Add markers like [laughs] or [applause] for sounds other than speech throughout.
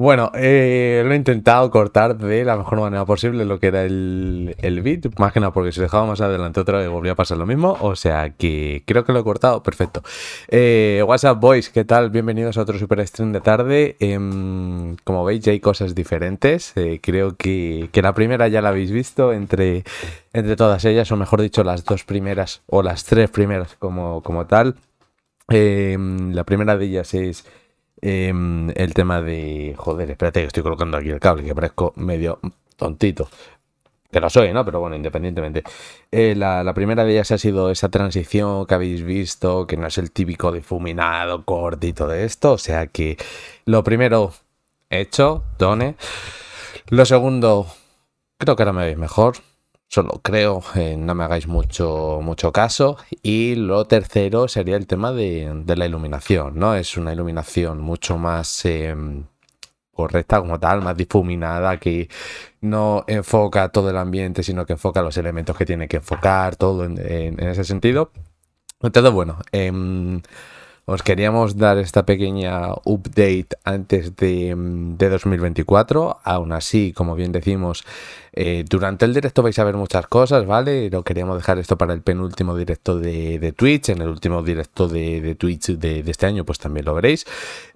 Bueno, eh, lo he intentado cortar de la mejor manera posible lo que era el, el beat, más que nada porque si dejaba más adelante otra vez volvía a pasar lo mismo, o sea que creo que lo he cortado, perfecto. Eh, WhatsApp Boys, ¿qué tal? Bienvenidos a otro super stream de tarde. Em, como veis ya hay cosas diferentes, eh, creo que, que, la primera ya la habéis visto entre, entre todas ellas, o mejor dicho las dos primeras o las tres primeras como, como tal. Em, la primera de ellas es Em, el tema de. Joder, espérate que estoy colocando aquí el cable, que parezco medio tontito. Que lo soy, ¿no? Pero bueno, independientemente. Eh, la, primera de ellas ha sido esa transición que habéis visto, que no es el típico difuminado, cortito de esto. O sea que lo primero hecho, Done. Lo segundo, creo que ahora me veis mejor. Solo creo, eh, no me hagáis mucho, mucho caso. Y lo tercero sería el tema de, la iluminación, ¿no? Es una iluminación mucho más em, correcta como tal, más difuminada, que no enfoca todo el ambiente, sino que enfoca los elementos que tiene que enfocar, todo en, ese sentido. Entonces, bueno, em, os queríamos dar esta pequeña update antes de, de 2024. Aún así, como bien decimos, eh, durante el directo vais a ver muchas cosas, ¿vale? No queríamos dejar esto para el penúltimo directo de, Twitch. En el último directo de, Twitch de, este año, pues también lo veréis.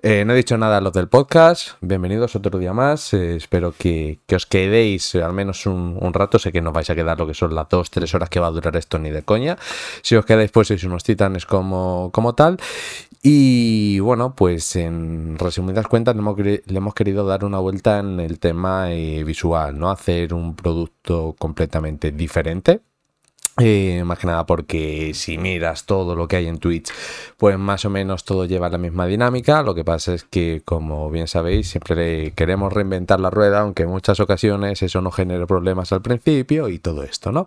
Eh, no he dicho nada a los del podcast. Bienvenidos otro día más. Eh, espero que, os quedéis al menos un, rato. Sé que no vais a quedar lo que son las dos, tres horas que va a durar esto ni de coña. Si os quedáis, pues sois unos titanes como, como tal. Y bueno, pues en resumidas cuentas le hemos, hemos, querido dar una vuelta en el tema visual, ¿no? Hacer un un producto completamente diferente. Eh, más que nada porque si miras todo lo que hay en Twitch, pues más o menos todo lleva la misma dinámica. Lo que pasa es que, como bien sabéis, siempre queremos reinventar la rueda, aunque en muchas ocasiones eso no genere problemas al principio y todo esto, ¿no?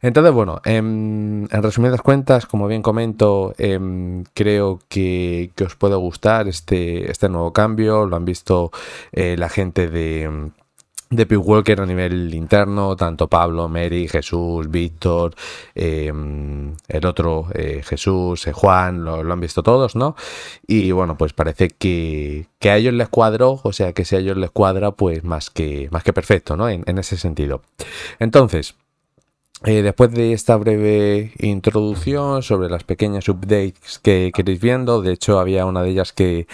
Entonces, bueno, en, resumidas cuentas, como bien comento, em, creo que, os puede gustar este, este nuevo cambio. Lo han visto eh, la gente de de Pig Walker a nivel interno, tanto Pablo, Mary, Jesús, Víctor, em, el otro eh, Jesús, eh, Juan, lo, han visto todos, ¿no? Y bueno, pues parece que, a ellos les cuadró, o sea que si a ellos les cuadra, pues más que, más que perfecto, ¿no? En, ese sentido. Entonces, eh, después de esta breve introducción sobre las pequeñas updates que queréis viendo, de hecho había una de ellas que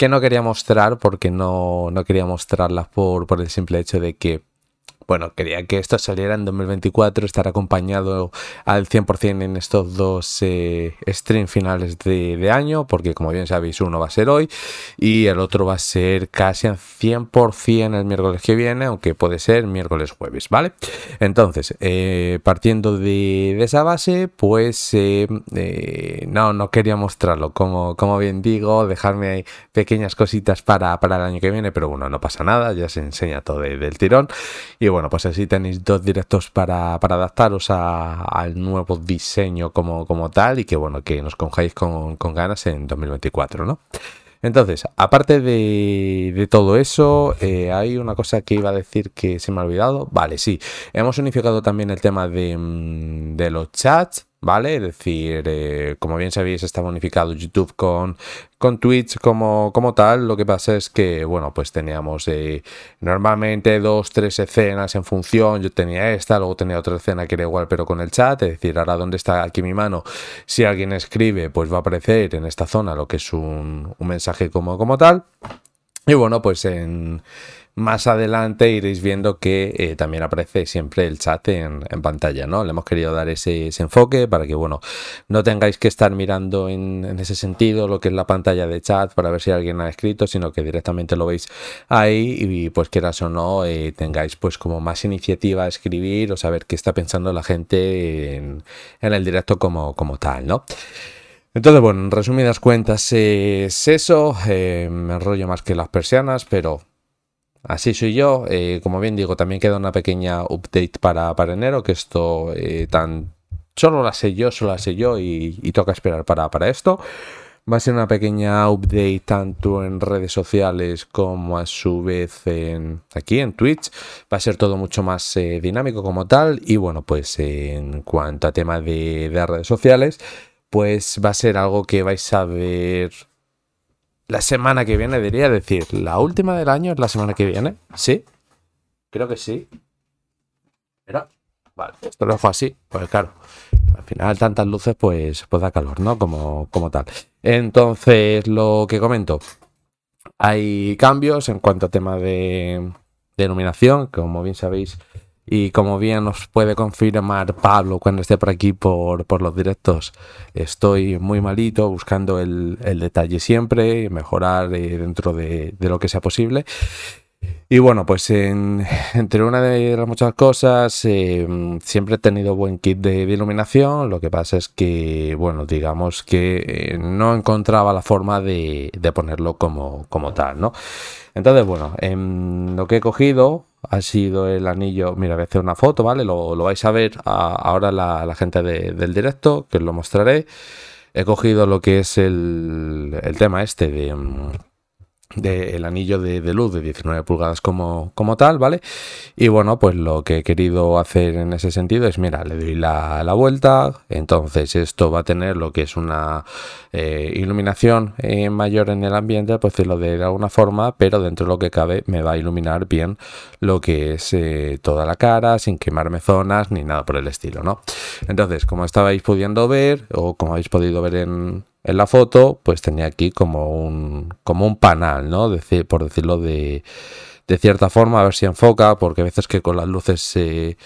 que no quería mostrar porque no, no quería mostrarlas por, por el simple hecho de que bueno, quería que esto saliera en 2024, estar acompañado al 100% en estos dos eh, finales de, año, porque como bien sabéis, uno va a ser hoy y el otro va a ser casi al 100% el miércoles que viene, aunque puede ser miércoles jueves, ¿vale? Entonces, eh, partiendo de, esa base, pues eh, no, no quería mostrarlo, como, como bien digo, dejarme ahí pequeñas cositas para, para el año que viene, pero bueno, no pasa nada, ya se enseña todo del tirón. Y bueno, pues así tenéis dos directos para, adaptaros al nuevo diseño como, tal y que bueno, que nos conjáis con, ganas en 2024, ¿no? Entonces, aparte de, todo eso, eh, hay una cosa que iba a decir que se me ha olvidado. Vale, sí, hemos unificado también el tema de, mm, de los chats ¿vale? Es decir, eh, como bien sabéis, está bonificado YouTube con, con Twitch como, como tal. Lo que pasa es que, bueno, pues teníamos eh, normalmente dos, tres escenas en función. Yo tenía esta, luego tenía otra escena que era igual, pero con el chat. Es decir, ahora donde está aquí mi mano, si alguien escribe, pues va a aparecer en esta zona lo que es un, un mensaje como, como tal. Y bueno, pues en más adelante iréis viendo que eh, también aparece siempre el chat en, pantalla, ¿no? Le hemos querido dar ese, enfoque para que, bueno, no tengáis que estar mirando en, ese sentido lo que es la pantalla de chat para ver si alguien ha escrito, sino que directamente lo veis ahí y pues quieras o no, eh, tengáis pues como más iniciativa a escribir o saber qué está pensando la gente en, el directo como, tal, ¿no? Entonces, bueno, en resumidas cuentas es eso, eh, me enrollo más que las persianas, pero Así soy yo. Eh, como bien digo, también queda una pequeña update para, para enero, que esto eh, tan... Solo la sé yo, solo la sé yo y, toca esperar para, para esto. Va a ser una pequeña update tanto en redes sociales como a su vez en, aquí en Twitch. Va a ser todo mucho más eh, dinámico como tal. Y bueno, pues en cuanto a tema de, de redes sociales, pues va a ser algo que vais a ver la semana que viene, diría decir, la última del año es la semana que viene, ¿sí? Creo que sí. Pero, vale, esto lo dejo así, pues claro, al final tantas luces pues, pues da calor, ¿no? Como, como tal. Entonces, lo que comento, hay cambios en cuanto a tema de, de iluminación, como bien sabéis, y como bien nos puede confirmar Pablo cuando esté por aquí por, por los directos, estoy muy malito buscando el, el detalle siempre, mejorar eh, dentro de, de, lo que sea posible. Y bueno, pues en, entre una de las muchas cosas, eh, siempre he tenido buen kit de, iluminación. Lo que pasa es que, bueno, digamos que eh, no encontraba la forma de, de ponerlo como, como, tal, ¿no? Entonces, bueno, en lo que he cogido ha sido el anillo. Mira, voy a hacer una foto, ¿vale? Lo, vais a ver ahora la, gente de, del directo, que os lo mostraré. He cogido lo que es el, el tema este de del anillo de, luz de 19 pulgadas como, como tal, ¿vale? Y bueno, pues lo que he querido hacer en ese sentido es, mira, le doy la, la vuelta, entonces esto va a tener lo que es una eh, iluminación eh, mayor en el ambiente, pues decirlo de alguna forma, pero dentro de lo que cabe me va a iluminar bien lo que es eh, toda la cara, sin quemarme zonas ni nada por el estilo, ¿no? Entonces, como estabais pudiendo ver, o como habéis podido ver en, en la foto, pues tenía aquí como un, como un panal, ¿no? Por decirlo de, de, cierta forma, a ver si enfoca, porque a veces que con las luces se,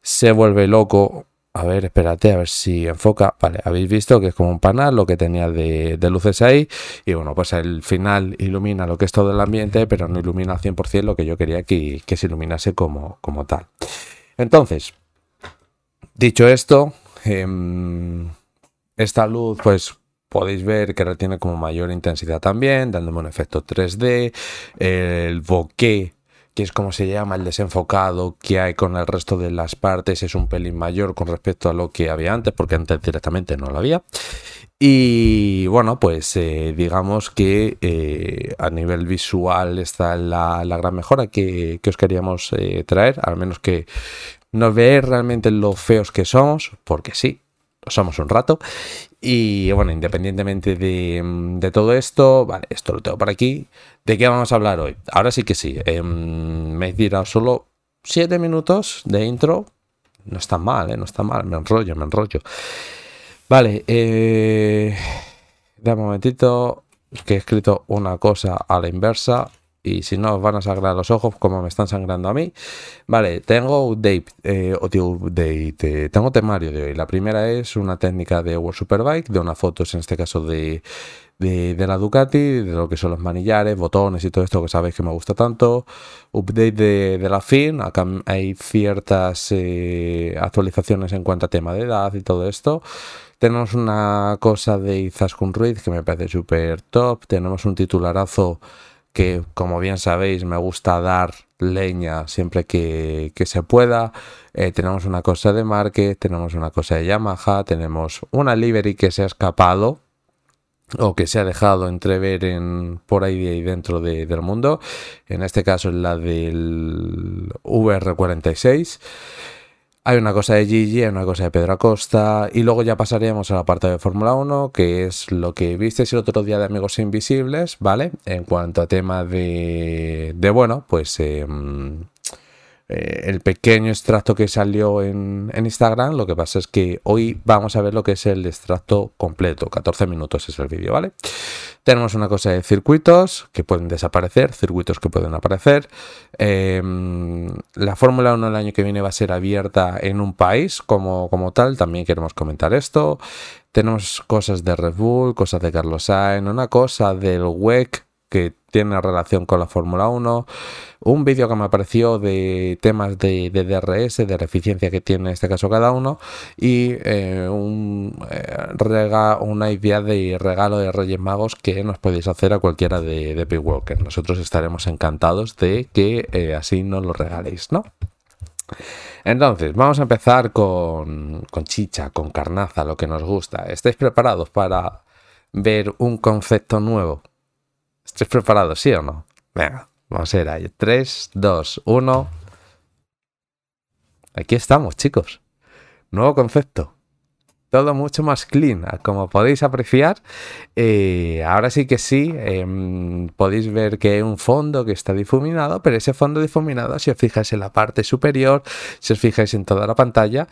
se vuelve loco. A ver, espérate, a ver si enfoca. Vale, habéis visto que es como un panal lo que tenía de, luces ahí. Y bueno, pues al final ilumina lo que es todo el ambiente, pero no ilumina al 100% lo que yo quería que, que se iluminase como, como tal. Entonces, dicho esto, eh, esta luz, pues podéis ver que tiene como mayor intensidad también, dándome un efecto 3D, el bokeh que es como se llama el desenfocado que hay con el resto de las partes, es un pelín mayor con respecto a lo que había antes, porque antes directamente no lo había. Y bueno, pues eh, digamos que eh, a nivel visual está la, gran mejora que, que os queríamos eh, traer, al menos que nos veáis realmente lo feos que somos, porque sí, somos un rato. Y bueno, independientemente de, de, todo esto, vale, esto lo tengo por aquí. ¿De qué vamos a hablar hoy? Ahora sí que sí. Eh, me tirado solo 7 minutos de intro. No está mal, ¿eh? No está mal. Me enrollo, me enrollo. Vale, eh, de un momentito que he escrito una cosa a la inversa y si no os van a sangrar los ojos como me están sangrando a mí. Vale, tengo update, eh, update eh, tengo temario de hoy. La primera es una técnica de World Superbike, de unas fotos en este caso de, de, la Ducati, de lo que son los manillares, botones y todo esto que sabéis que me gusta tanto. Update de, de la FIN, acá hay ciertas eh, actualizaciones en cuanto a tema de edad y todo esto. Tenemos una cosa de Izaskun Ruiz que me parece súper top. Tenemos un titularazo que como bien sabéis me gusta dar leña siempre que, que se pueda. Eh, tenemos una cosa de Marque, tenemos una cosa de Yamaha, tenemos una livery que se ha escapado o que se ha dejado entrever en, por ahí dentro de, del mundo. En este caso es la del VR46. Hay una cosa de Gigi, hay una cosa de Pedro Acosta y luego ya pasaríamos a la parte de Fórmula 1, que es lo que visteis el otro día de Amigos Invisibles, ¿vale? En cuanto a tema de, de bueno, pues eh, eh, el pequeño extracto que salió en, en, Instagram. Lo que pasa es que hoy vamos a ver lo que es el extracto completo. 14 minutos es el vídeo, ¿vale? Tenemos una cosa de circuitos que pueden desaparecer, circuitos que pueden aparecer. Eh, la Fórmula 1 el año que viene va a ser abierta en un país como, como tal. También queremos comentar esto. Tenemos cosas de Red Bull, cosas de Carlos Sainz, una cosa del WEC que tiene relación con la Fórmula 1, un vídeo que me apareció de temas de, DRS, de la eficiencia que tiene en este caso cada uno, y eh, un, eh, rega, una idea de regalo de Reyes Magos que nos podéis hacer a cualquiera de, de Walker. Nosotros estaremos encantados de que eh, así nos lo regaléis, ¿no? Entonces, vamos a empezar con, con chicha, con carnaza, lo que nos gusta. ¿Estáis preparados para ver un concepto nuevo? ¿Estáis preparados, sí o no? Venga, vamos a ir ahí. 3, 2, 1. Aquí estamos, chicos. Nuevo concepto. todo mucho más clean. Como podéis apreciar, ahora sí que sí, em, podéis ver que hay un fondo que está difuminado, pero ese fondo difuminado, si os fijáis en la parte superior, si os fijáis en toda la pantalla,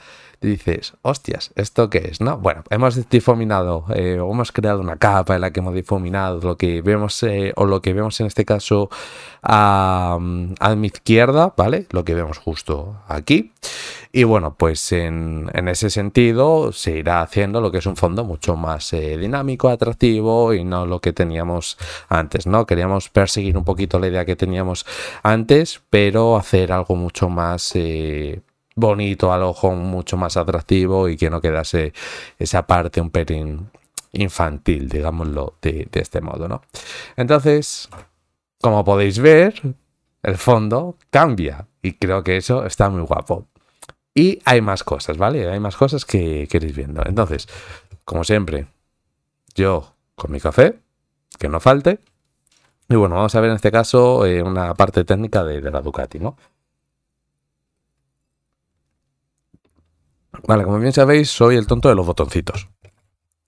dices, hostias, ¿esto qué es? ¿No? Bueno, hemos difuminado eh, o hemos creado una capa en la que hemos difuminado lo que vemos eh, o lo que vemos en este caso a, a, mi izquierda, ¿vale? Lo que vemos justo aquí. Y bueno, pues en, en, ese sentido se irá haciendo lo que es un fondo mucho más eh, dinámico, atractivo y no lo que teníamos antes, ¿no? Queríamos perseguir un poquito la idea que teníamos antes, pero hacer algo mucho más bonito al ojo, mucho más atractivo y que no quedase esa parte un pelín infantil, digámoslo de, este modo, ¿no? Entonces, como podéis ver, el fondo cambia y creo que eso está muy guapo. Y hay más cosas, ¿vale? Hay más cosas que, queréis viendo. Entonces, como siempre, yo con mi café, que no falte. Y bueno, vamos a ver en este caso eh, una parte técnica de, de la Ducati, ¿no? Vale, como bien sabéis, soy el tonto de los botoncitos.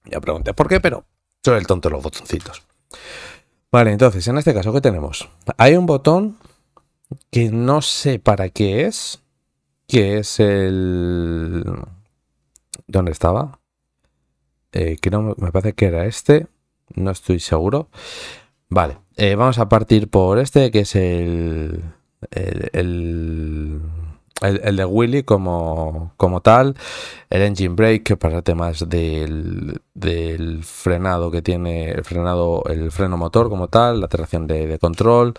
Ya pregunté por qué, pero soy el tonto de los botoncitos. Vale, entonces, en este caso, ¿qué tenemos? Hay un botón que no sé para qué es, que es el... ¿Dónde estaba? Eh, creo, me parece que era este, no estoy seguro. Vale, eh, vamos a partir por este, que es el, el el, de Willy como, como tal, el engine brake para temas del, del, frenado que tiene el frenado, el freno motor como tal, la tracción de, control.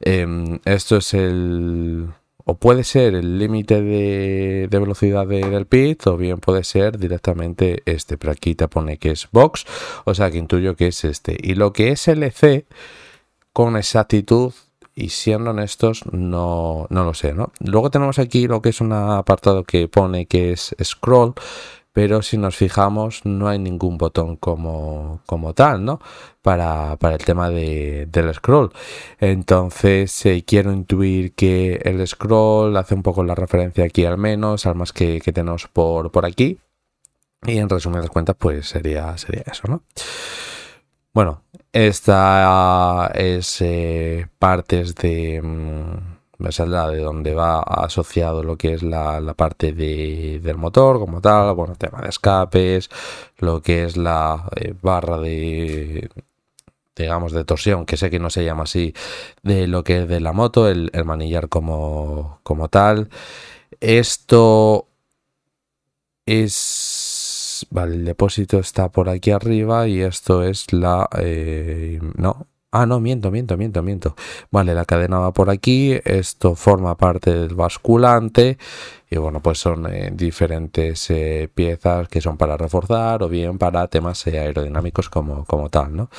Em, esto es el o puede ser el límite de, velocidad del pit o bien puede ser directamente este, pero aquí te pone que es box, o sea que intuyo que es este. Y lo que es LC con exactitud y siendo honestos, no, no lo sé, ¿no? Luego tenemos aquí lo que es un apartado que pone que es scroll, pero si nos fijamos no hay ningún botón como, como tal, ¿no? Para, para el tema de, del scroll. Entonces quiero intuir que el scroll hace un poco la referencia aquí al menos, al más que, que tenemos por, por aquí. Y en resumidas cuentas, pues sería, sería eso, ¿no? Bueno, esta es eh, partes de... Mm, la de donde va asociado lo que es la, parte del motor como tal, bueno, tema de escapes, lo que es la eh, barra de digamos de torsión, que sé que no se llama así, de lo que es de la moto, el, manillar como, como tal. Esto es Vale, el depósito está por aquí arriba y esto es la... Eh, no. Ah, no, miento, miento, miento, miento. Vale, la cadena va por aquí. Esto forma parte del basculante. Y bueno, pues son eh, diferentes eh, piezas que son para reforzar o bien para temas aerodinámicos como, como tal, ¿no?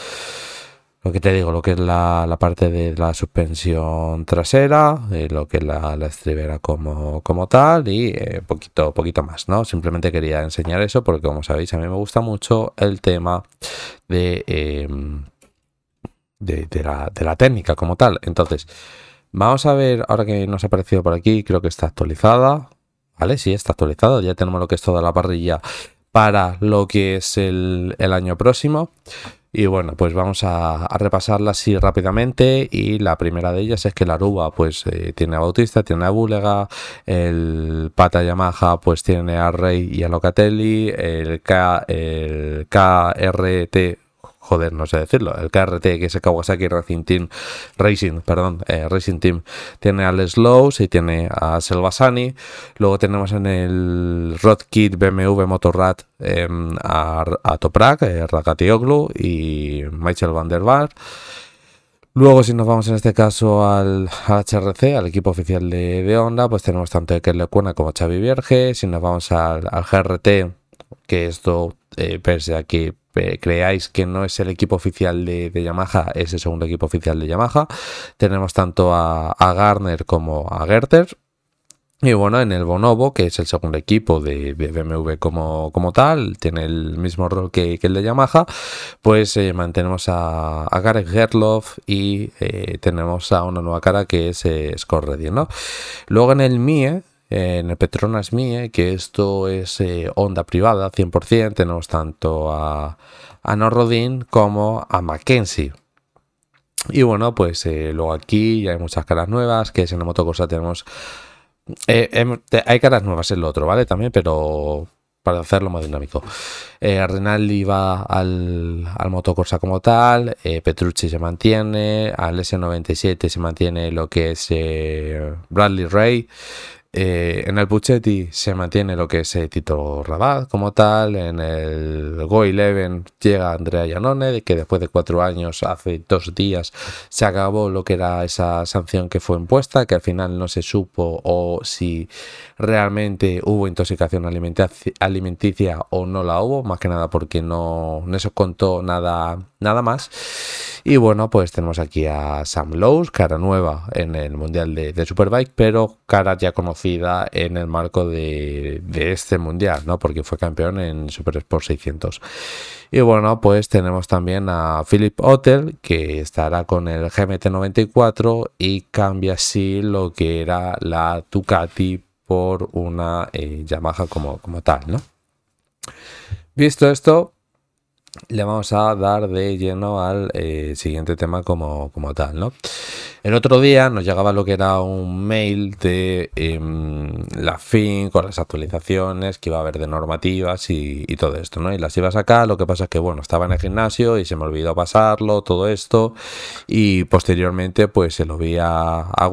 Lo que te digo, lo que es la, parte de la suspensión trasera, eh, lo que es la, estribera como, como, tal y eh, poquito, poquito más, ¿no? Simplemente quería enseñar eso porque como sabéis a mí me gusta mucho el tema de, em, de, la, de la técnica como tal. Entonces, vamos a ver, ahora que nos ha aparecido por aquí, creo que está actualizada. ¿Vale? Sí, está actualizada. Ya tenemos lo que es toda la parrilla para lo que es el, el año próximo. Y bueno, pues vamos a, repasarla así rápidamente. Y la primera de ellas es que la Aruba pues eh, tiene a Bautista, tiene a Búlega, el Pata Yamaha pues tiene a Rey y a Locatelli, el, K, el KRT joder, no sé decirlo, el KRT, que es el Kawasaki Racing Team, Racing, perdón, eh, Racing Team, tiene al Slows y tiene a Selvasani. Luego tenemos en el Rod Kit BMW Motorrad eh, a, a, Toprak, eh, Rakatioglu y Michael Van der Vaart. Luego, si nos vamos en este caso al, HRC, al equipo oficial de, Honda, pues tenemos tanto a Kerle Cuena como a Xavi Vierge. Si nos vamos al, al GRT, que esto, eh, pese a que creáis que no es el equipo oficial de, Yamaha, es el segundo equipo oficial de Yamaha. Tenemos tanto a, Garner como a Gerter. Y bueno, en el Bonobo, que es el segundo equipo de, BMW como, como, tal, tiene el mismo rol que, el de Yamaha, pues eh, mantenemos a, a, Gareth Gerloff y eh, tenemos a una nueva cara que es eh, ¿no? Luego en el MIE, en el Petronas Mie, que esto es eh, onda privada 100%, tenemos tanto a, a Norrodin como a Mackenzie. Y bueno, pues eh, luego aquí ya hay muchas caras nuevas, que es en la motocorsa tenemos... Eh, hay caras nuevas en el otro, ¿vale? También, pero para hacerlo más dinámico. Eh, Renaldi va al, al motocorsa como tal, Petrucci se mantiene, al S97 se mantiene lo que es Bradley Ray, eh, en el Puchetti se mantiene lo que es eh, Tito Rabat como tal. En el Go 11 llega Andrea Iannone, que después de cuatro años, hace dos días, se acabó lo que era esa sanción que fue impuesta, que al final no se supo o si realmente hubo intoxicación alimenticia o no la hubo, más que nada porque no, no se contó nada, nada más. Y bueno, pues tenemos aquí a Sam Lowe, cara nueva en el Mundial de, Superbike, pero cara ya conocida en el marco de, este Mundial, ¿no? Porque fue campeón en Super Sport 600. Y bueno, pues tenemos también a Philip Hotel, que estará con el GMT94 y cambia así lo que era la Ducati por una eh, Yamaha como, como tal, ¿no? Visto esto, le vamos a dar de lleno al eh, siguiente tema como, como tal, ¿no? El otro día nos llegaba lo que era un mail de em, la FIN con las actualizaciones que iba a haber de normativas y, todo esto, ¿no? Y las iba a sacar, lo que pasa es que, bueno, estaba en el gimnasio y se me olvidó pasarlo, todo esto, y posteriormente pues se lo vi a, a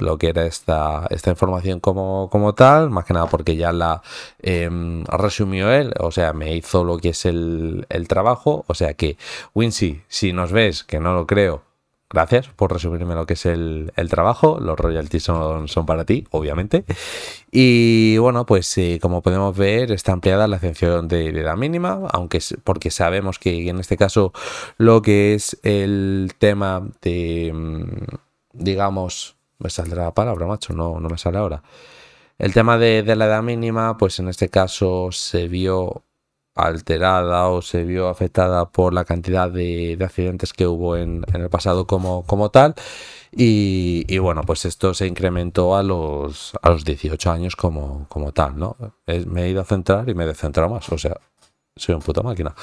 lo que era esta, esta información como, como tal, más que nada porque ya la em, resumió él, o sea, me hizo lo que es el, el trabajo, o sea que Winxy, si nos ves, que no lo creo, gracias por resumirme lo que es el, trabajo. Los royalties son, son, para ti, obviamente. Y bueno, pues eh, como podemos ver, está ampliada la excepción de, edad mínima, aunque porque sabemos que en este caso lo que es el tema de, mm, digamos, me saldrá la palabra, macho, no, no me sale ahora. El tema de, de la edad mínima, pues en este caso se vio alterada o se vio afectada por la cantidad de, accidentes que hubo en, el pasado como, tal. Y, bueno, pues esto se incrementó a los, a los 18 años como, como tal, ¿no? me he ido a centrar y me he descentrado más, o sea, soy un puta máquina.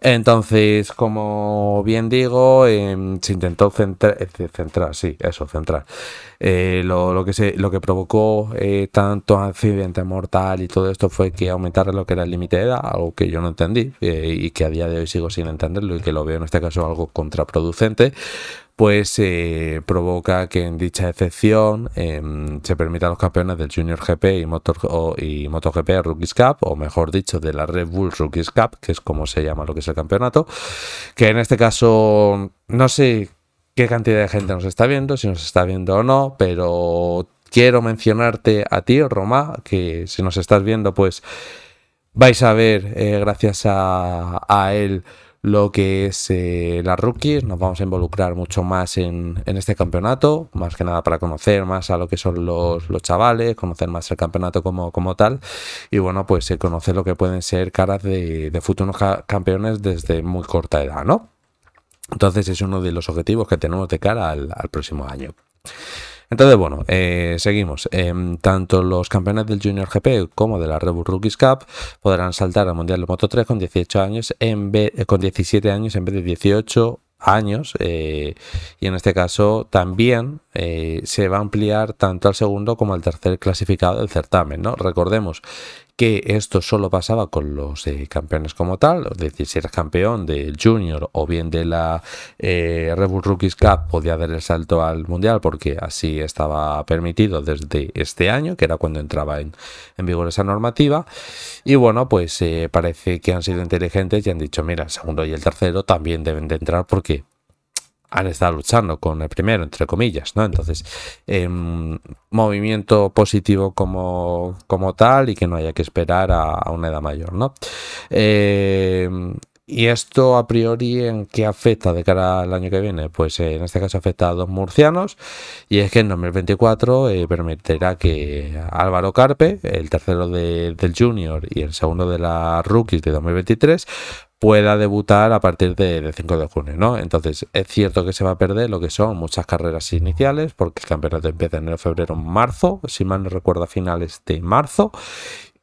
Entonces, como bien digo, em, se intentó centrar, eh, centrar, sí, eso, centrar. Eh, lo, que se, lo que provocó eh, tanto accidente mortal y todo esto fue que aumentara lo que era el límite de edad, algo que yo no entendí y que a día de hoy sigo sin entenderlo y que lo veo en este caso algo contraproducente pues eh, provoca que en dicha excepción em, se permita los campeones del Junior GP y, Motor, y MotoGP Rookies Cup, o mejor dicho, de la Red Bull Rookies Cup, que es como se llama lo que es el campeonato, que en este caso no sé qué cantidad de gente nos está viendo, si nos está viendo o no, pero quiero mencionarte a ti, Roma, que si nos estás viendo, pues vais a ver, eh, gracias a él, lo que es eh, las rookies. Nos vamos a involucrar mucho más en, este campeonato, más que nada para conocer más a lo que son los, los chavales, conocer más el campeonato como, como tal y bueno, pues eh, conocer lo que pueden ser caras de, futuros campeones desde muy corta edad, ¿no? Entonces es uno de los objetivos que tenemos de cara al próximo año. Entonces, bueno, eh, seguimos. Em, tanto los campeones del Junior GP como de la Red Bull Rookies Cup podrán saltar al Mundial de Moto 3 con 18 años en vez, eh, con 17 años en vez de 18 años eh, y en este caso también se va a ampliar tanto al segundo como al tercer clasificado del certamen. ¿no? Recordemos que esto solo pasaba con los eh, campeones como tal, es decir, si eres campeón del Junior o bien de la eh, Rookies Cup, podía dar el salto al Mundial porque así estaba permitido desde este año, que era cuando entraba en, vigor esa normativa. Y bueno, pues eh, parece que han sido inteligentes y han dicho, mira, el segundo y el tercero también deben de entrar porque han estado luchando con el primero, entre comillas, ¿no? Entonces, em, movimiento positivo como, como tal y que no haya que esperar a, una edad mayor, ¿no? Em, y esto a priori en qué afecta de cara al año que viene? Pues eh, en este caso afecta a dos murcianos y es que en 2024 eh, permitirá que Álvaro Carpe, el tercero del Junior y el segundo de la Rookies de 2023, pueda debutar a partir del 5 de junio, ¿no? Entonces, es cierto que se va a perder lo que son muchas carreras iniciales, porque el campeonato empieza en enero, febrero, marzo, si mal no recuerdo, a finales de marzo.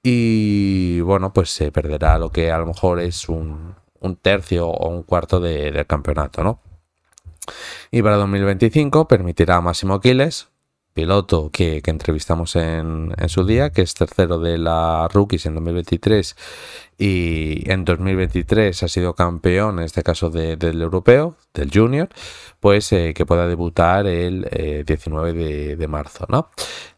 Y bueno, pues se perderá lo que a lo mejor es un, tercio o un cuarto del campeonato, ¿no? Y para 2025 permitirá a Máximo Quiles, piloto que, entrevistamos en, su día, que es tercero de la Rookies en 2023 y en 2023 ha sido campeón, en este caso del europeo, del junior, pues eh, que pueda debutar el 19 eh, de, marzo, ¿no?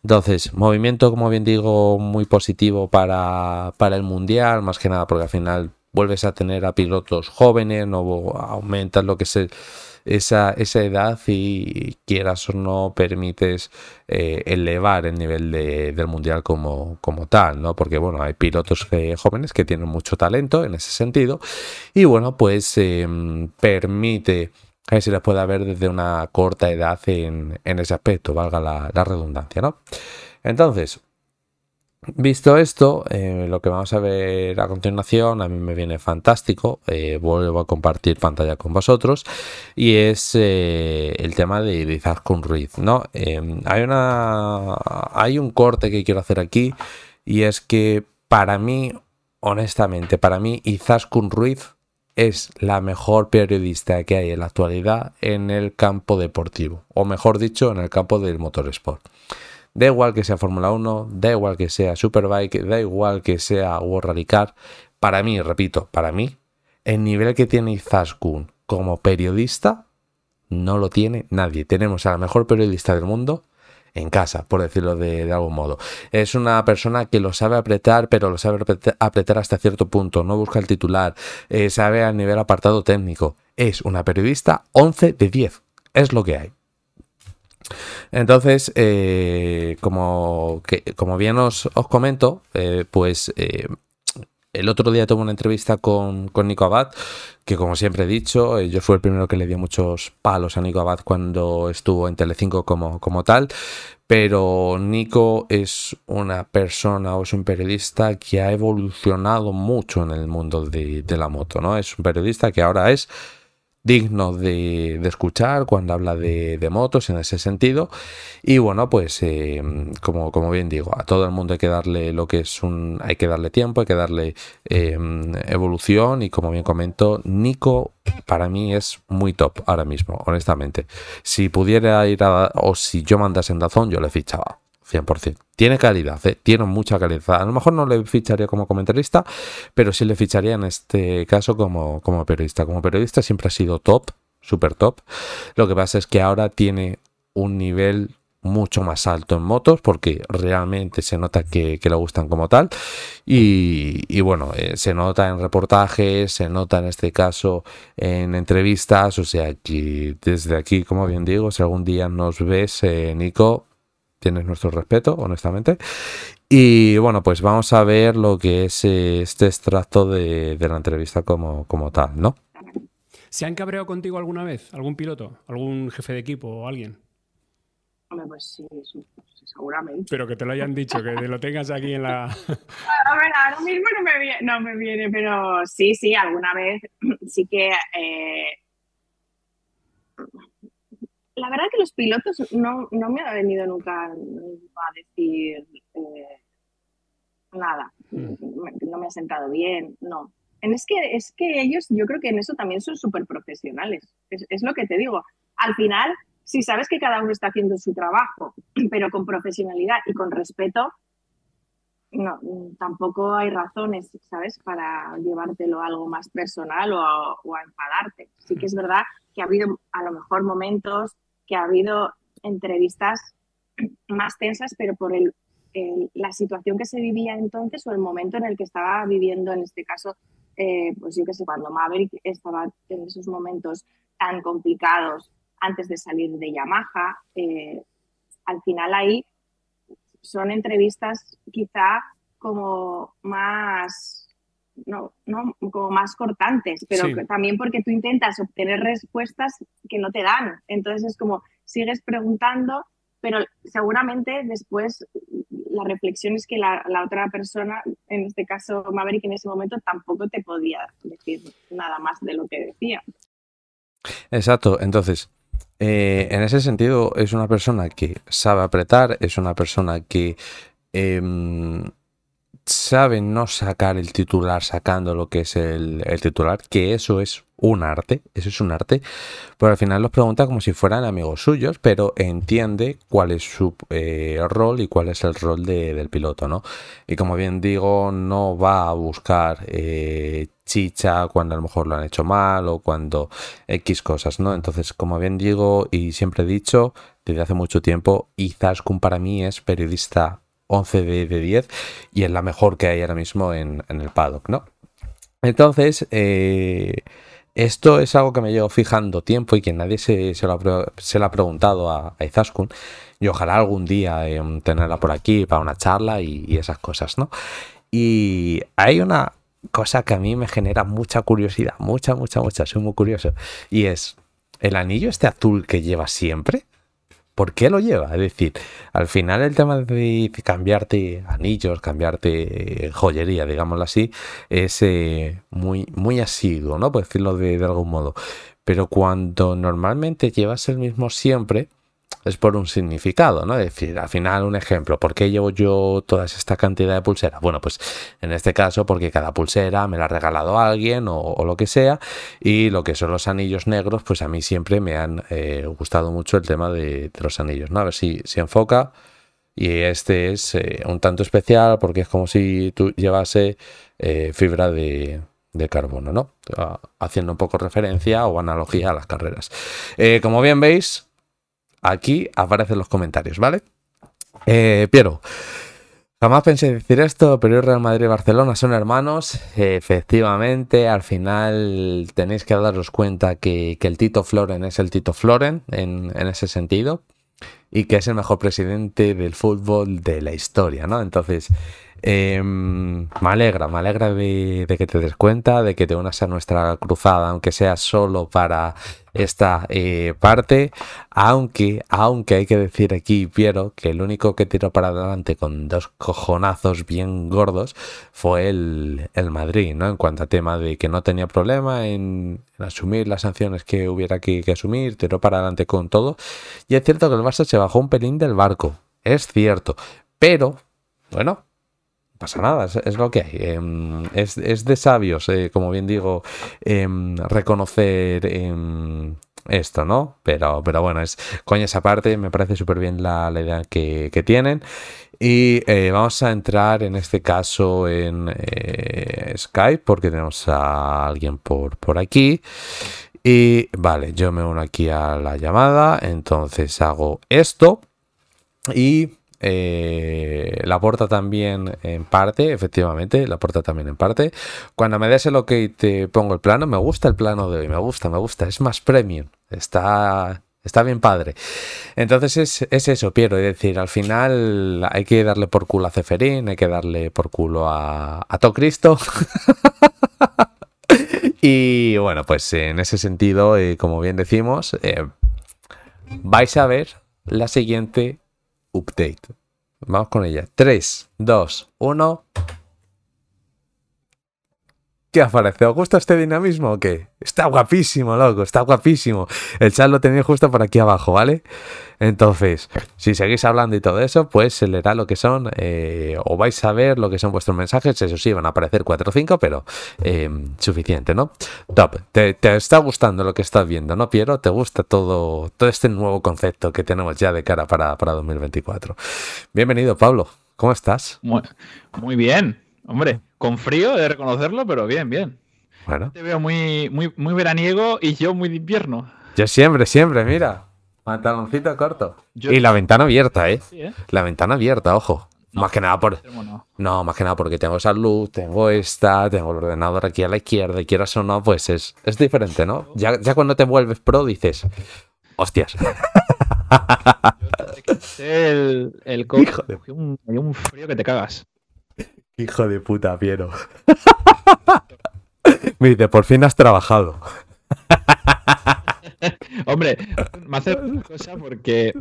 Entonces, movimiento, como bien digo, muy positivo para, para el mundial, más que nada porque al final vuelves a tener a pilotos jóvenes, no aumentas lo que es el esa, esa edad y quieras o no permites eh, elevar el nivel del mundial como, como tal, ¿no? Porque bueno, hay pilotos jóvenes que tienen mucho talento en ese sentido y bueno, pues em, permite a ver si les puede ver desde una corta edad en, ese aspecto, valga la, la redundancia, ¿no? Entonces, Visto esto, eh, lo que vamos a ver a continuación a mí me viene fantástico. Eh, vuelvo a compartir pantalla con vosotros y es eh, el tema de, de Izaskun Ruiz. ¿no? hay, una, hay un corte que quiero hacer aquí y es que para mí, honestamente, para mí Izaskun Ruiz es la mejor periodista que hay en la actualidad en el campo deportivo, o mejor dicho, en el campo del motorsport. Da igual que sea Fórmula 1, da igual que sea Superbike, da igual que sea World Rally Car. Para mí, repito, para mí, el nivel que tiene Izaskun como periodista no lo tiene nadie. Tenemos a la mejor periodista del mundo en casa, por decirlo de, algún modo. Es una persona que lo sabe apretar, pero lo sabe apretar hasta cierto punto. No busca el titular, eh, sabe a nivel apartado técnico. Es una periodista 11 de 10. Es lo que hay. Entonces, eh, como, como bien os, comento, eh, pues eh, el otro día tuve una entrevista con, Nico Abad, que como siempre he dicho, yo fui el primero que le dio muchos palos a Nico Abad cuando estuvo en Telecinco como, como tal, pero Nico es una persona o es un periodista que ha evolucionado mucho en el mundo de, de la moto, ¿no? Es un periodista que ahora es digno de, escuchar cuando habla de, motos en ese sentido. Y bueno, pues eh, como, como, bien digo, a todo el mundo hay que darle lo que es un. hay que darle tiempo, hay que darle eh, evolución. Y como bien comento, Nico para mí es muy top ahora mismo, honestamente. Si pudiera ir a. o si yo mandase en Dazón, yo le fichaba. 100%. Tiene calidad, ¿eh? tiene mucha calidad. A lo mejor no le ficharía como comentarista, pero sí le ficharía en este caso como, como periodista. Como periodista siempre ha sido top, súper top. Lo que pasa es que ahora tiene un nivel mucho más alto en motos porque realmente se nota que, le gustan como tal y, bueno eh, se nota en reportajes se nota en este caso en entrevistas o sea que desde aquí como bien digo si algún día nos ves eh, Nico tienes nuestro respeto, honestamente. Y bueno, pues vamos a ver lo que es este extracto de, la entrevista como, como tal, ¿no? ¿Se han cabreado contigo alguna vez? ¿Algún piloto? ¿Algún jefe de equipo o alguien? Hombre, pues sí, seguramente. Pero que te lo hayan dicho, que lo tengas aquí en la... [laughs] A ver, ahora mismo no me, viene, no me viene, pero sí, sí, alguna vez sí que... Eh, la verdad que los pilotos no, me ha venido nunca a decir eh, nada, mm. no me ha sentado bien, no. Es que, es que ellos, yo creo que en eso también son súper profesionales. Es, lo que te digo. Al final, si sabes que cada uno está haciendo su trabajo, [clears throat] pero con profesionalidad y con respeto, no, tampoco hay razones, ¿sabes?, para llevártelo a algo más personal o o a enfadarte. Sí que es verdad que ha habido a lo mejor momentos que ha habido entrevistas más tensas, pero por el, la situación que se vivía entonces o el momento en el que estaba viviendo, en este caso, eh, pues yo qué sé, cuando Maverick estaba en esos momentos tan complicados antes de salir de Yamaha, eh, al final ahí son entrevistas quizá como más no, no, como más cortantes, pero también porque tú intentas obtener respuestas que no te dan. Entonces es como sigues preguntando pero seguramente después la reflexión es que la, la, otra persona, en este caso Maverick en ese momento, tampoco te podía decir nada más de lo que decía. Exacto, entonces, eh, en ese sentido es una persona que sabe apretar, es una persona que... Eh, saben no sacar el titular sacando lo que es el, titular, que eso es un arte, eso es un arte, pero al final los pregunta como si fueran amigos suyos, pero entiende cuál es su eh, rol y cuál es el rol del piloto, ¿no? Y como bien digo, no va a buscar eh, chicha cuando a lo mejor lo han hecho mal o cuando X cosas, ¿no? Entonces, como bien digo y siempre he dicho desde hace mucho tiempo, Izaskun para mí es periodista 11 de, 10 y es la mejor que hay ahora mismo en, el paddock, ¿no? Entonces, eh, esto es algo que me llevo fijando tiempo y que nadie se, se, lo, ha, preguntado a, a, Izaskun. Y ojalá algún día em, tenerla por aquí para una charla y, esas cosas, ¿no? Y hay una cosa que a mí me genera mucha curiosidad, mucha, mucha, mucha, soy muy curioso. Y es, ¿el anillo este azul que lleva siempre? ¿Por qué lo lleva? Es decir, al final el tema de cambiarte anillos, cambiarte joyería, digámoslo así, es eh, muy, muy asiduo, ¿no? Por decirlo de, de algún modo. Pero cuando normalmente llevas el mismo siempre, es por un significado, ¿no? Es decir, al final un ejemplo, ¿por qué llevo yo toda esta cantidad de pulseras? Bueno, pues en este caso porque cada pulsera me la ha regalado alguien o, lo que sea y lo que son los anillos negros, pues a mí siempre me han eh, gustado mucho el tema de, los anillos, ¿no? A ver si se enfoca y este es eh, un tanto especial porque es como si tú llevase eh, fibra de, carbono, ¿no? Haciendo un poco referencia o analogía a las carreras. como bien veis, aquí aparecen los comentarios, ¿vale? Eh, Piero, jamás pensé decir esto, pero el Real Madrid y Barcelona son hermanos. efectivamente, al final tenéis que daros cuenta que, el Tito Floren es el Tito Floren en, en ese sentido y que es el mejor presidente del fútbol de la historia, ¿no? Entonces, Em, me alegra, me alegra de, que te des cuenta, de que te unas a nuestra cruzada, aunque sea solo para esta eh, parte, aunque, aunque hay que decir aquí, Piero, que el único que tiró para adelante con dos cojonazos bien gordos fue el, Madrid, ¿no? En cuanto a tema de que no tenía problema en, asumir las sanciones que hubiera que, que asumir, tiró para adelante con todo. Y es cierto que el Barça se bajó un pelín del barco, es cierto, pero, bueno, pasa nada, es, lo que hay. Em, es, de sabios, eh, como bien digo, em, reconocer em, esto, ¿no? Pero, pero bueno, es coña esa parte, me parece súper bien la, idea que, tienen. Y eh, vamos a entrar en este caso en eh, Skype porque tenemos a alguien por, por aquí. Y vale, yo me uno aquí a la llamada, entonces hago esto y eh, la porta también en parte, efectivamente, la porta también en parte. Cuando me des el ok te pongo el plano, me gusta el plano de hoy, me gusta, me gusta, es más premium, está, está bien padre. Entonces es, es eso, Piero, es decir, al final hay que darle por culo a Ceferín, hay que darle por culo a, a Cristo. [laughs] y bueno, pues en ese sentido, eh, como bien decimos, eh, vais a ver la siguiente update. Vamos con ella. 3, 2, 1. ¿Qué os parece? ¿Os gusta este dinamismo o qué? Está guapísimo, loco, está guapísimo. El chat lo tenéis justo por aquí abajo, ¿vale? Entonces, si seguís hablando y todo eso, pues se leerá lo que son, eh, o vais a ver lo que son vuestros mensajes. Eso sí, van a aparecer 4 o 5, pero eh, suficiente, ¿no? Top. Te, está gustando lo que estás viendo, ¿no, Piero? ¿Te gusta todo, todo este nuevo concepto que tenemos ya de cara para, para 2024? Bienvenido, Pablo. ¿Cómo estás? Muy, muy bien, hombre. Con frío, de reconocerlo, pero bien, bien. Bueno. Te veo muy, muy, muy veraniego y yo muy de invierno. Yo siempre, siempre, mira. [laughs] Pantaloncito corto. Y la ventana abierta, ¿eh? ¿eh? La ventana abierta, ojo. más que nada por. No. más que nada porque tengo esa luz, tengo esta, tengo el ordenador aquí a la izquierda, y quieras o no, pues es, es diferente, ¿no? Ya, ya cuando te vuelves pro dices. Hostias. [laughs] el, el Hijo de... un, un frío que te cagas. Hijo de puta, Piero. [laughs] Me dice, por fin has trabajado. [laughs] Hombre, me hace una cosa porque.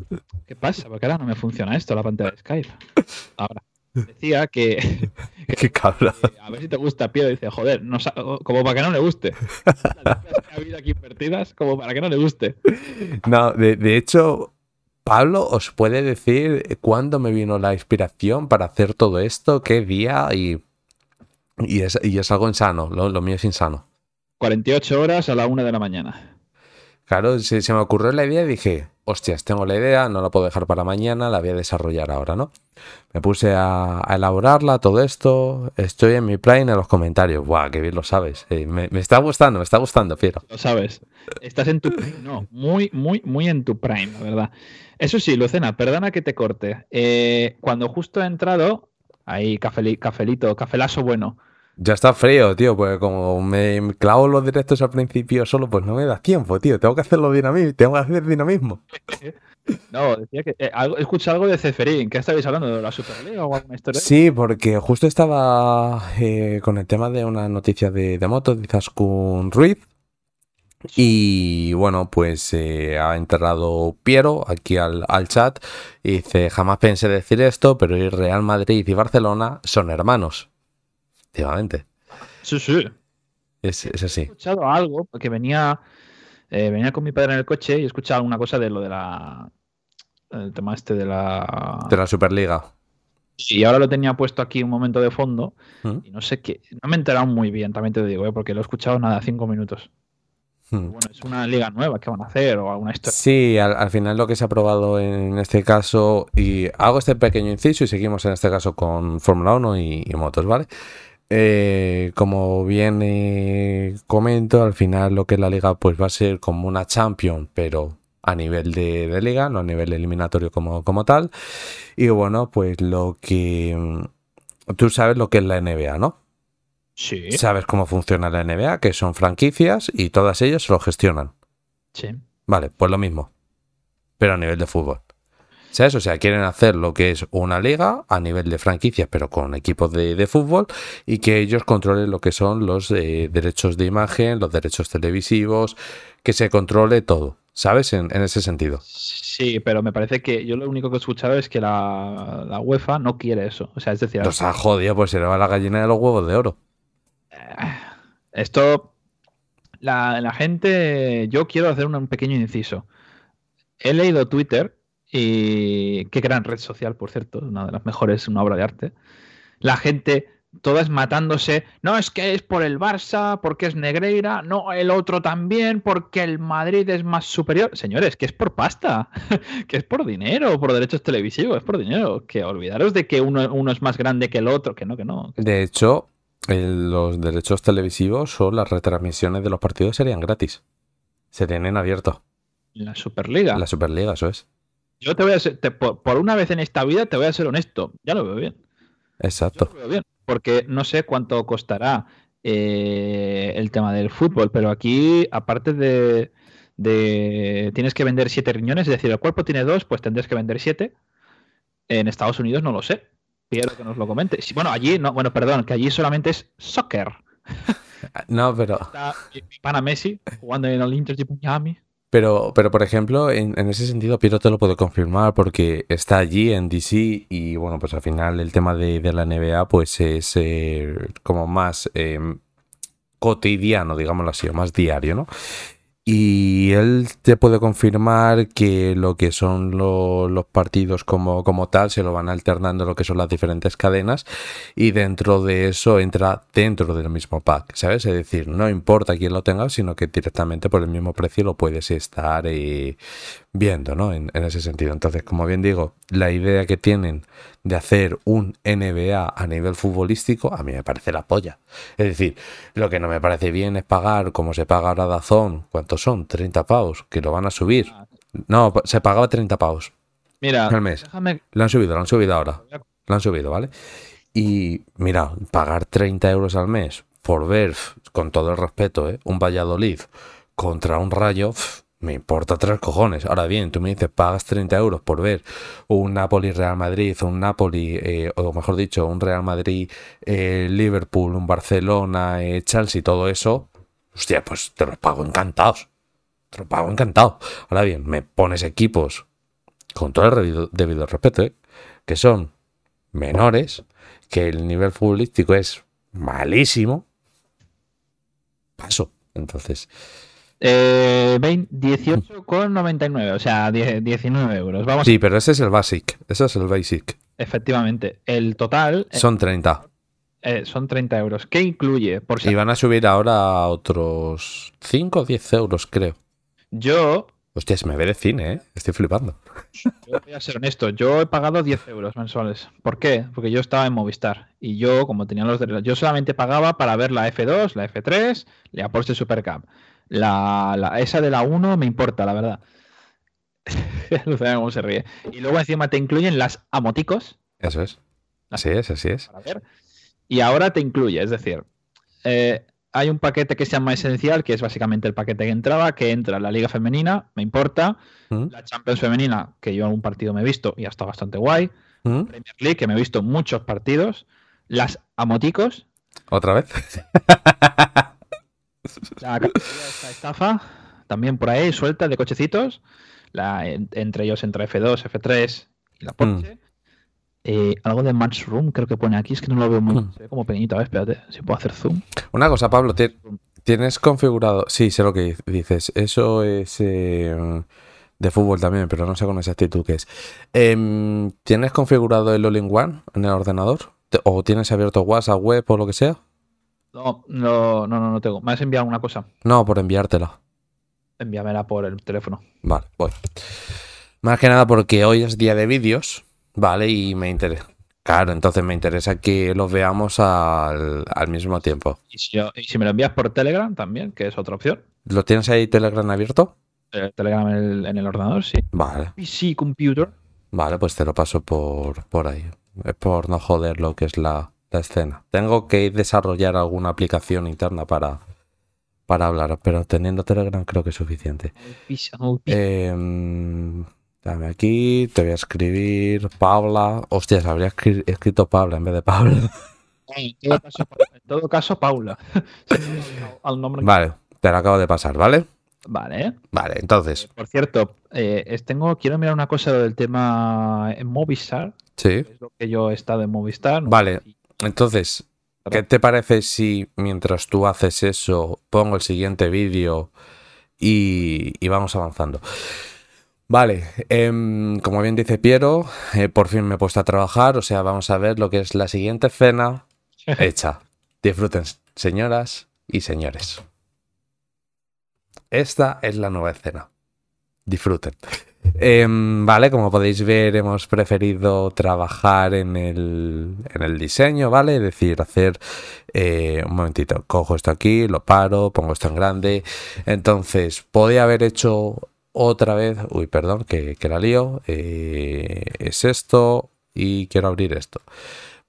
¿Qué pasa? Porque ahora no me funciona esto, la pantalla de Skype. Ahora. Decía que. [laughs] Qué cabra. a ver si te gusta Pío. Dice, joder, no, como para que no le guste. Las que ha habido aquí invertidas, como para que no le guste. No, de, de hecho, Pablo os puede decir cuándo me vino la inspiración para hacer todo esto, qué día y. Y es, y es algo insano, lo, lo mío es insano. 48 horas a la una de la mañana. Claro, se, se, me ocurrió la idea y dije, hostias, tengo la idea, no la puedo dejar para mañana, la voy a desarrollar ahora, ¿no? Me puse a, elaborarla, todo esto, estoy en mi prime en los comentarios, ¡buah, qué bien lo sabes! Eh, me, está gustando, me está gustando, Piero. Lo sabes, estás en tu prime, no, muy, muy, muy en tu prime, la verdad. Eso sí, Lucena, perdona que te corte. Eh, cuando justo he entrado, ahí cafeli, cafelito, cafelazo bueno, ya está frío, tío, pues como me clavo los directos al principio solo, pues no me da tiempo, tío. Tengo que hacerlo dinamismo, tengo que hacer dinamismo. [laughs] No, decía que eh, algo, escuché algo de Ceferín. ¿Qué estabais hablando? ¿De la Superliga o alguna historia? Sí, porque justo estaba eh, con el tema de una noticia de, de moto de Zaskun Ruiz. Y bueno, pues eh, ha enterrado Piero aquí al, al, chat y dice, jamás pensé decir esto, pero el Real Madrid y Barcelona son hermanos. Efectivamente. Sí, sí. Es, es así. He escuchado algo, porque venía, eh, venía con mi padre en el coche y he escuchado alguna cosa de lo de la. El tema este de la. De la Superliga. Y ahora lo tenía puesto aquí un momento de fondo ¿Mm? y no sé qué. No me he enterado muy bien, también te digo, ¿eh? porque lo he escuchado nada, cinco minutos. ¿Mm? Bueno, es una liga nueva que van a hacer o alguna historia. Sí, al, al, final lo que se ha aprobado en este caso, y hago este pequeño inciso y seguimos en este caso con Fórmula 1 y, y motos, ¿vale? Eh, como bien eh, comento, al final lo que es la liga pues va a ser como una champion, pero a nivel de, de liga, no a nivel eliminatorio como, como, tal. Y bueno, pues lo que... mm, Tú sabes lo que es la NBA, ¿no? Sí. Sabes cómo funciona la NBA, que son franquicias y todas ellas lo gestionan. Sí. Vale, pues lo mismo, pero a nivel de fútbol. ¿Sabes? O sea, quieren hacer lo que es una liga a nivel de franquicias, pero con equipos de, de fútbol, y que ellos controlen lo que son los eh, derechos de imagen, los derechos televisivos, que se controle todo, ¿sabes? En, en, ese sentido. Sí, pero me parece que yo lo único que he escuchado es que la, la UEFA no quiere eso. O sea, es decir... Nos ha jodido, pues se le va la gallina de los huevos de oro. Esto... La, la gente... Yo quiero hacer un, un pequeño inciso. He leído Twitter y qué gran red social, por cierto, una de las mejores, una obra de arte. La gente, todas matándose, no es que es por el Barça, porque es Negreira, no, el otro también, porque el Madrid es más superior. Señores, que es por pasta, [laughs] que es por dinero, por derechos televisivos, es por dinero. Que olvidaros de que uno, uno es más grande que el otro, que no, que no. De hecho, el, los derechos televisivos o las retransmisiones de los partidos serían gratis. Serían en abierto. La Superliga. La Superliga, eso es. Yo te voy a ser, te, por, por, una vez en esta vida te voy a ser honesto, ya lo veo bien. Exacto. Lo veo bien, porque no sé cuánto costará eh, el tema del fútbol, pero aquí, aparte de, de, tienes que vender siete riñones, es decir, el cuerpo tiene dos, pues tendrás que vender siete. En Estados Unidos no lo sé. Quiero que nos lo comente. Bueno, allí, no, bueno, perdón, que allí solamente es soccer. [laughs] No, pero. Está Pana Messi jugando en el Inter de Miami. Pero, pero por ejemplo, en, en, ese sentido, Piero te lo puedo confirmar porque está allí en DC y bueno, pues al final el tema de, de la NBA pues es eh, como más eh, cotidiano, digámoslo así, o más diario, ¿no? Y él te puede confirmar que lo que son lo, los partidos como, como tal se lo van alternando lo que son las diferentes cadenas y dentro de eso entra dentro del mismo pack, ¿sabes? Es decir, no importa quién lo tenga, sino que directamente por el mismo precio lo puedes estar eh, viendo, ¿no? En, en ese sentido. Entonces, como bien digo, la idea que tienen de hacer un NBA a nivel futbolístico, a mí me parece la polla. Es decir, lo que no me parece bien es pagar como se paga ahora Dazón, ¿cuántos son? 30 pavos, que lo van a subir. No, se pagaba 30 pavos. Mira, al mes. Déjame... Lo han subido, lo han subido ahora. Lo han subido, ¿vale? Y mira, pagar 30 euros al mes por ver, con todo el respeto, ¿eh? un Valladolid contra un Rayo, me importa tres cojones. Ahora bien, tú me dices, pagas 30 euros por ver un Napoli-Real Madrid, un Napoli, eh, o mejor dicho, un Real Madrid-Liverpool, eh, un Barcelona, eh, todo eso. Hostia, pues te los pago encantados. te lo pago encantado. Ahora bien, me pones equipos, con todo el debido, debido respeto, ¿eh? que son menores, que el nivel futbolístico es malísimo, paso. Entonces, Eh, 20 18,99, o sea, 10 19 euros. Vamos, sí, pero ese es el basic. Ese es el basic. efectivamente. El total eh, Son 30. eh, son 30 euros. ¿Qué incluye? Por si Y van a subir ahora otros 5 o 10 euros, creo. yo, Hostia, se me ve de cine, ¿eh? Estoy flipando. yo voy a ser honesto, yo he pagado 10 euros mensuales. ¿Por qué? Porque yo estaba en Movistar y yo, como tenía los derechos, yo solamente pagaba para ver la F2, la F3, la Porsche Supercam. La, la- esa de la 1 me importa, la verdad. [laughs] Cómo se ríe. Y luego encima te incluyen las amoticos Eso es. Así es, así es. ver. Y ahora te incluye, es decir, eh, hay un paquete que se llama Esencial, que es básicamente el paquete que entraba, que entra la Liga Femenina, me importa, ¿Mm? la Champions Femenina, que yo algún partido me he visto y ha estado bastante guay, ¿Mm? Premier League, que me he visto muchos partidos, las amoticos, ¿Otra vez? [laughs] la esta estafa, también por ahí suelta de cochecitos, la, en- entre ellos entre F2, F3 y la Porsche. Eh, algo de Match Room creo que pone aquí, es que no lo veo muy, Mm. se ve como pequeñito, a ver, espérate, si puedo hacer zoom. Una cosa, Pablo, ti- tienes configurado. Sí, sé lo que dices. Eso es eh, de fútbol también, pero no sé con exactitud qué es. Em, ¿Tienes configurado el All-in-One en el ordenador? ¿O tienes abierto WhatsApp, web o lo que sea? No, no, no, no, no tengo. Me has enviado una cosa. No, por enviártela. Envíamela por el teléfono. Vale, voy. Más que nada porque hoy es día de vídeos, ¿vale? Y me interesa. Claro, entonces me interesa que los veamos al, al mismo tiempo. Y si, yo- y si me lo envías por Telegram también, que es otra opción. ¿Lo tienes ahí Telegram abierto? Eh, Telegram en el, en el ordenador, sí. Vale, PC Computer. vale, pues te lo paso por, por ahí. Es por no joder lo que es la, la escena. Tengo que desarrollar alguna aplicación interna para, para hablar, pero teniendo Telegram creo que es suficiente. Em, dame aquí, te voy a escribir Paula. Hostias, habría escri- escrito Paula en vez de Pablo. En todo caso, en todo caso, Paula. [laughs] Al nombre. Vale, te lo acabo de pasar, ¿vale? Vale. ¿eh? Vale, entonces, Por cierto, eh, tengo, quiero mirar una cosa del tema en Movistar. sí. Es lo que yo he estado en Movistar. no Vale. Entonces, ¿qué te parece si mientras tú haces eso pongo el siguiente vídeo y, y vamos avanzando? Vale, em, como bien dice Piero, eh, por fin me he puesto a trabajar, o sea, vamos a ver lo que es la siguiente cena [laughs] hecha. Disfruten, señoras y señores. Esta es la nueva escena. Disfruten. Em, vale, como podéis ver, hemos preferido trabajar en el, en el diseño, ¿vale? Es decir, hacer eh, un momentito, cojo esto aquí, lo paro, pongo esto en grande. Entonces, podía haber hecho otra vez, uy, perdón, que, que la lío. eh, es esto y quiero abrir esto.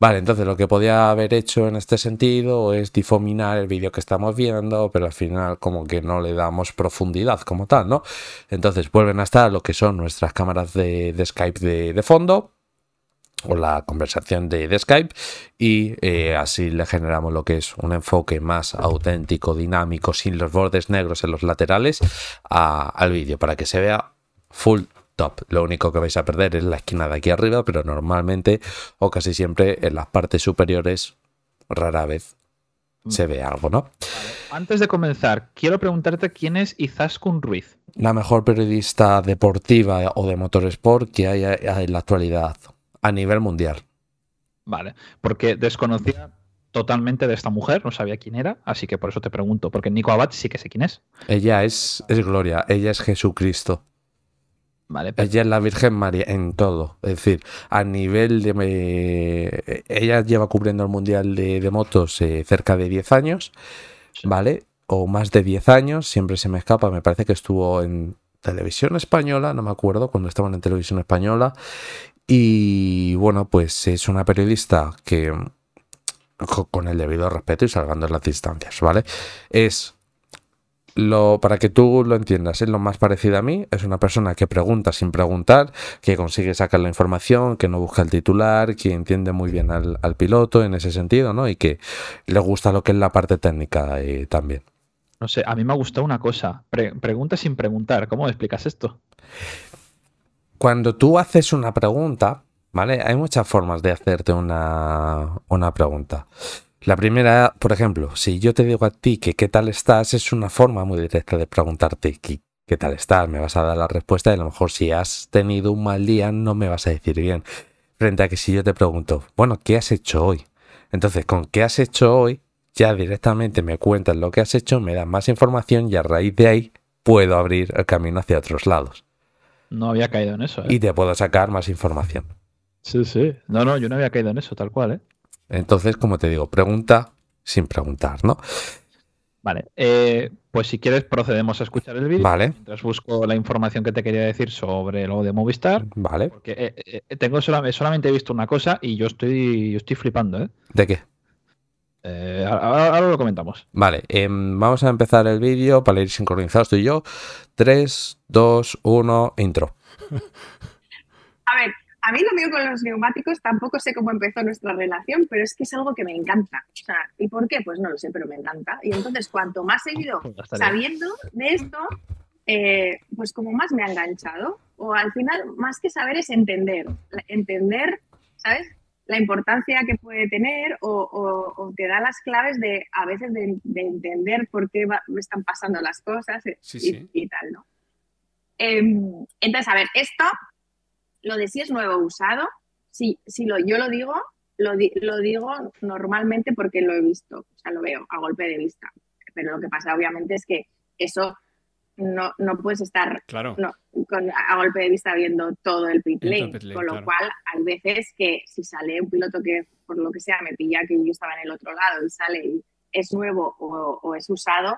Vale, entonces lo que podía haber hecho en este sentido es difuminar el vídeo que estamos viendo, pero al final como que no le damos profundidad como tal, ¿no? Entonces vuelven a estar lo que son nuestras cámaras de, Skype de, fondo o la conversación de, Skype y eh, así le generamos lo que es un enfoque más auténtico, dinámico, sin los bordes negros en los laterales al vídeo para que se vea full top. Lo único que vais a perder es la esquina de aquí arriba, pero normalmente o casi siempre en las partes superiores rara vez se ve algo, ¿no? Antes de comenzar, quiero preguntarte quién es Izaskun Ruiz. La mejor periodista deportiva o de motorsport que hay en la actualidad a nivel mundial. Vale, porque desconocía totalmente de esta mujer, no sabía quién era, así que por eso te pregunto, porque Nico Abad sí que sé quién es. Ella es, es Gloria, ella es Jesucristo. Vale, pero- Ella es la Virgen María en todo. Es decir, a nivel de... eh, ella lleva cubriendo el Mundial de, de motos eh, cerca de 10 años, Sí. ¿vale? O más de 10 años, siempre se me escapa. Me parece que estuvo en televisión española, no me acuerdo, cuando estaban en televisión española. Y bueno, pues es una periodista que, co- con el debido respeto y salvando las distancias, ¿vale? Es lo, para que tú lo entiendas, es lo más parecido a mí. Es una persona que pregunta sin preguntar, que consigue sacar la información, que no busca el titular, que entiende muy bien al, al piloto en ese sentido, ¿no? Y que le gusta lo que es la parte técnica eh, también. No sé, a mí me ha gustado una cosa. Pre- pregunta sin preguntar. ¿Cómo explicas esto? Cuando tú haces una pregunta, ¿vale? Hay muchas formas de hacerte una, una pregunta. La primera, por ejemplo, si yo te digo a ti que qué tal estás, es una forma muy directa de preguntarte qué, qué tal estás. Me vas a dar la respuesta y a lo mejor si has tenido un mal día no me vas a decir bien. Frente a que si yo te pregunto, bueno, ¿qué has hecho hoy? Entonces, con qué has hecho hoy, ya directamente me cuentas lo que has hecho, me das más información y a raíz de ahí puedo abrir el camino hacia otros lados. No había caído en eso. ¿eh? Y te puedo sacar más información. Sí, sí. No, no, yo no había caído en eso, tal cual, ¿eh? Entonces, como te digo, pregunta sin preguntar, ¿no? Vale. eh, pues si quieres, procedemos a escuchar el vídeo. Vale, Mientras busco la información que te quería decir sobre lo de Movistar. vale. Porque eh, eh, tengo solam- solamente he visto una cosa y yo estoy, yo estoy flipando, ¿eh? ¿De qué? Eh, ahora, ahora lo comentamos. Vale, em, vamos a empezar el vídeo para ir sincronizados tú y yo. 3, 2, 1, intro. [laughs] A ver, a mí lo mío con los neumáticos tampoco sé cómo empezó nuestra relación, pero es que es algo que me encanta. O sea, ¿y por qué? Pues no lo sé, pero me encanta. Y entonces, cuanto más he ido [laughs] sabiendo de esto, eh, pues como más me ha enganchado. O al final, más que saber es entender. Entender, ¿sabes? La importancia que puede tener o, o- o te da las claves de a veces de, de entender por qué va- me están pasando las cosas eh, Sí, y, sí. y tal, ¿no? Em, entonces, a ver, esto, lo de si es nuevo o usado, si, si lo, yo lo digo, lo, di- lo digo normalmente porque lo he visto, o sea, lo veo a golpe de vista. Pero lo que pasa, obviamente, es que eso no, no puedes estar Claro. no, con, a golpe de vista viendo todo el pit lane, pit lane, con lo claro. cual hay veces que si sale un piloto que por lo que sea me pilla que yo estaba en el otro lado y sale y es nuevo o, o es usado,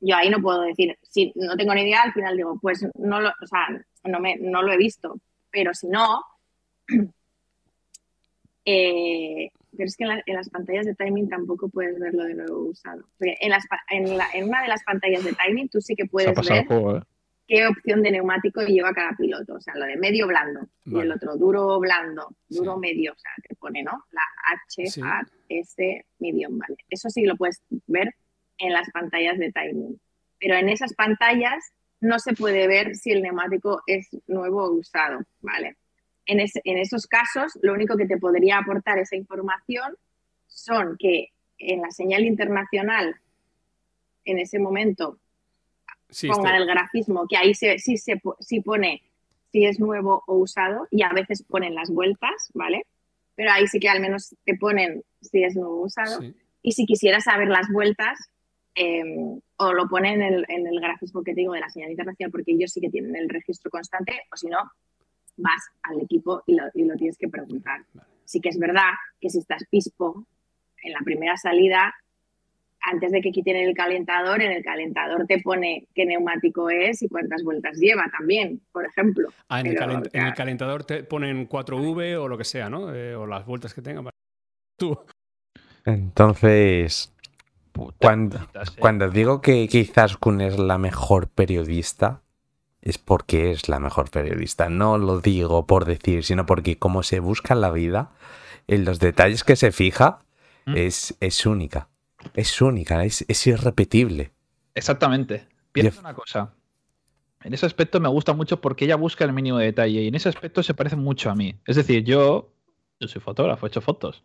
yo ahí no puedo decir, si no tengo ni idea, al final digo, pues no lo, o sea, no, me, no lo he visto, pero si no, [clears throat] eh, pero es que en, la- en las pantallas de timing tampoco puedes verlo de nuevo usado. Porque en, las pa- en, la- en una de las pantallas de timing tú sí que puedes ver juego, ¿eh? qué opción de neumático lleva cada piloto. O sea, lo de medio blando y el otro duro blando, duro Sí. medio, o sea, te pone, ¿no? La H, Sí. A, S, medium, ¿vale? Eso sí lo puedes ver en las pantallas de timing. Pero en esas pantallas no se puede ver si el neumático es nuevo o usado, ¿vale? En, ese- en esos casos, lo único que te podría aportar esa información son que en la señal internacional, en ese momento, Sí, pongan el grafismo, que ahí se, sí, se, sí pone si es nuevo o usado y a veces ponen las vueltas, ¿vale? Pero ahí sí que al menos te ponen si es nuevo o usado. sí. Y si quisieras saber las vueltas, eh, o lo ponen en el, en el grafismo que te digo de la señal internacional, porque ellos sí que tienen el registro constante, o si no, vas al equipo y lo, y lo tienes que preguntar. Vale. Sí que es verdad que si estás pispo en la primera salida, antes de que quiten el calentador, en el calentador te pone qué neumático es y cuántas vueltas lleva también, por ejemplo. Ah, en el, en calentador te ponen 4V o lo que sea, ¿no? Eh, o las vueltas que tenga. Tú. Entonces, Puta Cuando- digo que quizás Kun es la mejor periodista, es porque es la mejor periodista. No lo digo por decir, sino porque como se busca la vida, en los detalles que se fija, ¿Mm? es, es única. Es única, es, es irrepetible. Exactamente. Piensa Jeff. una cosa. En ese aspecto me gusta mucho porque ella busca el mínimo detalle y en ese aspecto se parece mucho a mí. Es decir, yo, yo soy fotógrafo, he hecho fotos.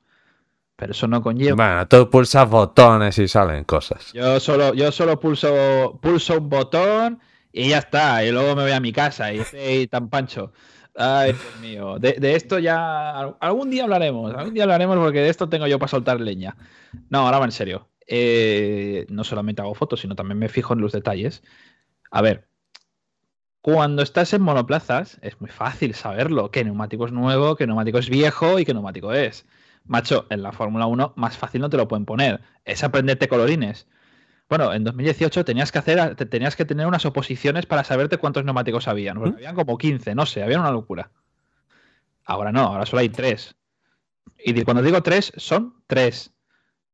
Pero eso no conlleva. Bueno, tú pulsas botones y salen cosas. Yo solo, yo solo pulso, pulso un botón y ya está. Y luego me voy a mi casa y estoy tan pancho. Ay, Dios mío. De, de esto ya al- algún día hablaremos. Algún día hablaremos porque de esto tengo yo para soltar leña. No, ahora va en serio. Eh, no solamente hago fotos, sino también me fijo en los detalles. A ver, cuando estás en monoplazas es muy fácil saberlo. Qué neumático es nuevo, qué neumático es viejo y qué neumático es. Macho, en la Fórmula 1 más fácil no te lo pueden poner. Es aprenderte colorines. Bueno, en 2018 tenías que hacer, te- tenías que tener unas oposiciones para saberte cuántos neumáticos habían. Habían como 15, no sé, había una locura. Ahora no, ahora solo hay tres. Y cuando digo tres, son tres.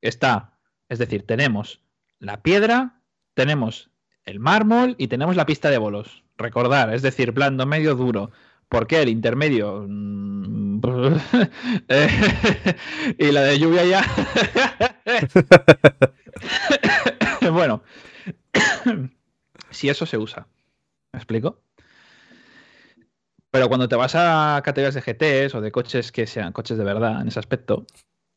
Está, es decir, tenemos la piedra, tenemos el mármol y tenemos la pista de bolos. Recordar, es decir, blando, medio, duro. ¿Por qué el intermedio? Mm, [laughs] eh, [laughs] y la de lluvia ya. [laughs] bueno, [coughs] si eso se usa. ¿Me explico? Pero cuando te vas a categorías de GTs o de coches que sean coches de verdad en ese aspecto,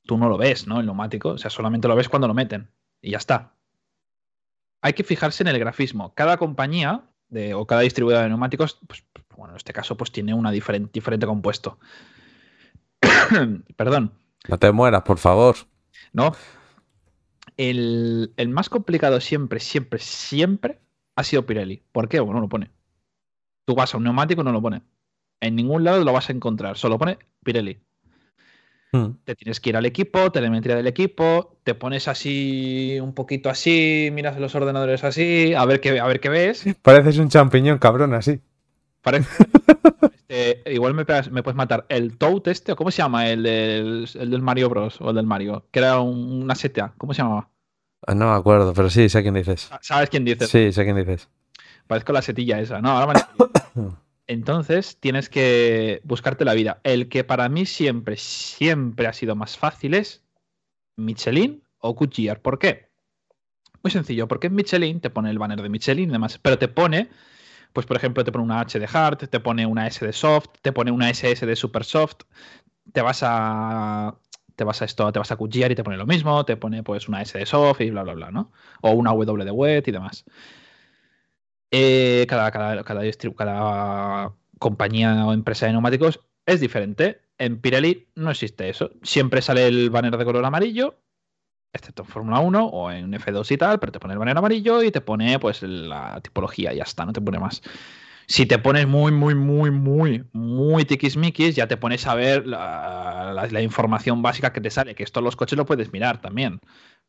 tú no lo ves, ¿no? El neumático. O sea, solamente lo ves cuando lo meten. Y ya está. Hay que fijarse en el grafismo. Cada compañía o cada distribuidor de neumáticos, pues, bueno, en este caso, pues tiene una diferente, diferente compuesto. [coughs] Perdón. No te mueras, por favor. No. El, el más complicado siempre, siempre, siempre ha sido Pirelli. ¿Por qué? Bueno, no lo pone. Tú vas a un neumático y no lo pone. En ningún lado lo vas a encontrar. Solo pone Pirelli. Hmm. Te tienes que ir al equipo, telemetría del equipo, te pones así, un poquito así, miras los ordenadores así, a ver qué, a ver qué ves. Pareces un champiñón, cabrón, así. Parece. Este, igual me, pegas- me puedes matar. El Toad este, o ¿cómo se llama? El del, el del Mario Bros. o el del Mario. Que era un- una seta. ¿Cómo se llamaba? Ah, No me acuerdo, pero sí, sé quién dices. ¿Sabes quién dice? Sí, sé quién dices. Parezco la setilla esa. No, ahora me [coughs] Entonces tienes que buscarte la vida. El que para mí siempre, siempre ha sido más fácil es Michelin o Goodyear. ¿Por qué? Muy sencillo, porque en Michelin te pone el banner de Michelin y demás, pero te pone, pues por ejemplo, te pone una H de Hard, te pone una S de Soft, te pone una SS de Super Soft, te vas a te vas a esto, te vas a Goodyear y te pone lo mismo, te pone pues una S de Soft y bla bla bla, ¿no? O una W de Wet y demás. Eh, cada, cada, cada, cada compañía o empresa de neumáticos es diferente. En Pirelli no existe eso. Siempre sale el banner de color amarillo, excepto en Fórmula 1 o en F2 y tal, pero te pone el banner amarillo y te pone pues la tipología y ya está, no te pone más. Si te pones muy, muy, muy, muy, muy tiquismiquis, ya te pones a ver la, información básica que te sale, que esto los coches lo puedes mirar también.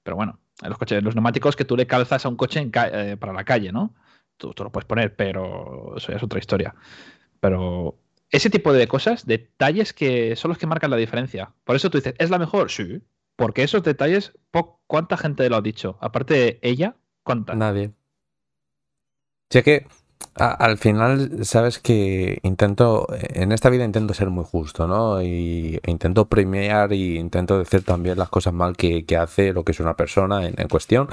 Pero bueno, en los coches, los neumáticos que tú le calzas a un coche en eh, para la calle, ¿no? Tú, tú lo puedes poner, pero eso ya es otra historia. Pero ese tipo de cosas, detalles que son los que marcan la diferencia. Por eso tú dices, ¿es la mejor? Sí. Porque esos detalles, ¿cuánta gente lo ha dicho? Aparte de ella, ¿cuánta? Nadie. Sé que a- al final, sabes que intento, en esta vida intento ser muy justo, ¿no? Y e intento premiar y intento decir también las cosas mal que, que hace lo que es una persona en, en cuestión.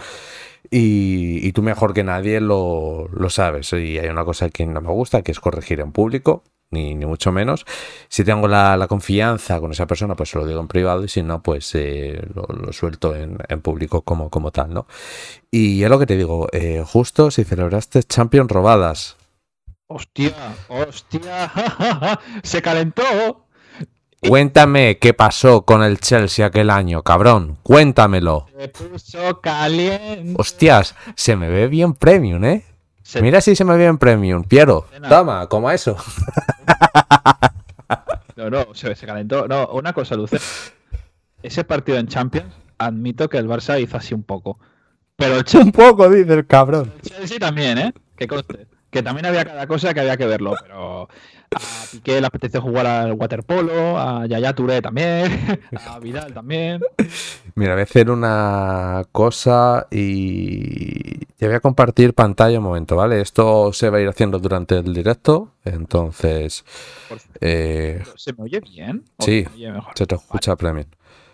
Y, y tú mejor que nadie lo, lo sabes. Y hay una cosa que no me gusta, que es corregir en público, ni, ni mucho menos. Si tengo la, la confianza con esa persona, pues se lo digo en privado y si no, pues eh, lo, lo suelto en, en público como, como tal, ¿no? Y es lo que te digo, eh, justo si celebraste Champion robadas. Hostia, hostia, [laughs] se calentó. Cuéntame qué pasó con el Chelsea aquel año, cabrón. Cuéntamelo. Se puso caliente. Hostias, se me ve bien premium, ¿eh? Se- Mira si se me ve bien premium, Piero. Toma, como eso. [laughs] No, no, se, se calentó. No, una cosa, Luce. Ese partido en Champions, admito que el Barça hizo así un poco. Pero el [laughs] Chelsea, Un poco, dice el cabrón. el Chelsea también, ¿eh? Que conste. Que también había cada cosa que había que verlo, pero a Piqué le apeteció jugar al waterpolo, a Yaya Touré también, [laughs] a Vidal también. Mira, voy a hacer una cosa y te voy a compartir pantalla un momento, ¿vale? Esto se va a ir haciendo durante el directo, entonces eh, ¿Se me oye bien? ¿O Sí. se me oye mejor? se te escucha premium.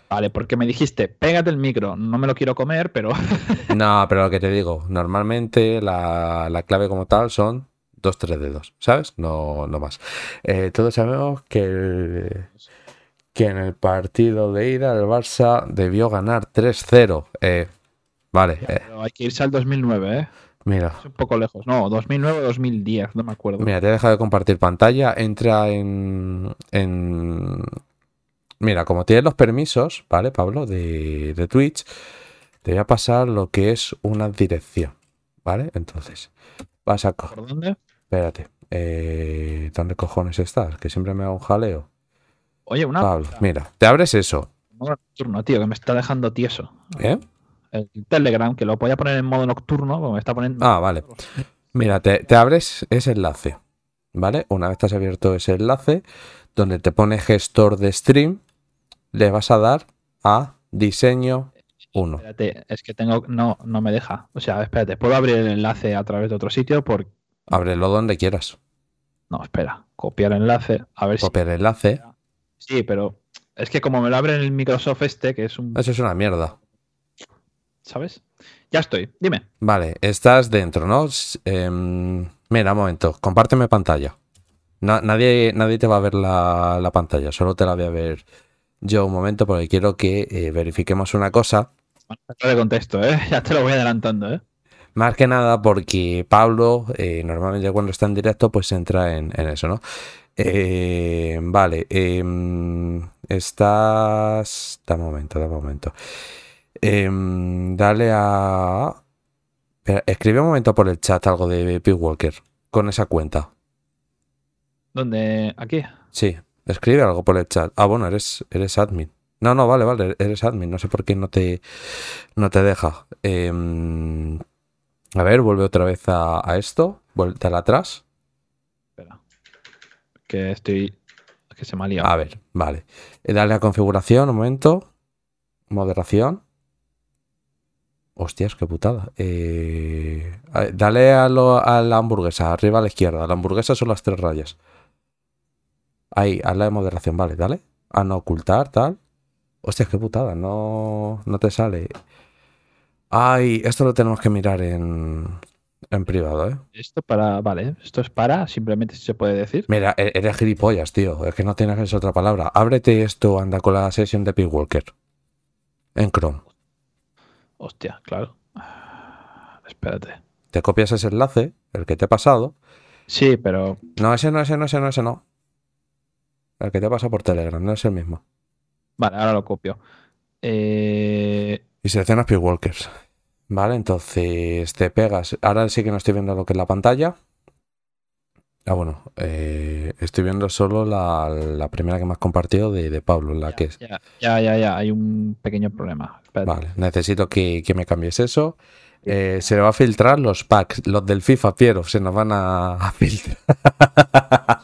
Vale, porque me dijiste, pégate el micro, no me lo quiero comer, pero [laughs] No, pero lo que te digo, normalmente la, la clave como tal son dos, tres dedos, ¿sabes? No, no más. Eh, todos sabemos que, el- que en el partido de ida el Barça debió ganar 3-0. Eh, vale, eh, Pero hay que irse al 2009, ¿eh? mira. Es un poco lejos. No, 2009 o 2010, no me acuerdo. Mira, te he dejado de compartir pantalla. Entra en. en... Mira, como tienes los permisos, ¿vale, Pablo? De, de Twitch, te voy a pasar lo que es una dirección, ¿vale? Entonces, vas a. ¿Por dónde? Espérate. Eh, ¿Dónde cojones estás? Que siempre me hago un jaleo. Oye, una Pablo, mira, te abres eso, modo nocturno, tío, que me está dejando tieso. ¿eh? El Telegram, que lo voy a poner en modo nocturno, como me está poniendo. Ah, vale. Mira, te, te abres ese enlace, ¿vale? Una vez te has abierto ese enlace, donde te pone gestor de stream, le vas a dar a diseño 1. Espérate, es que tengo. No, no me deja. O sea, espérate, puedo abrir el enlace a través de otro sitio por. Ábrelo donde quieras. No, espera. Copiar enlace. A ver si. Copiar el enlace. Sí, pero. Es que como me lo abre en el Microsoft este, que es un. Eso es una mierda. ¿Sabes? Ya estoy, dime. Vale, estás dentro, ¿no? Em, mira, un momento, compárteme pantalla. Na- nadie, nadie te va a ver la, la pantalla, solo te la voy a ver yo un momento porque quiero que eh, verifiquemos una cosa. Contexto, ¿eh? [laughs] Ya te lo voy adelantando, ¿eh? Más que nada porque Pablo, eh, normalmente cuando está en directo, pues entra en, en eso, ¿no? Eh, vale, em, estás... Da un momento, da un momento. Em, dale a... Escribe un momento por el chat algo de Pig Walker con esa cuenta. ¿Dónde? ¿Aquí? Sí, escribe algo por el chat. Ah, bueno, eres, eres admin. No, no, vale, vale, eres admin. No sé por qué no te, no te deja. Em, a ver, vuelve otra vez a, a esto. Vuelta atrás. Espera. Que estoy. Que se me ha liado. A ver, vale. Eh, Dale a configuración, un momento. Moderación. Hostias, qué putada. Eh, dale a, lo- a la hamburguesa, arriba a la izquierda. La hamburguesa son las tres rayas. Ahí, a la de moderación, vale, dale. A no ocultar, tal. Hostias, qué putada, no, no te sale. Ay, esto lo tenemos que mirar en, en privado, ¿eh? Esto para. Vale, esto es para, simplemente si se puede decir. Mira, e- eres gilipollas, tío. Es que no tienes esa otra palabra. Ábrete esto, anda con la sesión de Pig Walker. En Chrome. Hostia, claro. Espérate. Te copias ese enlace, el que te he pasado. Sí, pero. No, ese no, ese no, ese no, ese no. El que te he pasado por Telegram, no es el mismo. Vale, ahora lo copio. Eh, Y seleccionas Pig Walkers. Vale, entonces te pegas. Ahora sí que no estoy viendo lo que es la pantalla. Ah, bueno, eh, estoy viendo solo la, la primera que me has compartido de, de Pablo, la que es. ya, ya, ya, ya, Hay un pequeño problema. Espérate. Vale, necesito que, que me cambies eso. Eh, se va a filtrar los packs, los del FIFA, Piero, se nos van a, a filtrar.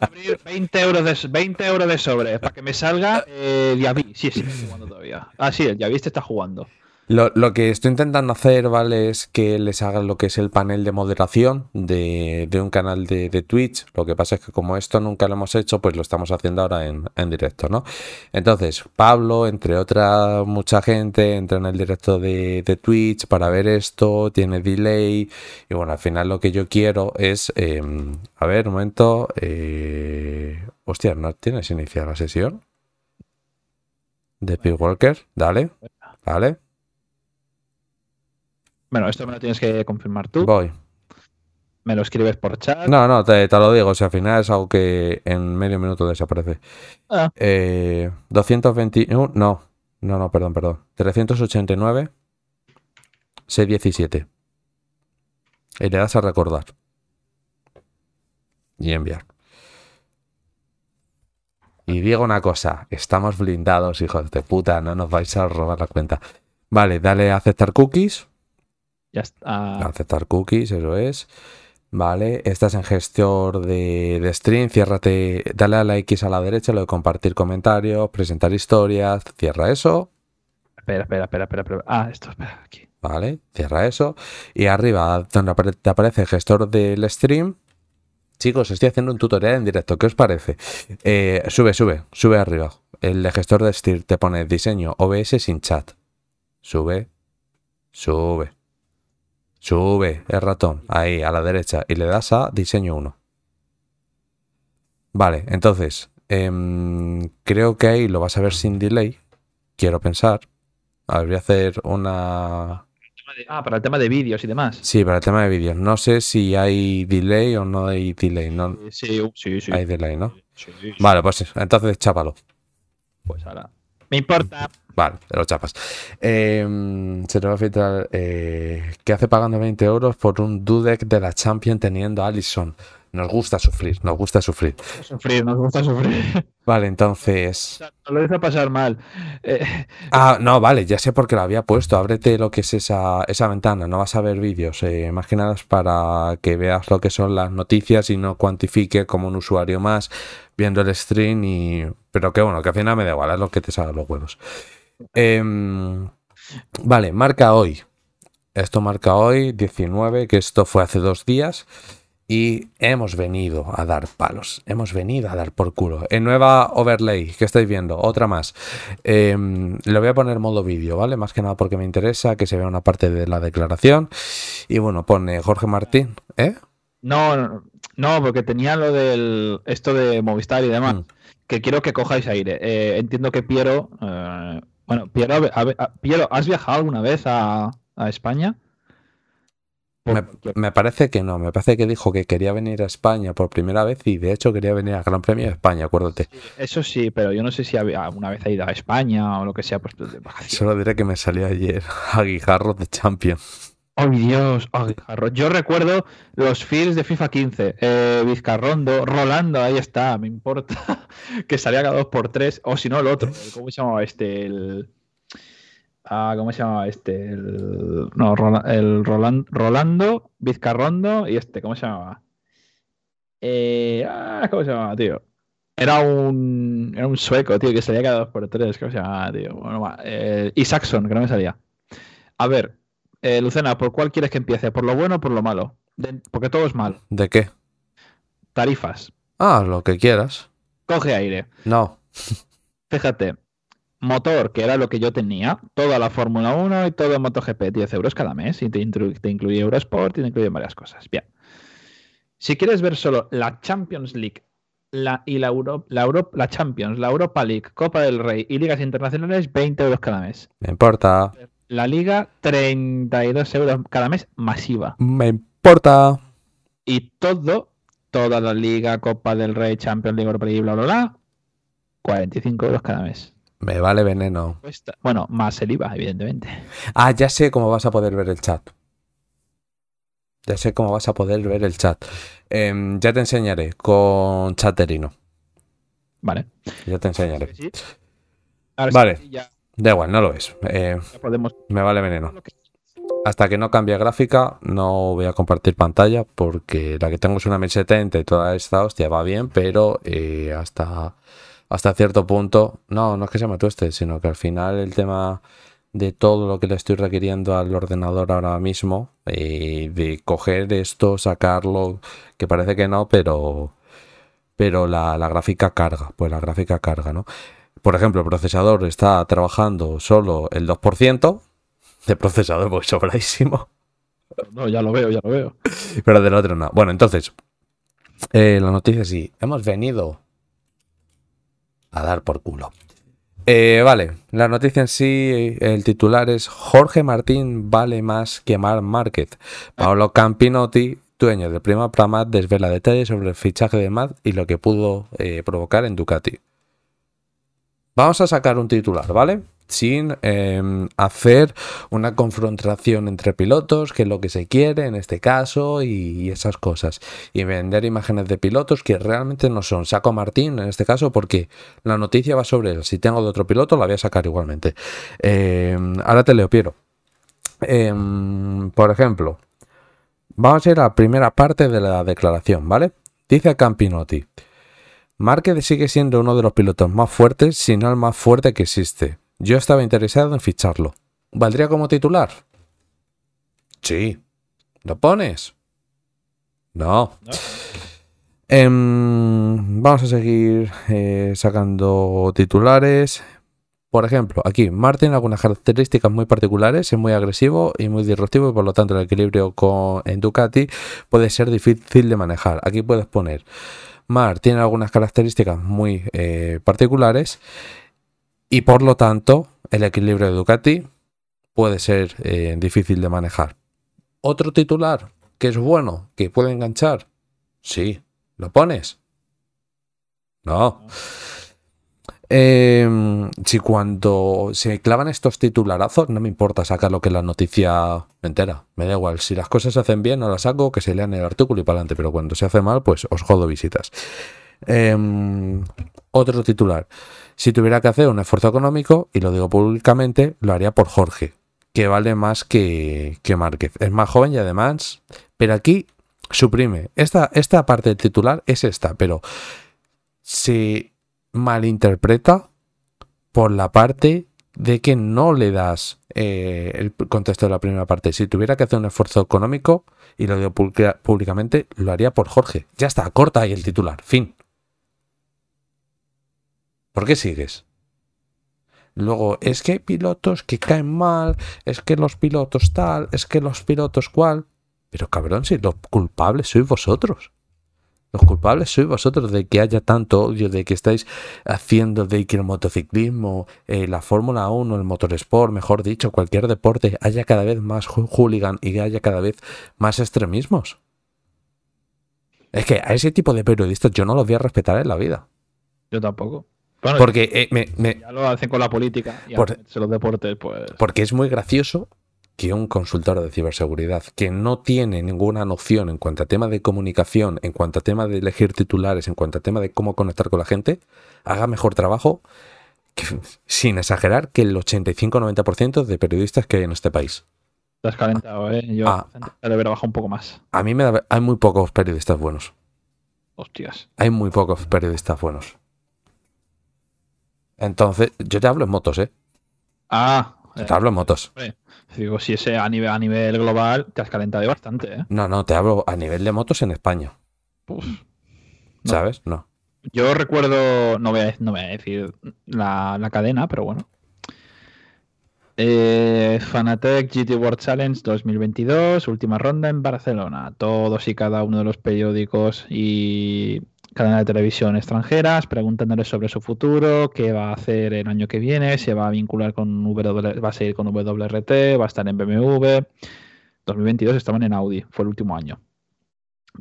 Abrir 20 euros de, 20 euros de sobre para que me salga eh, Diaby. Sí, sí, estoy jugando todavía. Ah, sí, el Diaby te está jugando. Lo, lo que estoy intentando hacer, ¿vale? Es que les haga lo que es el panel de moderación de, de un canal de, de Twitch. Lo que pasa es que como esto nunca lo hemos hecho, pues lo estamos haciendo ahora en, en directo, ¿no? Entonces, Pablo, entre otra mucha gente, entra en el directo de, de Twitch para ver esto, tiene delay. Y bueno, al final lo que yo quiero es... eh, a ver, un momento. Eh, hostia, ¿no tienes iniciar la sesión? De Pig Walker, dale, dale. Bueno, esto me lo tienes que confirmar tú. Voy. Me lo escribes por chat. No, no, te, te lo digo. O sea, al final es algo que en medio minuto desaparece. Ah. Eh, 221. No, no, no, perdón, perdón. 389. 617. Y le das a recordar. Y enviar. Y digo una cosa, estamos blindados, hijos de puta, no nos vais a robar la cuenta. Vale, dale a aceptar cookies. Ya está. Aceptar cookies, eso es. Vale, estás en gestor de, de stream, ciérrate, dale a la X a la derecha, lo de compartir comentarios, presentar historias, cierra eso, Espera, espera, espera, espera, espera. Ah, esto, espera, aquí. vale, cierra eso. Y arriba, donde te aparece el gestor del stream, chicos, estoy haciendo un tutorial en directo, ¿qué os parece? Eh, sube, sube, sube arriba. El de gestor de stream te pone diseño OBS sin chat. Sube, sube. Sube el ratón ahí a la derecha y le das a diseño 1. Vale, entonces em, creo que ahí lo vas a ver sin delay. Quiero pensar. A ver, voy a hacer una. Ah, para el tema de vídeos y demás. Sí, para el tema de vídeos. No sé si hay delay o no hay delay. No Sí, sí, sí. hay delay, ¿no? Sí, sí. Vale, pues entonces chápalo. Pues ahora. Me importa. Vale, te lo chapas. Em, se te va a filtrar. Eh, ¿Qué hace pagando 20 euros por un Dudek de la Champion teniendo a Allison? Nos gusta sufrir, nos gusta sufrir. Sufrir, nos gusta sufrir. Vale, entonces. No lo hizo pasar mal. Eh, Ah, no, vale, ya sé por qué lo había puesto. Ábrete lo que es esa, esa ventana, no vas a ver vídeos. eh, más que nada es para que veas lo que son las noticias y no cuantifique como un usuario más viendo el stream y... Pero que bueno, que al final me da igual, es lo que te salga los huevos. Em, vale, marca hoy. Esto marca hoy, 19, que esto fue hace dos días. y hemos venido a dar palos, hemos venido a dar por culo. En nueva overlay que estáis viendo, otra más. Eh, le voy a poner modo vídeo, ¿vale? Más que nada porque me interesa que se vea una parte de la declaración. Y bueno, pone Jorge Martín, ¿eh? No, no, no, porque tenía lo del esto de Movistar y demás. Mm. Que quiero que cojáis aire. Eh, entiendo que Piero. eh, bueno, Piero, a ver, a- Piero, ¿has viajado alguna vez a, a España? Me, parece que no, me parece que dijo que quería venir a España por primera vez y de hecho quería venir al Gran Premio de España, acuérdate. Eso sí, pero yo no sé si alguna vez ha ido a España o lo que sea, pues de. Solo diré que me salió ayer [laughs] a Guijarro de Champion. ¡Ay, Dios! ¡Ay! Yo recuerdo los feels de FIFA 15. Eh, Vizcarrondo, Rolando, ahí está, me importa. [laughs] que salía cada dos por tres. O si no, el otro. ¿Cómo se llamaba este? Ah, ¿Cómo se llamaba este? No, el Roland- Rolando, Vizcarrondo y este, ¿cómo se llamaba? Eh, ah, ¿Cómo se llamaba, tío? Era un, era un sueco, tío, que salía cada dos por tres. ¿Cómo se llamaba, tío? Bueno, va, eh, y Saxon, que no me salía. A ver, eh, Lucena, ¿por cuál quieres que empiece? ¿Por lo bueno o por lo malo? De- porque todo es malo. ¿De qué? Tarifas. Ah, lo que quieras. Coge aire. No. [laughs] Fíjate. Motor, que era lo que yo tenía. Toda la Fórmula 1 y todo MotoGP. 10 euros cada mes. Y te incluye Eurosport y te incluye varias cosas. Bien. Si quieres ver solo la Champions League la, y la, Euro- la, Euro- la Champions, la Europa League, Copa del Rey y ligas internacionales, 20 euros cada mes. Me importa. La liga, 32 euros cada mes masiva. Me importa. Y todo, toda la liga, Copa del Rey, Champions League, Europa League, bla, bla, bla, 45 euros cada mes. Me vale veneno. Cuesta- Bueno, más el IVA, evidentemente. Ah, ya sé cómo vas a poder ver el chat. Ya sé cómo vas a poder ver el chat. Em, ya te enseñaré con Chaterino. Vale. Ya te enseñaré. Sí. Ahora sí, Vale. ya, Da igual, no lo es. Eh, podemos. me vale veneno. Hasta que no cambie gráfica, no voy a compartir pantalla porque la que tengo es una 1070 y toda esta hostia va bien, pero eh, hasta, hasta cierto punto, no, no es que se me tueste, sino que al final el tema de todo lo que le estoy requiriendo al ordenador ahora mismo, eh, de coger esto, sacarlo, que parece que no, pero, pero la, la gráfica carga, pues la gráfica carga, ¿no? Por ejemplo, el procesador está trabajando solo el 2%, de procesador, pues sobradísimo. No, ya lo veo, ya lo veo. Pero del otro no. Bueno, entonces, eh, la noticia sí. Hemos venido a dar por culo. Eh, vale, la noticia en sí, el titular es Jorge Martín vale más que Mar Márquez. Paolo Campinotti, dueño de Prima Pramat, desvela detalles sobre el fichaje de Mad y lo que pudo eh, provocar en Ducati. Vamos a sacar un titular, ¿vale? Sin eh, hacer una confrontación entre pilotos, que es lo que se quiere en este caso, y, esas cosas. Y vender imágenes de pilotos que realmente no son. Saco a Martín en este caso porque la noticia va sobre él. Si tengo de otro piloto, la voy a sacar igualmente. Eh, ahora te leo, Piero. Eh, por ejemplo, vamos a ir a la primera parte de la declaración, ¿vale? Dice Campinotti. Márquez sigue siendo uno de los pilotos más fuertes, si no el más fuerte que existe. Yo estaba interesado en ficharlo. ¿Valdría como titular? Sí. ¿Lo pones? No. Em, vamos a seguir eh, sacando titulares. Por ejemplo, aquí, Martin tiene algunas características muy particulares, es muy agresivo y muy disruptivo y por lo tanto el equilibrio con, en Ducati puede ser difícil de manejar. Aquí puedes poner, Mar tiene algunas características muy eh, particulares y por lo tanto el equilibrio de Ducati puede ser eh, difícil de manejar. Otro titular que es bueno, que puede enganchar. Sí, ¿lo pones? No. Eh, si cuando se clavan estos titularazos, no me importa sacar lo que la noticia entera. Me da igual. Si las cosas se hacen bien, no las saco, que se lean el artículo y para adelante. Pero cuando se hace mal, pues os jodo visitas. Eh, otro titular. Si tuviera que hacer un esfuerzo económico, y lo digo públicamente, lo haría por Jorge, que vale más que, que Márquez. Es más joven y además, pero aquí suprime. Esta, esta parte del titular es esta, pero se malinterpreta por la parte de que no le das eh, el contexto de la primera parte. Si tuviera que hacer un esfuerzo económico, y lo digo pública- públicamente, lo haría por Jorge. Ya está, corta ahí el titular. Fin. ¿Por qué sigues? Luego, es que hay pilotos que caen mal, es que los pilotos tal, es que los pilotos cual. Pero cabrón, si los culpables sois vosotros. Los culpables sois vosotros de que haya tanto odio, de que estáis haciendo de que el motociclismo, eh, la Fórmula 1, el motorsport, mejor dicho, cualquier deporte, haya cada vez más hooligan y que haya cada vez más extremismos. Es que a ese tipo de periodistas yo no los voy a respetar en la vida. Yo tampoco. Bueno, Porque eh, me- me, ya lo hacen con la política y Por- los deportes, pues. Porque es muy gracioso que un consultor de ciberseguridad que no tiene ninguna noción en cuanto a tema de comunicación, en cuanto a tema de elegir titulares, en cuanto a tema de cómo conectar con la gente, haga mejor trabajo, que- sin exagerar, que el 85-90% de periodistas que hay en este país. Te has calentado, ¿eh? Yo Ah. bajar un poco más. A mí me da, hay muy pocos periodistas buenos. Hostias. Hay muy pocos periodistas buenos. Entonces, yo te hablo en motos, ¿eh? Ah. Eh, te hablo en motos. digo, si ese a nivel, a nivel global te has calentado bastante, ¿eh? No, no, te hablo a nivel de motos en España. Uf. No. ¿Sabes? No. Yo recuerdo, no voy a, no voy a decir la, la cadena, pero bueno. Eh, Fanatec GT World Challenge 2022, última ronda en Barcelona. Todos y cada uno de los periódicos y cadenas de televisión extranjeras preguntándole sobre su futuro, qué va a hacer el año que viene, se va a vincular con W, va a seguir con WRT, va a estar en BMW. 2022 estaban en Audi, fue el último año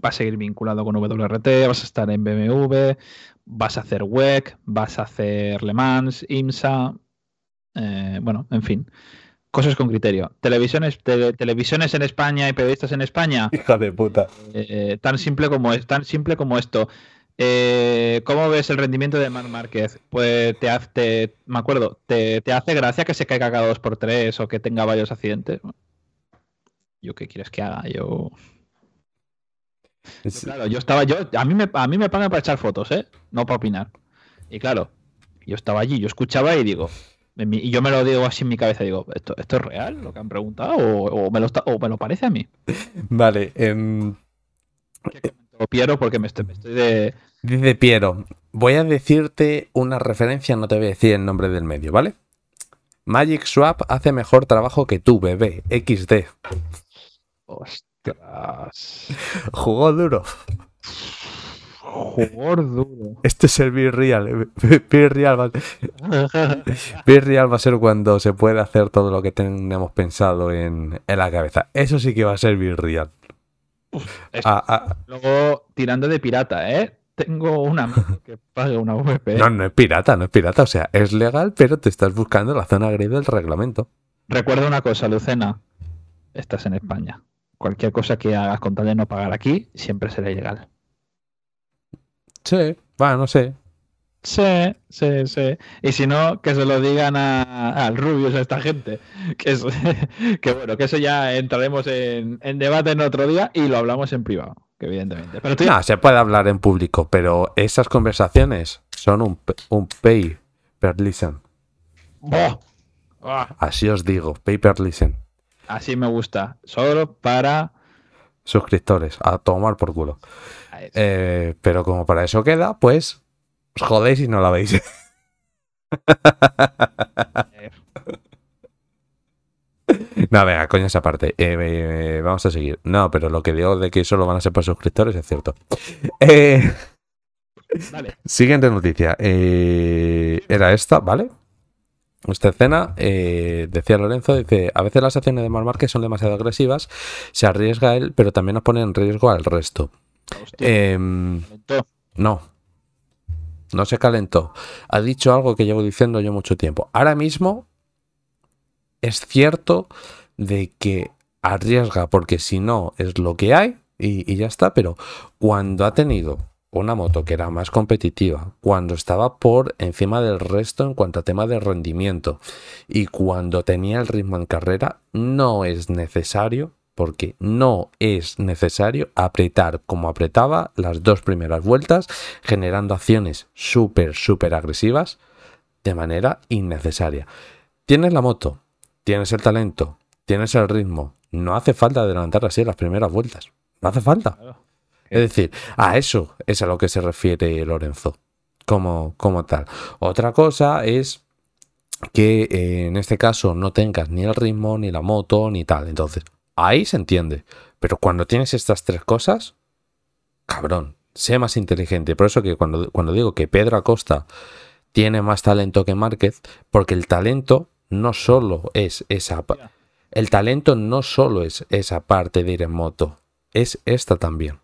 va a seguir vinculado con WRT, vas a estar en BMW, vas a hacer WEC, vas a hacer Le Mans, IMSA, eh, bueno, en fin, cosas con criterio. Televisiones, tele- televisiones en España y periodistas en España, Hija de puta. eh, tan simple como es, tan simple como esto. Eh, ¿Cómo ves el rendimiento de Marc Márquez? Pues te hace, me acuerdo, te, te hace gracia que se caiga cada dos por tres o que tenga varios accidentes. ¿Yo qué quieres que haga? Yo Claro, yo estaba, yo, a mí me, a mí me pagan para echar fotos, ¿eh? No para opinar. Y claro, yo estaba allí, yo escuchaba y digo, mi- y yo me lo digo así en mi cabeza, digo, ¿esto, esto es real lo que han preguntado? ¿O, o me, lo está- o me lo parece a mí? [laughs] Vale, em, O Piero, porque me estoy, me estoy de. dice Piero, voy a decirte una referencia, no te voy a decir el nombre del medio, ¿vale? Magic Swap hace mejor trabajo que tú, bebé. XD. Ostras. Jugó duro. Jugador duro. Este es el Be Real. Be Real va, [laughs] va a ser cuando se pueda hacer todo lo que tenemos pensado en, en la cabeza. Eso sí que va a ser Be Ah, ah, Luego, tirando de pirata, ¿eh? Tengo un amigo [laughs] que paga una VP. no, no es pirata, no es pirata. O sea, es legal, pero te estás buscando la zona gris del reglamento. Recuerda una cosa, Lucena. Estás en España. Cualquier cosa que hagas con tal de no pagar aquí, siempre será ilegal. Sí, bueno, no sé. Sí, sí, sí. Y si no, que se lo digan a- al Rubius, a esta gente. Que, es, [laughs] que bueno, que eso ya entraremos en, en debate en otro día y lo hablamos en privado, que evidentemente. Pero tú No, se puede hablar en público, pero esas conversaciones son un, un pay per listen. ¡Ah! Así os digo, pay per listen. Así me gusta. Solo para. Suscriptores, a tomar por culo. Eh, pero como para eso queda, pues os jodéis y no la veis. [laughs] no, venga, coño esa parte. Eh, eh, vamos a seguir. No, pero lo que digo de que solo van a ser para suscriptores es cierto. [laughs] Eh. Siguiente noticia. Eh, era esta, ¿vale? Esta escena, eh, decía Lorenzo, dice, a veces las acciones de Marc Márquez son demasiado agresivas, se arriesga él, pero también nos pone en riesgo al resto. Em, no, no se calentó. Ha dicho algo que llevo diciendo yo mucho tiempo. Ahora mismo es cierto de que arriesga, porque si no es lo que hay y, y ya está, pero cuando ha tenido una moto que era más competitiva, cuando estaba por encima del resto en cuanto a tema de rendimiento y cuando tenía el ritmo en carrera, no es necesario, porque no es necesario apretar como apretaba las dos primeras vueltas, generando acciones súper, súper agresivas de manera innecesaria. tienes la moto, tienes el talento, tienes el ritmo. No hace falta adelantar así las primeras vueltas. No hace falta. Es decir, a eso es a lo que se refiere Lorenzo, como, como tal. Otra cosa es que eh, en este caso no tengas ni el ritmo, ni la moto, ni tal. Entonces, ahí se entiende. Pero cuando tienes estas tres cosas, cabrón, sé más inteligente. Por eso que cuando, cuando digo que Pedro Acosta tiene más talento que Márquez, porque el talento no solo es esa... El talento no solo es esa parte de ir en moto, es esta también.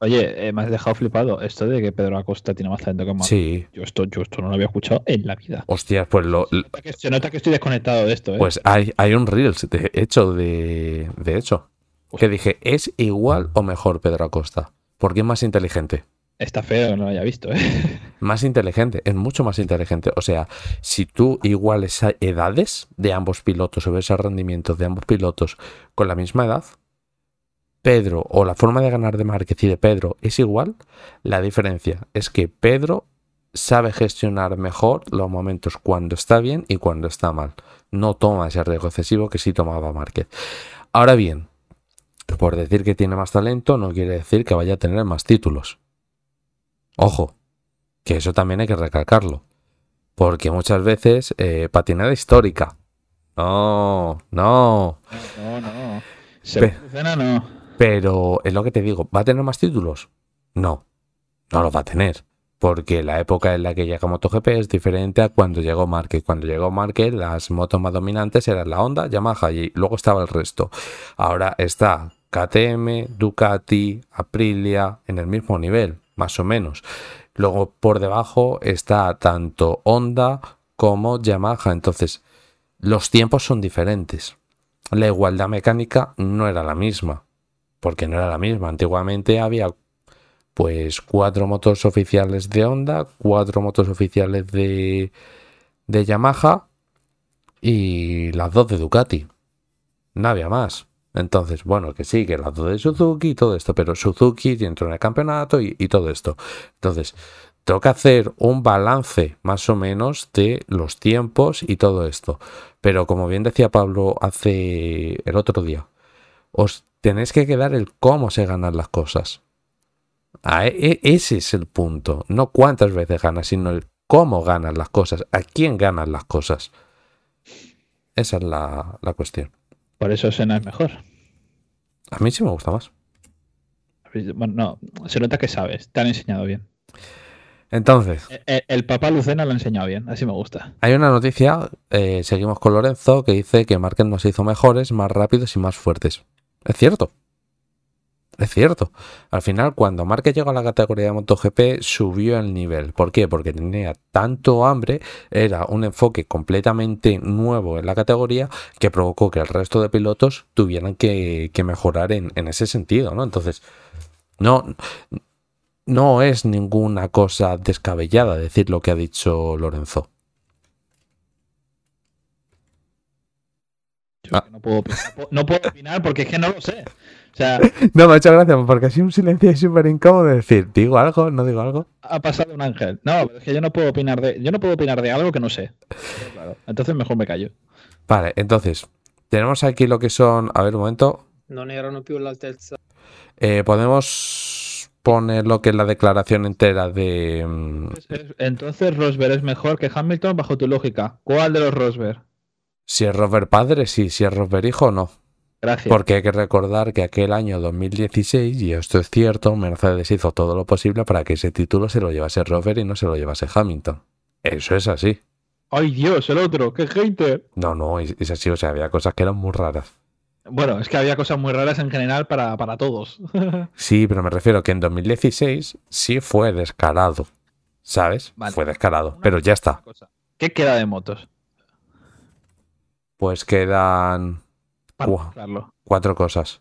Oye, eh, me has dejado flipado esto de que Pedro Acosta tiene más talento que Marco. Sí. Yo esto, yo esto no lo había escuchado en la vida. Hostias, pues lo, Se nota que- Se nota que estoy desconectado de esto, ¿eh? Pues hay, hay un Reels, de hecho, de, de hecho, que dije, ¿es igual o mejor Pedro Acosta? Porque es más inteligente. Está feo que no lo haya visto, ¿eh? [laughs] Más inteligente, es mucho más inteligente. O sea, si tú iguales edades de ambos pilotos o ves el rendimiento de ambos pilotos con la misma edad, Pedro o la forma de ganar de Márquez y de Pedro es igual, la diferencia es que Pedro sabe gestionar mejor los momentos cuando está bien y cuando está mal. No toma ese riesgo excesivo que sí tomaba Márquez. Ahora bien, por decir que tiene más talento no quiere decir que vaya a tener más títulos. Ojo, que eso también hay que recalcarlo. Porque muchas veces eh, patinada histórica. No, no. No, no. Se Pe- Lucena no. Pero es lo que te digo, ¿va a tener más títulos? No, no los va a tener. Porque la época en la que llega MotoGP es diferente a cuando llegó Márquez. Cuando llegó Márquez, las motos más dominantes eran la Honda, Yamaha y luego estaba el resto. Ahora está KTM, Ducati, Aprilia en el mismo nivel, más o menos. Luego por debajo está tanto Honda como Yamaha. Entonces, los tiempos son diferentes. La igualdad mecánica no era la misma porque no era la misma. Antiguamente había pues cuatro motos oficiales de Honda, cuatro motos oficiales de, de Yamaha y las dos de Ducati. No había más. Entonces, bueno, que sí, que las dos de Suzuki y todo esto, pero Suzuki entró en el campeonato y, y todo esto. Entonces, que hacer un balance más o menos de los tiempos y todo esto. Pero como bien decía Pablo hace el otro día, os tenéis que quedar el cómo se ganan las cosas. A e- e- ese es el punto. No cuántas veces ganas, sino el cómo ganas las cosas. A quién ganas las cosas. Esa es la, la cuestión. Por eso Senna es mejor. A mí sí me gusta más. Bueno, no, se nota que sabes. Te han enseñado bien. Entonces, El, el papá Lucena lo ha enseñado bien. Así me gusta. hay una noticia, eh, seguimos con Lorenzo, que dice que Márquez nos hizo mejores, más rápidos y más fuertes. Es cierto. Es cierto. Al final, cuando Márquez llegó a la categoría de MotoGP, subió el nivel. ¿Por qué? Porque tenía tanto hambre, era un enfoque completamente nuevo en la categoría que provocó que el resto de pilotos tuvieran que, mejorar en, en ese sentido, ¿no? Entonces, no, no es ninguna cosa descabellada decir lo que ha dicho Lorenzo. Ah. que no, puedo opinar, no puedo opinar porque es que no lo sé. O sea, [laughs] No, muchas gracias, porque ha sido un silencio súper incómodo de decir, ¿digo algo? ¿No digo algo? ha pasado un ángel. No, pero es que yo no puedo opinar de, yo no puedo opinar de algo que no sé. Claro, Entonces mejor me callo. Vale, entonces, tenemos aquí lo que son. A ver, un momento. Non erano più all'altezza. Eh, podemos poner lo que es la declaración entera de. mm, Entonces, Entonces Rosberg es mejor que Hamilton bajo tu lógica. ¿Cuál de los Rosberg? Si es Robert padre, sí. Si es Robert hijo, no. Gracias. Porque hay que recordar que aquel año 2016, y esto es cierto, Mercedes hizo todo lo posible para que ese título se lo llevase Robert y no se lo llevase Hamilton. Eso es así. ¡Ay Dios, el otro! ¡Qué hater! No, no, es es así. O sea, había cosas que eran muy raras. Bueno, es que había cosas muy raras en general para, para todos. [laughs] Sí, pero me refiero que en 2016 sí fue descarado. ¿Sabes? Vale. Fue descarado. Pero ya está. ¿Qué queda de motos? Pues quedan cuatro cosas.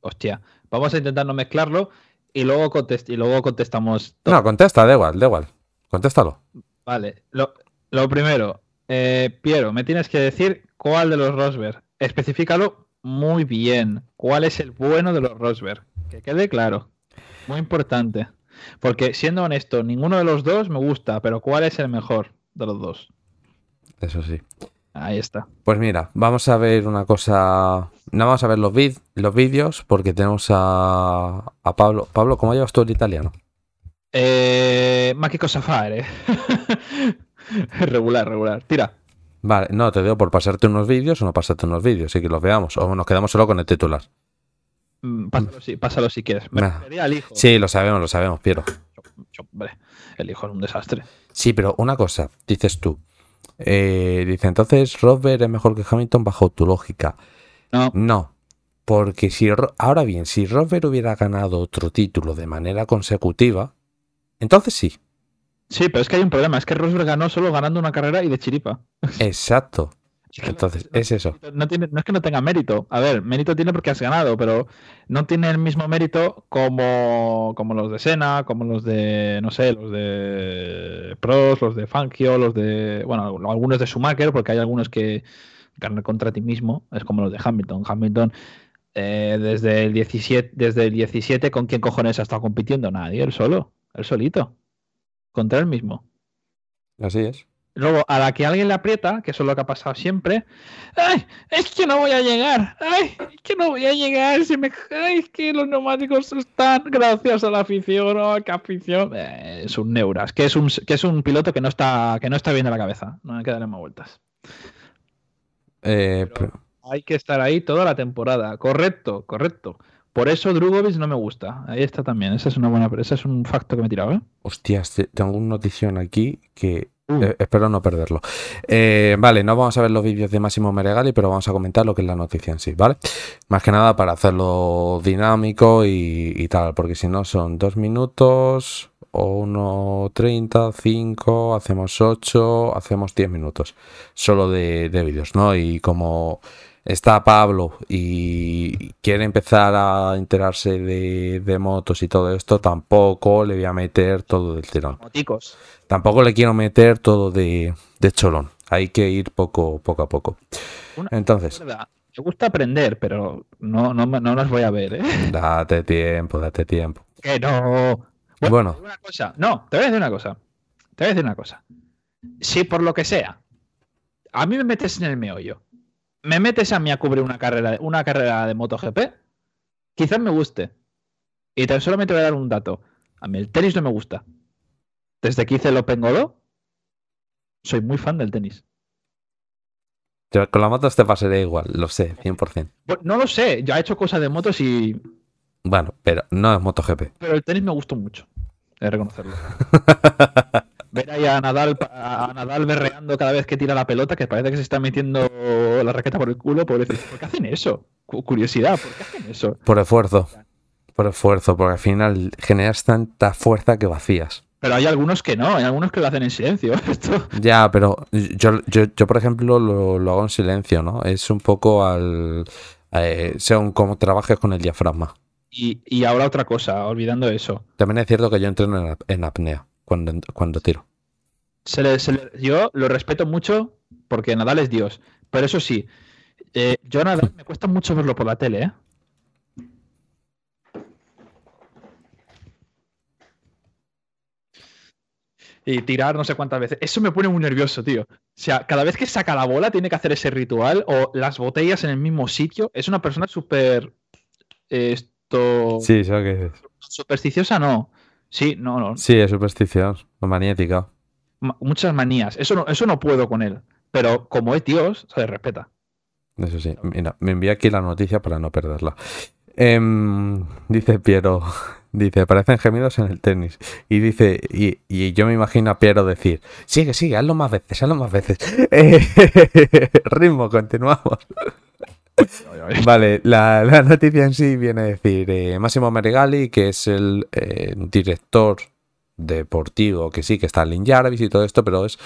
Hostia. Vamos a intentar no mezclarlo y luego, contest- y luego contestamos todo. No, contesta, da igual, da igual. Contéstalo. Vale. Lo, lo primero, eh, Piero, me tienes que decir cuál de los Rosberg. Especifícalo muy bien. ¿Cuál es el bueno de los Rosberg? Que quede claro. Muy importante. Porque siendo honesto, ninguno de los dos me gusta, pero ¿cuál es el mejor de los dos? Eso sí. Ah, Ahí está. Pues mira, vamos a ver una cosa. No vamos a ver los, vid- los vídeos porque tenemos a, a Pablo. Pablo, ¿cómo llevas tú el italiano? Eh, ma che cosa fare? [laughs] regular, regular. Tira. Vale, no, te digo por pasarte unos vídeos o no pasarte unos vídeos, sí que los veamos. O nos quedamos solo con el titular. Mm, Pásalo, si, pásalo si quieres. Me Nah. al hijo. Sí, lo sabemos, lo sabemos, Piero. Yo- hombre, el hijo es un desastre. Sí, pero una cosa, dices tú. Eh, dice, entonces Rosberg es mejor que Hamilton bajo tu lógica. No, No, porque si ahora bien, si Rosberg hubiera ganado otro título de manera consecutiva, entonces sí, sí, pero es que hay un problema. Es que Rosberg ganó solo ganando una carrera y de chiripa. [laughs] exacto. Entonces, no- es eso. No, tiene, no es que no tenga mérito. A ver, mérito tiene porque has ganado, pero no tiene el mismo mérito como, como los de Sena, como los de, no sé, los de Pros, los de Fangio, los de, bueno, algunos de Schumacher, porque hay algunos que ganan contra ti mismo, es como los de Hamilton. Hamilton, eh, desde, el 17, desde el 17, ¿con quién cojones ha estado compitiendo? Nadie, él solo, él solito, contra él mismo. Así es. Luego, a la que alguien le aprieta, que eso es lo que ha pasado siempre, ¡ay! Es que no voy a llegar, ¡ay! Es que no voy a llegar, se me... ¡ay! Es que los neumáticos están gracias a la afición, ¡oh, qué afición! Eh, es un neuras, que es un, que es un piloto que no está, que no está bien de la cabeza, no hay que darle más vueltas. Eh, Pero- Hay que estar ahí toda la temporada, correcto, correcto. Por eso Drugovic no me gusta, ahí está también, esa es una buena, ese es un facto que me he tirado, ¿eh? hostias, te- tengo una notición aquí que Uh. eh, espero no perderlo. Eh, vale, no vamos a ver los vídeos de Máximo Meregali, pero vamos a comentar lo que es la noticia en sí, ¿vale? Más que nada para hacerlo dinámico y, y tal, porque si no son dos minutos o uno treinta, cinco, hacemos ocho, hacemos diez minutos solo de, de vídeos, ¿no? Y como está Pablo y quiere empezar a enterarse de, de motos y todo esto, tampoco le voy a meter todo del tirón. Moticos. Tampoco le quiero meter todo de, de cholón. Hay que ir poco, poco a poco. Una- Entonces, verdad, me gusta aprender, pero no, no, no las voy a ver, ¿eh? [laughs] date tiempo, date tiempo. Que no. Bueno, una cosa. No, te voy a decir una cosa. Te voy a decir una cosa. Si por lo que sea, a mí me metes en el meollo, me metes a mí a cubrir una carrera, una carrera de MotoGP, quizás me guste. Y tan solamente voy a dar un dato. A mí el tenis no me gusta. Desde que hice el Open Godó, soy muy fan del tenis. Yo- Con las motos te pasaría igual, lo sé, 100%. Bueno, no lo sé, yo he hecho cosas de motos y. Bueno, pero no es MotoGP. Pero el tenis me gustó mucho. He de reconocerlo. [laughs] Ver ahí a Nadal, a Nadal berreando cada vez que tira la pelota, que parece que se está metiendo la raqueta por el culo, pobrecito. ¿Por qué hacen eso? Cu- Curiosidad, ¿por qué hacen eso? Por esfuerzo. Por esfuerzo, porque al final generas tanta fuerza que vacías. Pero hay algunos que no, hay algunos que lo hacen en silencio. [laughs] Esto. Ya, pero yo, yo, yo por ejemplo, lo, lo hago en silencio, ¿no? Es un poco al. eh, según cómo trabajes con el diafragma. Y, y ahora otra cosa, olvidando eso. También es cierto que yo entreno en, ap- en apnea cuando, cuando tiro. Se le- se le- yo lo respeto mucho porque Nadal es Dios. Pero eso sí, eh, yo a Nadal me cuesta mucho verlo por la tele, ¿eh? Y tirar no sé cuántas veces. Eso me pone muy nervioso, tío. O sea, cada vez que saca la bola tiene que hacer ese ritual o las botellas en el mismo sitio. Es una persona súper... eh, esto... Sí, eso que es. Supersticiosa, no. Sí, no, no. Sí, es superstición, magnética. ma- muchas manías. Eso no, eso no puedo con él. Pero como es Dios, se le respeta. Eso sí. Mira, me envía aquí la noticia para no perderla. Em, dice Piero, dice, parecen gemidos en el tenis. Y dice, y, y yo me imagino a Piero decir, sigue, sigue, hazlo más veces, hazlo más veces. Eh, [laughs] ritmo, continuamos. [laughs] Vale, la, la noticia en sí viene a decir eh, Máximo Meregali, que es el eh, director deportivo, que sí, que está Lin Jarvis y todo esto, pero es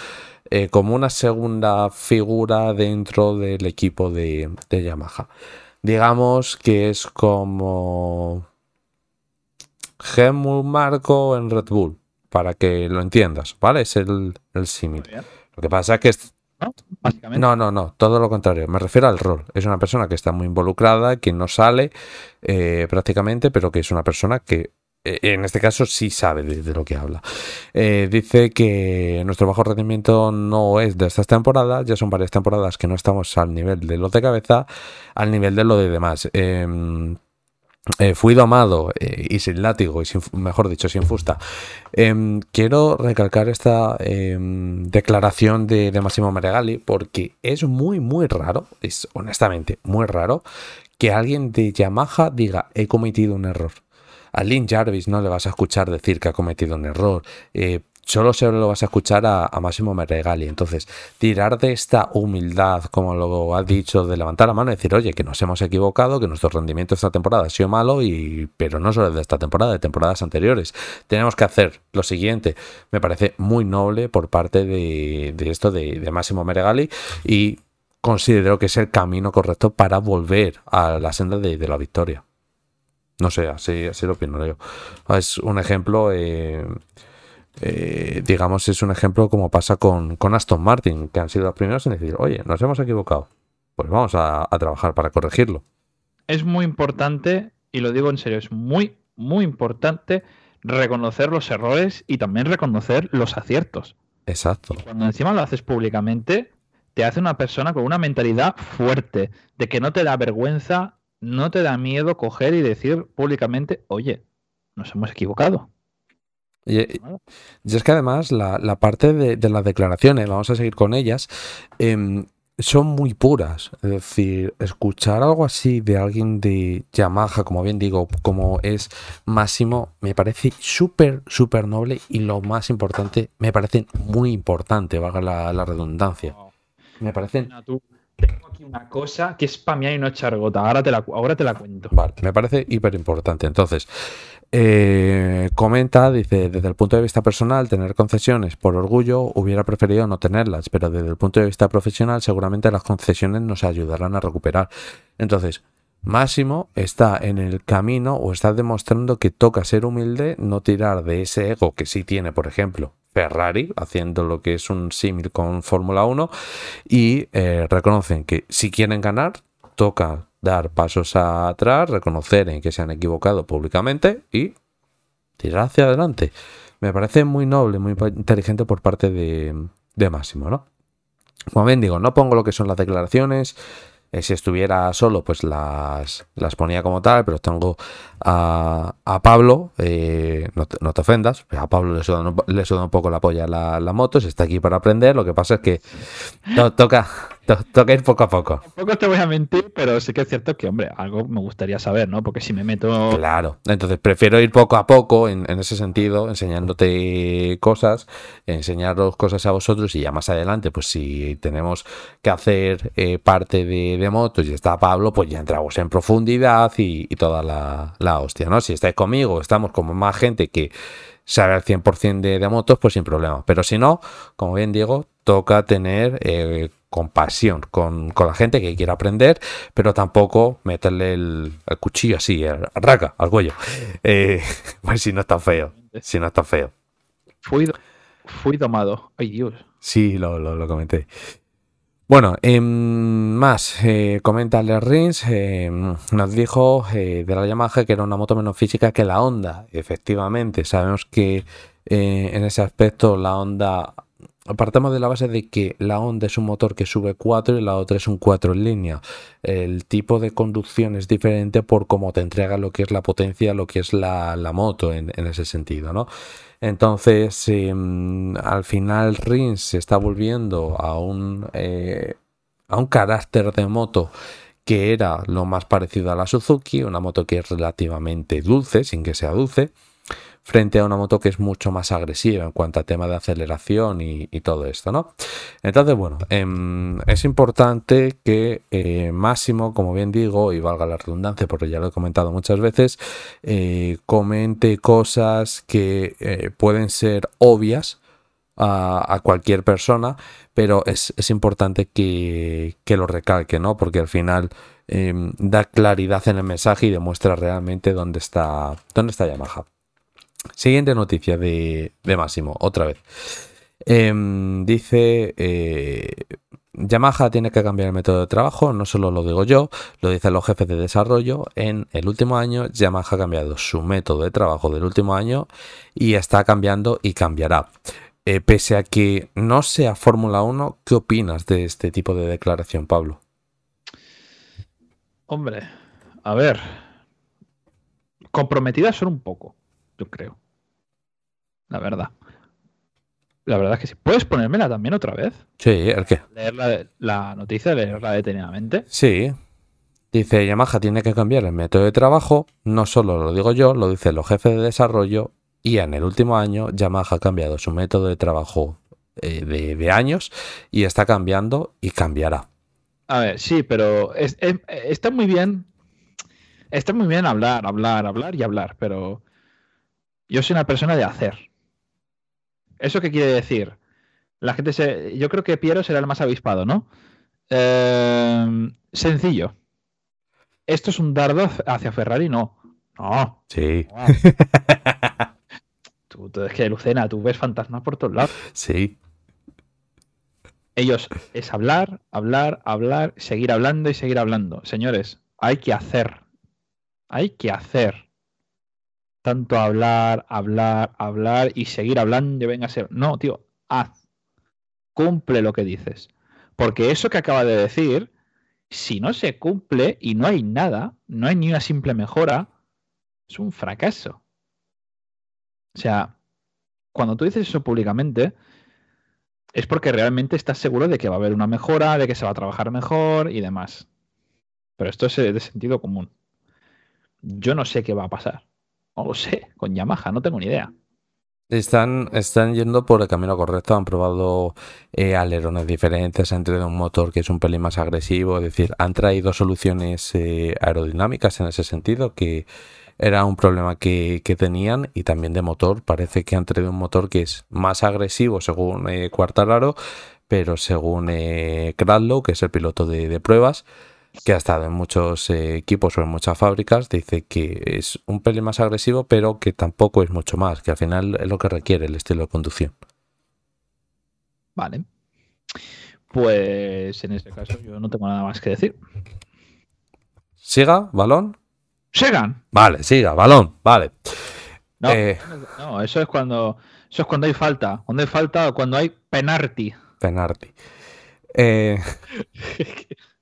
eh, como una segunda figura dentro del equipo de, de Yamaha. Digamos que es como Helmut Marco en Red Bull, para que lo entiendas, ¿vale? Es el, el símil. Lo que pasa es que es ¿No? Básicamente. no, no, no, todo lo contrario. Me refiero al rol. Es una persona que está muy involucrada, que no sale eh, prácticamente, pero que es una persona que eh, en este caso sí sabe de, lo que habla. Eh, dice que nuestro bajo rendimiento no es de estas temporadas, ya son varias temporadas que no estamos al nivel de lo de cabeza, al nivel de lo de demás. Eh, fui domado y sin látigo, y sin, mejor dicho, sin fusta. Em, quiero recalcar esta em, declaración de, de Massimo Maregali porque es muy, muy raro, es honestamente muy raro, que alguien de Yamaha diga he cometido un error. A Lynn Jarvis no le vas a escuchar decir que ha cometido un error. Solo se lo vas a escuchar a, Máximo Meregali. Entonces, tirar de esta humildad, como lo ha dicho, de levantar la mano y decir, oye, que nos hemos equivocado, que nuestro rendimiento esta temporada ha sido malo, y, pero no solo de esta temporada, de temporadas anteriores. Tenemos que hacer lo siguiente. Me parece muy noble por parte de, esto de, de Máximo Meregali y considero que es el camino correcto para volver a la senda de la victoria. No sé, así, así lo opino yo. Es un ejemplo, eh, eh, digamos, es un ejemplo como pasa con, Aston Martin, que han sido los primeros en decir, oye, nos hemos equivocado. Pues vamos a, trabajar para corregirlo. Es muy importante, y lo digo en serio, es muy, muy importante reconocer los errores y también reconocer los aciertos. Exacto. cuando encima lo haces públicamente, te hace una persona con una mentalidad fuerte, de que no te da vergüenza no te da miedo coger y decir públicamente, oye, nos hemos equivocado. Y, es que además la, parte de, las declaraciones, vamos a seguir con ellas, em, son muy puras. Es decir, escuchar algo así de alguien de Yamaha, como bien digo, como es Máximo, me parece súper, súper noble y lo más importante, me parece muy importante, valga la, redundancia. Me parecen tengo aquí una cosa que es para mí y no chargota. Ahora te la, ahora te la cuento. Vale, me parece hiper importante. Entonces, eh, comenta, dice, desde el punto de vista personal, tener concesiones por orgullo hubiera preferido no tenerlas, pero desde el punto de vista profesional seguramente las concesiones nos ayudarán a recuperar. Entonces, Máximo está en el camino o está demostrando que toca ser humilde, no tirar de ese ego que sí tiene, por ejemplo, Ferrari, haciendo lo que es un símil con Fórmula 1, y eh, reconocen que si quieren ganar, toca dar pasos atrás, reconocer en que se han equivocado públicamente y tirar hacia adelante. Me parece muy noble, muy inteligente por parte de, de Máximo, ¿no? Como bien digo, no pongo lo que son las declaraciones, eh, si estuviera solo, pues las, las ponía como tal, pero tengo a, a Pablo, eh, no, te, no, te, ofendas, a Pablo le suda, le suda un poco la polla la, la moto, se está aquí para aprender, lo que pasa es que toca, toca ir poco a poco. Tampoco te voy a mentir, pero sí que es cierto que, hombre, algo me gustaría saber, ¿no? Porque si me meto... Claro, entonces prefiero ir poco a poco en, ese sentido, enseñándote cosas, enseñaros cosas a vosotros y ya más adelante, pues si tenemos que hacer eh, parte de, de, motos y está Pablo, pues ya entramos en profundidad y, toda la, la hostia, ¿no? Si estáis conmigo, estamos como más gente que sabe al 100% de, de motos, pues sin problema. Pero si no, como bien digo, toca tener eh, compasión con, con, la gente que quiera aprender, pero tampoco meterle el, cuchillo así, el raca al cuello. Eh, [laughs] pues si no está feo, si no está feo. Fui, fui domado. Ay, Dios. Sí, lo, lo, comenté. Bueno, eh, más, eh, comenta Rins, eh, nos dijo eh, de la Yamaha que era una moto menos física que la Honda. Efectivamente, sabemos que en ese aspecto la Honda Apartamos de la base de que la Honda es un motor que sube 4 y la otra es un 4 en línea. El tipo de conducción es diferente por cómo te entrega lo que es la potencia, lo que es la, moto en, ese sentido, ¿no? Entonces, em, al final Rins se está volviendo a un, eh, a un carácter de moto que era lo más parecido a la Suzuki, una moto que es relativamente dulce, sin que sea dulce frente a una moto que es mucho más agresiva en cuanto a tema de aceleración y, todo esto, ¿no? Entonces, bueno, em, es importante que eh, Máximo, como bien digo, y valga la redundancia porque ya lo he comentado muchas veces, eh, comente cosas que eh, pueden ser obvias a, cualquier persona, pero es, importante que, que, lo recalque, ¿no? Porque al final em, da claridad en el mensaje y demuestra realmente dónde está, dónde está Yamaha. Siguiente noticia de, Máximo, otra vez. Em, dice, eh, Yamaha tiene que cambiar el método de trabajo, no solo lo digo yo, lo dicen los jefes de desarrollo. En el último año, Yamaha ha cambiado su método de trabajo del último año y está cambiando y cambiará. Eh, pese a que no sea Fórmula 1, ¿qué opinas de este tipo de declaración, Pablo? Hombre, a ver. Comprometidas son un poco, yo creo. La verdad. La verdad es que sí. ¿Puedes ponérmela también otra vez? Sí, ¿el qué? Leer la, la noticia, leerla detenidamente. Sí. Dice, Yamaha tiene que cambiar el método de trabajo. No solo lo digo yo, lo dicen los jefes de desarrollo. Y en el último año, Yamaha ha cambiado su método de trabajo eh, de, de años y está cambiando y cambiará. A ver, sí, pero es- es- está muy bien. Está muy bien hablar, hablar, hablar y hablar, pero yo soy una persona de hacer. ¿Eso qué quiere decir? La gente se. Yo creo que Piero será el más avispado, ¿no? Eh, sencillo. ¿Esto es un dardo hacia Ferrari? No. No. Sí. [laughs] Tú, tú- es que Lucena, tú ves fantasmas por todos lados. sí. Ellos es hablar, hablar, hablar, seguir hablando y seguir hablando. Señores, hay que hacer. Hay que hacer. Tanto hablar, hablar, hablar y seguir hablando venga a ser. No, tío, haz. Cumple lo que dices. Porque eso que acaba de decir, si no se cumple y no hay nada, no hay ni una simple mejora, es un fracaso. O sea, cuando tú dices eso públicamente, es porque realmente estás seguro de que va a haber una mejora, de que se va a trabajar mejor y demás. Pero esto es de sentido común. Yo no sé qué va a pasar. No lo sé, con Yamaha, no tengo ni idea. Están, están yendo por el camino correcto, han probado eh, alerones diferentes, han traído un motor que es un pelín más agresivo, es decir, han traído soluciones eh, aerodinámicas en ese sentido, que era un problema que, que tenían, y también de motor, parece que han traído un motor que es más agresivo según eh, pero según eh, Cradlow, que es el piloto de pruebas, que ha estado en muchos eh, equipos o en muchas fábricas, dice que es un pelín más agresivo, pero que tampoco es mucho más, que al final es lo que requiere el estilo de conducción. Vale. Pues en este caso yo no tengo nada más que decir. ¿Siga? ¿Balón? ¡Segan! Vale, siga, balón, vale. No, Eh. no, eso es cuando eso es cuando hay falta. Cuando hay falta o cuando hay penalti. Penalti. Eh, [laughs]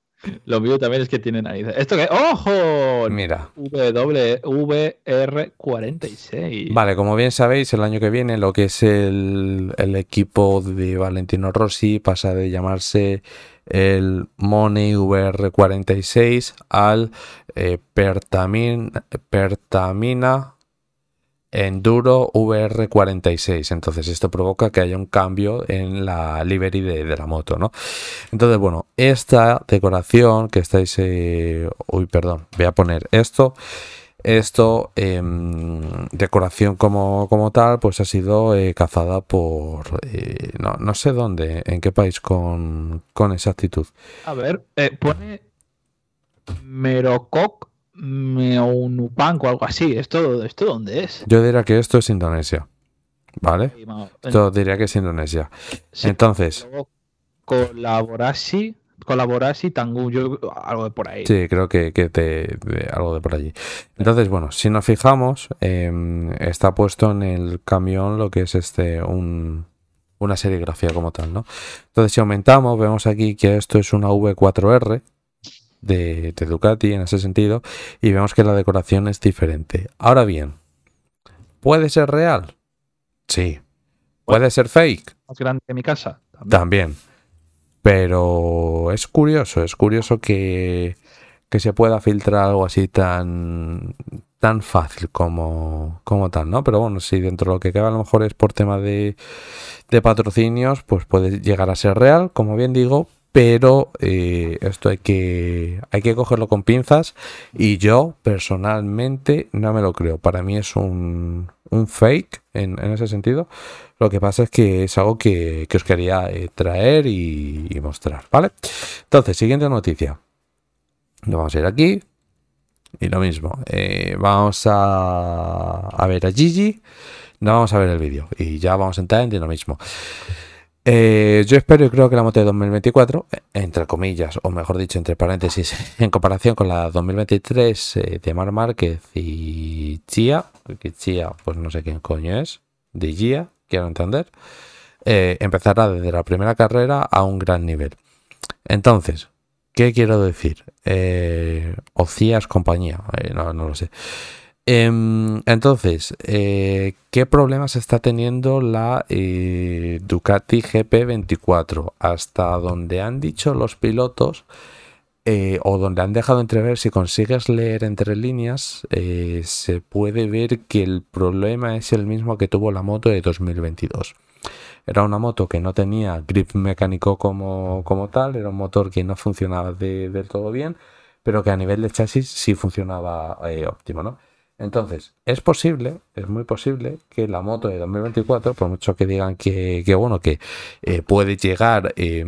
Lo mío también es que tiene narices. ¿Esto qué? ¡Ojo! mira, WWR46. Vale, como bien sabéis, el año que viene lo que es el, el equipo de Valentino Rossi pasa de llamarse el Money VR46 al eh, Pertamin- Pertamina Enduro VR46. Entonces esto provoca que haya un cambio en la livery de, de la moto, ¿no? Entonces, bueno, esta decoración que estáis... eh, Uy, perdón, voy a poner esto. Esto, em, decoración como, como tal, pues ha sido eh, cazada por... eh, no, no sé dónde, en qué país con, con exactitud. A ver, eh, pone Merokok Meonupank o algo así. ¿Esto, ¿Esto dónde es? Yo diría que esto es Indonesia, ¿vale? Yo diría que es Indonesia. Entonces, Colaborasi, Colaborasi Tangu, yo algo de por ahí. Sí, creo que, que te- de algo de por allí. Entonces, bueno, si nos fijamos, em, está puesto en el camión lo que es este un, una serigrafía como tal, ¿no? Entonces, si aumentamos, vemos aquí que esto es una V4R de, de Ducati en ese sentido, y vemos que la decoración es diferente. Ahora bien, ¿puede ser real? Sí. ¿Puede ser fake? Más grande que mi casa. También. También. Pero es curioso, es curioso que, que se pueda filtrar algo así tan, tan fácil como, como tal, ¿no? Pero bueno, si dentro de lo que cabe a lo mejor es por tema de, de patrocinios, pues puede llegar a ser real, como bien digo, pero eh, esto hay que, hay que cogerlo con pinzas y yo personalmente no me lo creo. Para mí es un, un fake en, ese sentido. Lo que pasa es que es algo que, que os quería eh, traer y, mostrar, ¿vale? Entonces, siguiente noticia. Nos vamos a ir aquí. Y lo mismo. eh, vamos a, a ver a Gigi. No vamos a ver el vídeo. Y ya vamos a entrar en dinamismo. Eh, yo espero y creo que la moto de 2024, eh, entre comillas, o mejor dicho, entre paréntesis, [laughs] en comparación con la 2023 eh, de Mar Márquez y Chia, que Chia, pues no sé quién coño es, de Gia, quiero entender, eh, empezará desde la primera carrera a un gran nivel. Entonces, ¿qué quiero decir? Eh, o Cia compañía, no lo sé. Em, entonces, eh, ¿qué problemas está teniendo la eh, Ducati GP24? Hasta donde han dicho los pilotos, eh, o donde han dejado entrever, si consigues leer entre líneas, se puede ver que el problema es el mismo que tuvo la moto de 2022. Era una moto que no tenía grip mecánico como, como tal, era un motor que no funcionaba de- del todo bien, pero que a nivel de chasis sí funcionaba óptimo, ¿no? Entonces, es posible, es muy posible que la moto de 2024, por mucho que digan que, que, bueno, que eh, puede llegar eh,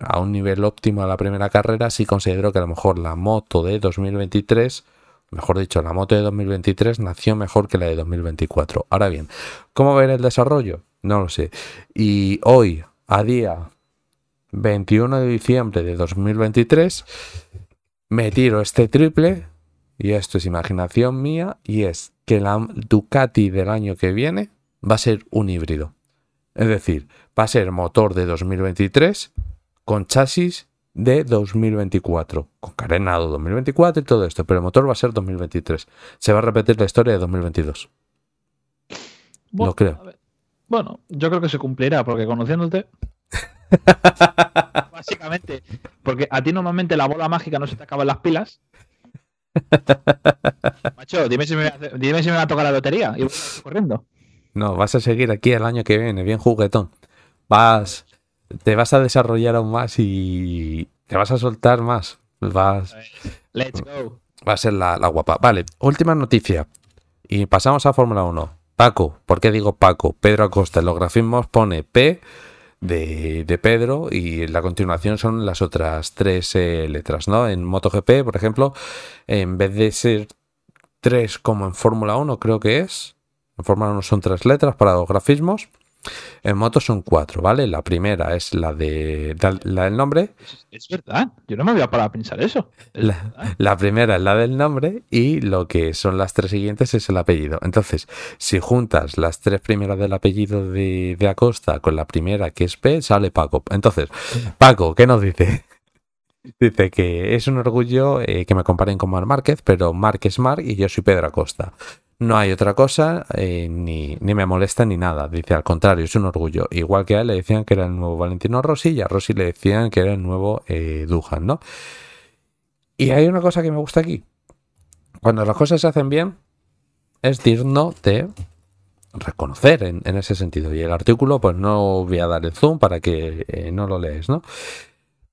a un nivel óptimo a la primera carrera, sí considero que a lo mejor la moto de 2023, mejor dicho, la moto de 2023 nació mejor que la de 2024. Ahora bien, ¿cómo ver el desarrollo? No lo sé. Y hoy, a día 21 de diciembre de 2023, me tiro este triple y esto es imaginación mía, y es que la Ducati del año que viene va a ser un híbrido. Es decir, va a ser motor de 2023 con chasis de 2024, con carenado 2024 y todo esto, pero el motor va a ser 2023. Se va a repetir la historia de 2022. Bueno, Lo creo. Bueno, yo creo que se cumplirá, porque conociéndote. [laughs] Básicamente, porque a ti normalmente la bola mágica no se te acaban las pilas. Macho, dime si me, dime si me va a tocar la lotería y voy corriendo. No, vas a seguir aquí el año que viene, bien juguetón. Vas, te vas a desarrollar aún más y te vas a soltar más. Vas, Let's go. va a ser la, la guapa. Vale, última noticia. Y pasamos a Fórmula 1. Paco, ¿por qué digo Paco? Pedro Acosta, en los grafismos pone P de, de Pedro y la continuación son las otras tres eh, letras, ¿no? En MotoGP, por ejemplo, en vez de ser tres como en Fórmula 1, creo que es. En Fórmula 1 son tres letras para los grafismos. En moto son cuatro, ¿vale? La primera es la de la- la del nombre, Es, es verdad. Yo no me había parado a pensar eso. Es La- primera es la del nombre y lo que son las tres siguientes es el apellido. Entonces, si juntas las tres primeras del apellido de, de Acosta con la primera que es P, sale Paco. Entonces, Paco, ¿qué nos dice? [laughs] Dice que es un orgullo eh, que me comparen con Mar Márquez, pero Marc es Marc y yo soy Pedro Acosta. No hay otra cosa, eh, ni, ni me molesta ni nada. Dice, al contrario, es un orgullo. Igual que a él le decían que era el nuevo Valentino Rossi y a Rossi le decían que era el nuevo eh, Dujan, ¿no? Y hay una cosa que me gusta aquí. Cuando las cosas se hacen bien, es digno de reconocer en, en ese sentido. Y el artículo, pues no voy a dar el zoom para que eh, no lo lees, ¿no?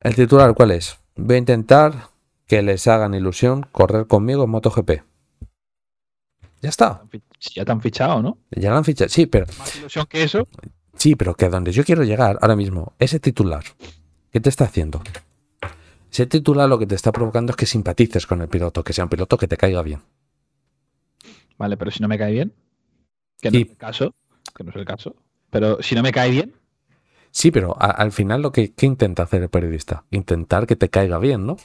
El titular, ¿cuál es? Voy a intentar que les hagan ilusión correr conmigo en MotoGP. Ya está. Ya te han fichado, ¿no? Ya lo han fichado. Sí, pero, Más ilusión que eso. sí, pero que a donde yo quiero llegar ahora mismo, ese titular, ¿qué te está haciendo? Ese titular lo que te está provocando es que simpatices con el piloto, que sea un piloto que te caiga bien. Vale, pero si no me cae bien. Que no es el caso. Que no es el caso. Pero si no me cae bien. Sí, pero a- al final lo que ¿qué intenta hacer el periodista, intentar que te caiga bien, ¿no?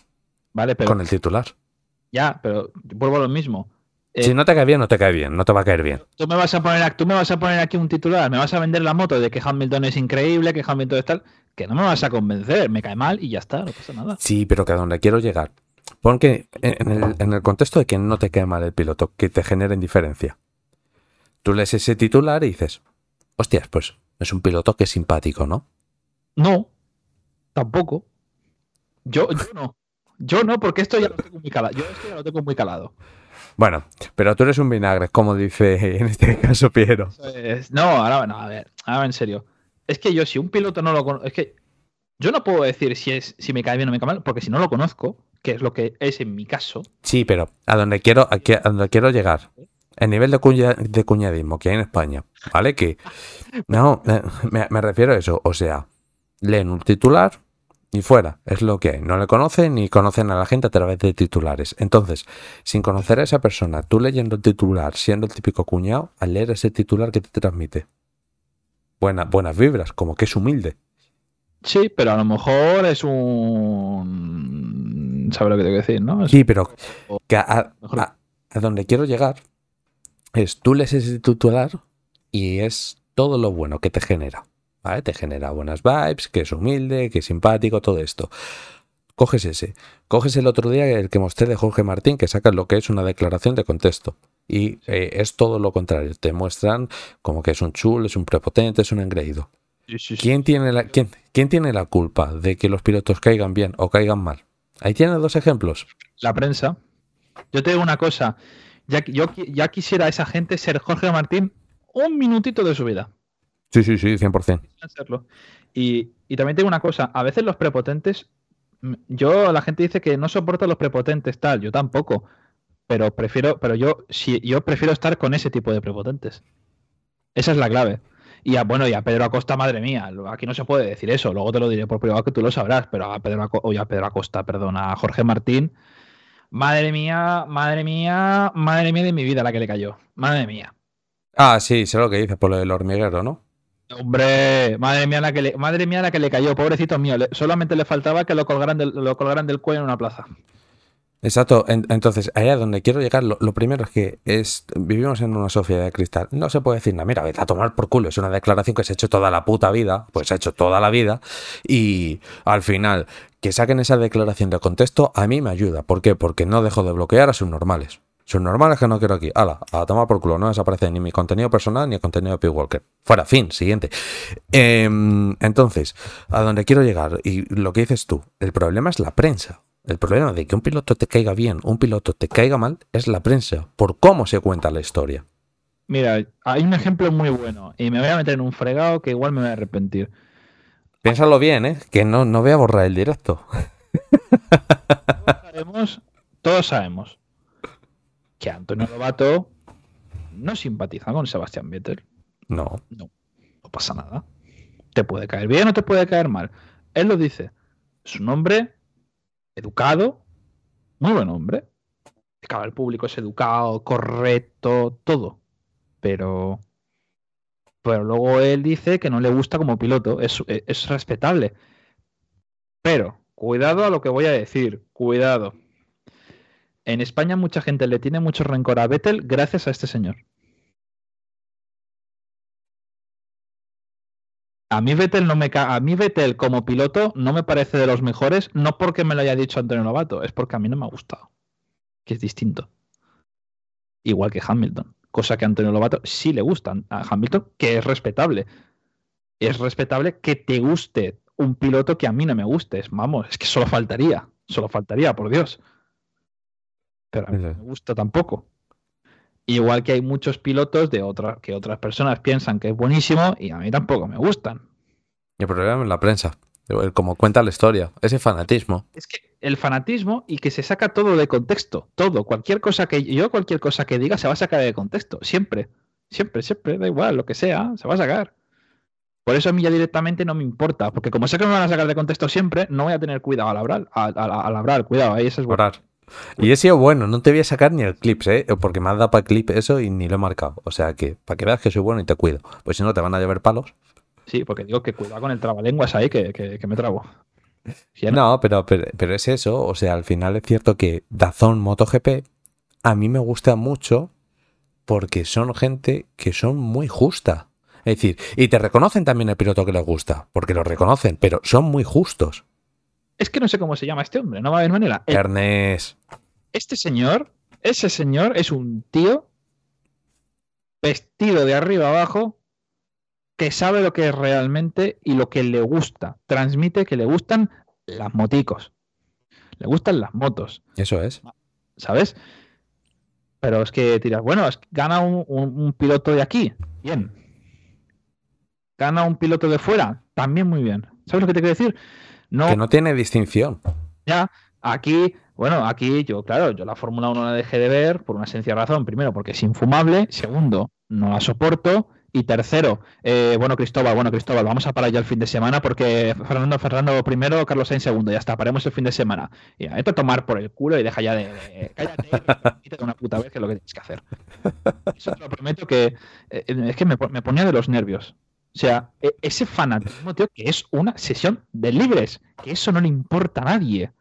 Vale, pero. Con el titular. Ya, pero vuelvo a lo mismo. Eh, Si no te cae bien, no te cae bien, no te va a caer bien. Tú me vas a poner, tú me vas a poner aquí un titular, me vas a vender la moto de que Hamilton es increíble, que Hamilton es tal, que no me vas a convencer, me cae mal y ya está, no pasa nada. Sí, pero que a donde quiero llegar. Pon que en el, en el contexto de que no te cae mal el piloto, que te genere indiferencia. Tú lees ese titular y dices, hostias, pues es un piloto que es simpático, ¿no? No, tampoco. Yo, yo no. Yo no, porque esto ya lo tengo muy calado. Yo esto ya lo tengo muy calado. Bueno, pero tú eres un vinagre, como dice en este [laughs] caso Piero. Es- no, ahora, no, a ver, ahora en serio. Es que yo, si un piloto no lo conozco, es que yo no puedo decir si, es, si me cae bien o me cae mal, porque si no lo conozco, que es lo que es en mi caso, Sí, pero a donde quiero, a, que- a donde quiero llegar. El nivel de, cuña- de cuñadismo que hay en España, ¿vale? Que. No, me, me refiero a eso. O sea, leen un titular y fuera. Es lo que hay. No le conocen ni conocen a la gente a través de titulares. Entonces, sin conocer a esa persona, tú leyendo el titular, siendo el típico cuñado, al leer ese titular que te transmite. Buena, buenas vibras, como que es humilde. Sí, pero a lo mejor es un. ¿Sabes lo que tengo que decir, no? Es- Sí, pero que a, Mejor- a- a donde quiero llegar es tú lees ese titular y es todo lo bueno que te genera. ¿Vale? Te genera buenas vibes, que es humilde, que es simpático, todo esto. Coges ese. Coges el otro día el que mostré de Jorge Martín, que saca lo que es una declaración de contexto. Y eh, es todo lo contrario. Te muestran como que es un chul, es un prepotente, es un engreído. ¿Quién tiene, la, quién, quién tiene la culpa de que los pilotos caigan bien o caigan mal? Ahí tienes dos ejemplos. La prensa. Yo te digo una cosa. Ya, yo ya quisiera esa gente ser Jorge Martín un minutito de su vida. Sí, sí, sí, 100%. serlo. Y, y también te digo una cosa, a veces los prepotentes, mm, yo, la gente dice que no soporta los prepotentes, tal, yo tampoco, pero prefiero, pero yo, si, yo prefiero estar con ese tipo de prepotentes. Esa es la clave. Y a, bueno, y a Pedro Acosta, madre mía, aquí no se puede decir eso, luego te lo diré por privado que tú lo sabrás, pero a Pedro, Aco- oye, a Pedro Acosta, perdón, a Jorge Martín, madre mía, madre mía, madre mía de mi vida la que le cayó, madre mía. Ah, sí, sé lo que dices por lo del hormiguero, ¿no? Hombre, madre mía la que le, madre mía la que le cayó, pobrecito mío. solamente le faltaba que lo colgaran del, lo colgaran del cuello en una plaza. Exacto. En- entonces, allá donde quiero llegar, lo, primero es que es, vivimos en una sociedad de cristal. No se puede decir, no, mira, vete a tomar por culo. Es una declaración que se ha hecho toda la puta vida. Pues se ha hecho toda la vida. Y al final, que saquen esa declaración de contexto, a mí me ayuda. ¿Por qué? Porque no dejo de bloquear a subnormales. Subnormales que no quiero aquí. Hala, a tomar por culo. No desaparece ni mi contenido personal ni el contenido de P. Walker. Fuera, fin, siguiente. Em, entonces, a donde quiero llegar, y lo que dices tú, el problema es la prensa. El problema de que un piloto te caiga bien, un piloto te caiga mal, es la prensa, por cómo se cuenta la historia. Mira, hay un ejemplo muy bueno y me voy a meter en un fregado que igual me voy a arrepentir. Piénsalo bien, ¿eh? Que no, no voy a borrar el directo. Todos sabemos, todos sabemos que Antonio Lobato no simpatiza con Sebastián Vettel. No. No pasa nada. Te puede caer bien o te puede caer mal. Él lo dice. Es un hombre educado, muy buen hombre. Claro, el público es educado, correcto, todo. Pero. Pero luego él dice que no le gusta como piloto. Es, es respetable. Pero, cuidado a lo que voy a decir. Cuidado. En España mucha gente le tiene mucho rencor a Vettel gracias a este señor. A mí Vettel no me ca- a mí Vettel como piloto no me parece de los mejores, no porque me lo haya dicho Antonio Lobato, es porque a mí no me ha gustado, que es distinto. Igual que Hamilton, cosa que a Antonio Lobato sí le gusta a Hamilton, que es respetable. Es respetable que te guste un piloto que a mí no me guste, vamos, es que solo faltaría, solo faltaría, por Dios. Pero a mí no me gusta tampoco. Igual que hay muchos pilotos de otra, que otras personas piensan que es buenísimo y a mí tampoco me gustan. El problema es la prensa. Como cuenta la historia. Ese fanatismo. Es que el fanatismo y que se saca todo de contexto. Todo. Cualquier cosa que yo, cualquier cosa que diga, se va a sacar de contexto. Siempre. Siempre, siempre. Da igual, lo que sea, se va a sacar. Por eso a mí ya directamente no me importa. Porque como sé que me van a sacar de contexto siempre, no voy a tener cuidado al hablar. Al, al- al hablar, cuidado, ahí eso es bueno. Orar. Y he sido bueno, no te voy a sacar ni el clip, ¿eh? Porque me has dado para clip eso y ni lo he marcado. O sea que, para que veas que soy bueno y te cuido. Pues si no, te van a llover palos. Sí, porque digo que cuidado con el trabalenguas ahí, que, que, que me trabo. Ya No, pero, pero, pero es eso. O sea, al final es cierto que Dazón MotoGP a mí me gusta mucho porque son gente que son muy justa. Es decir, y te reconocen también el piloto que les gusta, porque lo reconocen, pero son muy justos. Es que no sé cómo se llama este hombre, no va a haber manera. El- Ernest. este señor, ese señor es un tío vestido de arriba abajo que sabe lo que es realmente y lo que le gusta. Transmite que le gustan las moticos. Le gustan las motos, Eso es. ¿sabes? Pero es que tiras, bueno, es que gana un, un- un piloto de aquí, bien. Gana un piloto de fuera, también muy bien. ¿Sabes lo que te quiero decir? No, Que no tiene distinción. ya, aquí, bueno, aquí yo, claro, yo la Fórmula 1 la dejé de ver por una sencilla razón. Primero, porque es infumable. Segundo, no la soporto. Y tercero, eh, bueno, Cristóbal, bueno, Cristóbal, vamos a parar ya el fin de semana porque Fernando Fernando primero, Carlos Sainz segundo, ya está, paremos el fin de semana. Y a tomar por el culo y deja ya de. de- cállate y [laughs] quítate una puta vez que es lo que tienes que hacer. Eso te lo prometo que. eh, es que me ponía de los nervios. O sea, e- ese fanatismo, tío, que es una sesión de libres, que eso no le importa a nadie.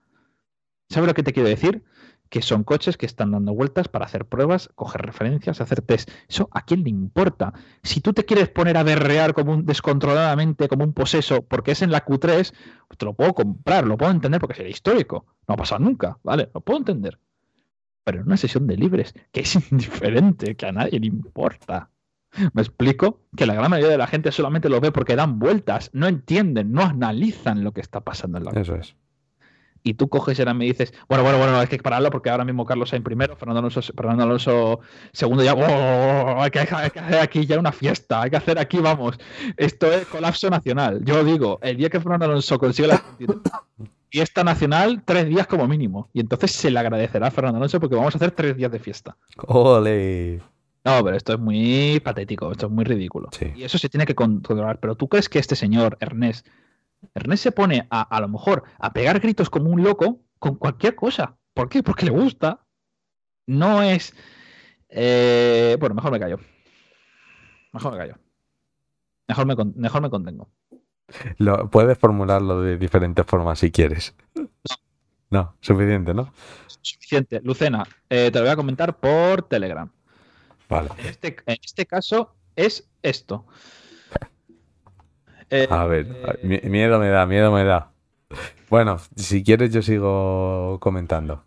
¿Sabes lo que te quiero decir? Que son coches que están dando vueltas para hacer pruebas, coger referencias, hacer test. Eso a quién le importa. Si tú te quieres poner a berrear como un descontroladamente, como un poseso, porque es en la Q3, pues te lo puedo comprar, lo puedo entender porque sería histórico. No ha pasado nunca, ¿vale? Lo puedo entender. Pero en una sesión de libres, que es [laughs] indiferente, que a nadie le importa. [laughs] Me explico que la gran mayoría de la gente solamente lo ve porque dan vueltas, no entienden, no analizan lo que está pasando en la Eso es. y tú coges y ahora me dices, bueno, bueno, bueno, hay que pararlo porque ahora mismo Carlos Sainz primero, Fernando Alonso, Fernando Alonso segundo, ya, ¡oh! hay, que, hay que hacer aquí ya una fiesta, hay que hacer aquí, vamos, esto es colapso nacional. Yo digo, el día que Fernando Alonso consiga la [laughs] fiesta nacional, tres días como mínimo, y entonces se le agradecerá a Fernando Alonso porque vamos a hacer tres días de fiesta. Ole. No, pero esto es muy patético, esto es muy ridículo. Sí. Y eso se tiene que con- controlar. Pero tú crees que este señor, Ernest, Ernest se pone a, a lo mejor a pegar gritos como un loco con cualquier cosa. ¿Por qué? Porque le gusta. No es. eh, bueno, mejor me callo. Mejor me callo. Mejor me, con- mejor me contengo. Lo, puedes formularlo de diferentes formas si quieres. No, suficiente, ¿no? Suficiente. Lucena, eh, te lo voy a comentar por Telegram. Vale. En este, en este caso es esto. [laughs] Eh, A ver, mi- miedo me da, miedo me da. Bueno, si quieres yo sigo comentando.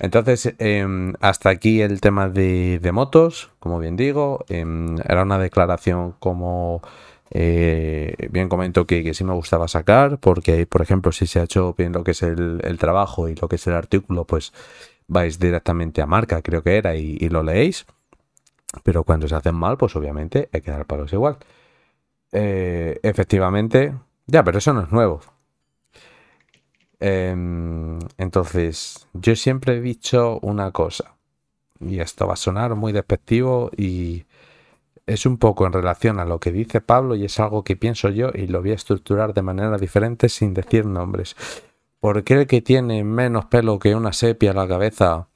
Entonces, em, hasta aquí el tema de, de motos, como bien digo. Em, era una declaración como eh, bien comento que, que sí me gustaba sacar, porque, por ejemplo, si se ha hecho bien lo que es el, el trabajo y lo que es el artículo, pues vais directamente a marca, creo que era, y, y lo leéis. Pero cuando se hacen mal, pues obviamente hay que dar palos igual. Eh, efectivamente, ya, pero eso no es nuevo. Em, entonces, yo siempre he dicho una cosa, y esto va a sonar muy despectivo y es un poco en relación a lo que dice Pablo y es algo que pienso yo y lo voy a estructurar de manera diferente sin decir nombres. ¿Por qué el que tiene menos pelo que una sepia en la cabeza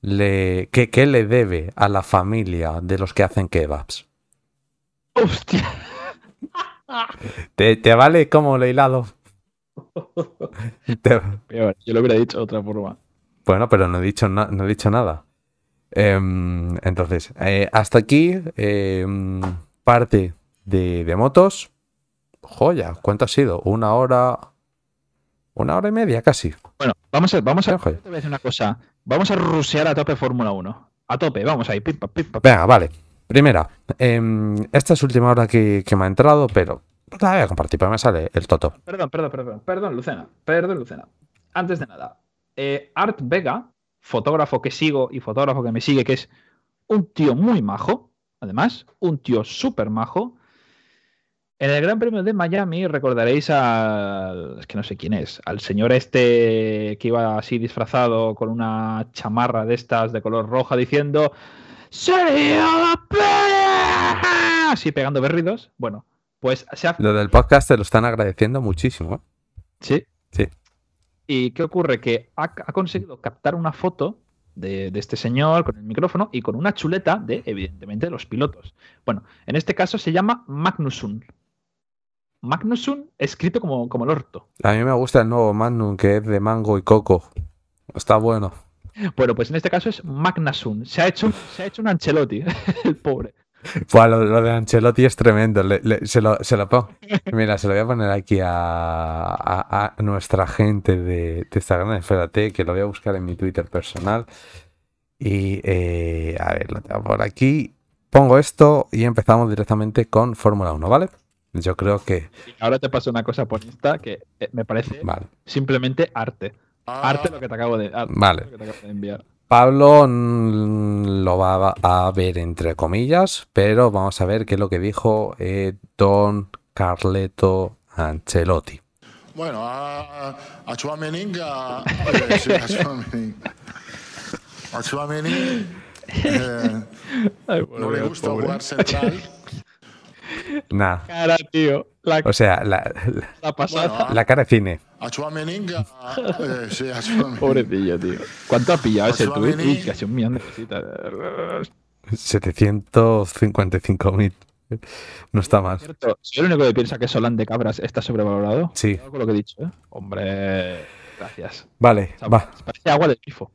le, ¿qué, qué le debe a la familia de los que hacen kebabs? Hostia. ¿Te, te vale como lo hilado? Te- Peor, yo lo hubiera dicho de otra forma. Bueno, pero no he dicho, na- no he dicho nada. Em, entonces, eh, hasta aquí em, parte de, de motos. Joya, ¿cuánto ha sido? Una hora. Una hora y media casi. Bueno, vamos a, vamos a, Ojo. yo te voy a decir una cosa. Vamos a rusear a tope Fórmula 1. A tope, vamos ahí. Venga, vale. Primera, em, esta es última hora que, que me ha entrado, pero la voy a compartir, pero me sale el toto. Perdón, perdón, perdón, perdón, Lucena. Perdón, Lucena. Antes de nada, eh, Art Vega, fotógrafo que sigo y fotógrafo que me sigue, que es un tío muy majo, además, un tío súper majo. En el Gran Premio de Miami recordaréis al. Es que no sé quién es. Al señor este que iba así disfrazado con una chamarra de estas de color roja diciendo. ¡Sergio Pérez! Así pegando berridos. Bueno, pues se ha Lo del podcast te lo están agradeciendo muchísimo. ¿eh? Sí. Sí. ¿Y qué ocurre? Que ha, ha conseguido captar una foto de, de este señor con el micrófono y con una chuleta de, evidentemente, de los pilotos. Bueno, en este caso se llama Magnusun. Magnusun escrito como, como el orto. A mí me gusta el nuevo Magnum que es de mango y coco. Está bueno. Bueno, pues en este caso es Magnasun. Se ha hecho, un- se ha hecho un Ancelotti, [laughs] el pobre. Pues lo, lo de Ancelotti es tremendo. le- le- se, lo, se lo pongo. Mira, se lo voy a poner aquí a, a- a nuestra gente de, de Instagram. Espérate, que lo voy a buscar en mi Twitter personal. Y eh, a ver, lo tengo por aquí. Pongo esto y empezamos directamente con Fórmula 1, ¿vale? Yo creo que. Ahora te paso una cosa por Insta que eh, me parece Vale. simplemente arte. Arte lo que te acabo de, arte Vale. lo que te acabo de enviar. Pablo lo va a ver entre comillas, pero vamos a ver qué es lo que dijo eh, Don Carleto Ancelotti. Bueno, a, a Chouameni, a, sí, a Chouameni. A eh, Ay, no le gusta pobre. jugar central. [laughs] Nada. Cara, tío. La, O sea, la, la- la pasada. Bueno, la cara de cine. A Chouameni, [laughs] a, eh, sí. Pobrecillo, tío. ¿Cuánto ha pillado ese tweet? Uy, casi un millón de visitas. 755.000. No está mal. ¿Soy el único que piensa que Solán de Cabras está sobrevalorado? Sí. Con lo que he dicho, ¿eh? Hombre, gracias. Vale, O sea, va. Parece agua del grifo.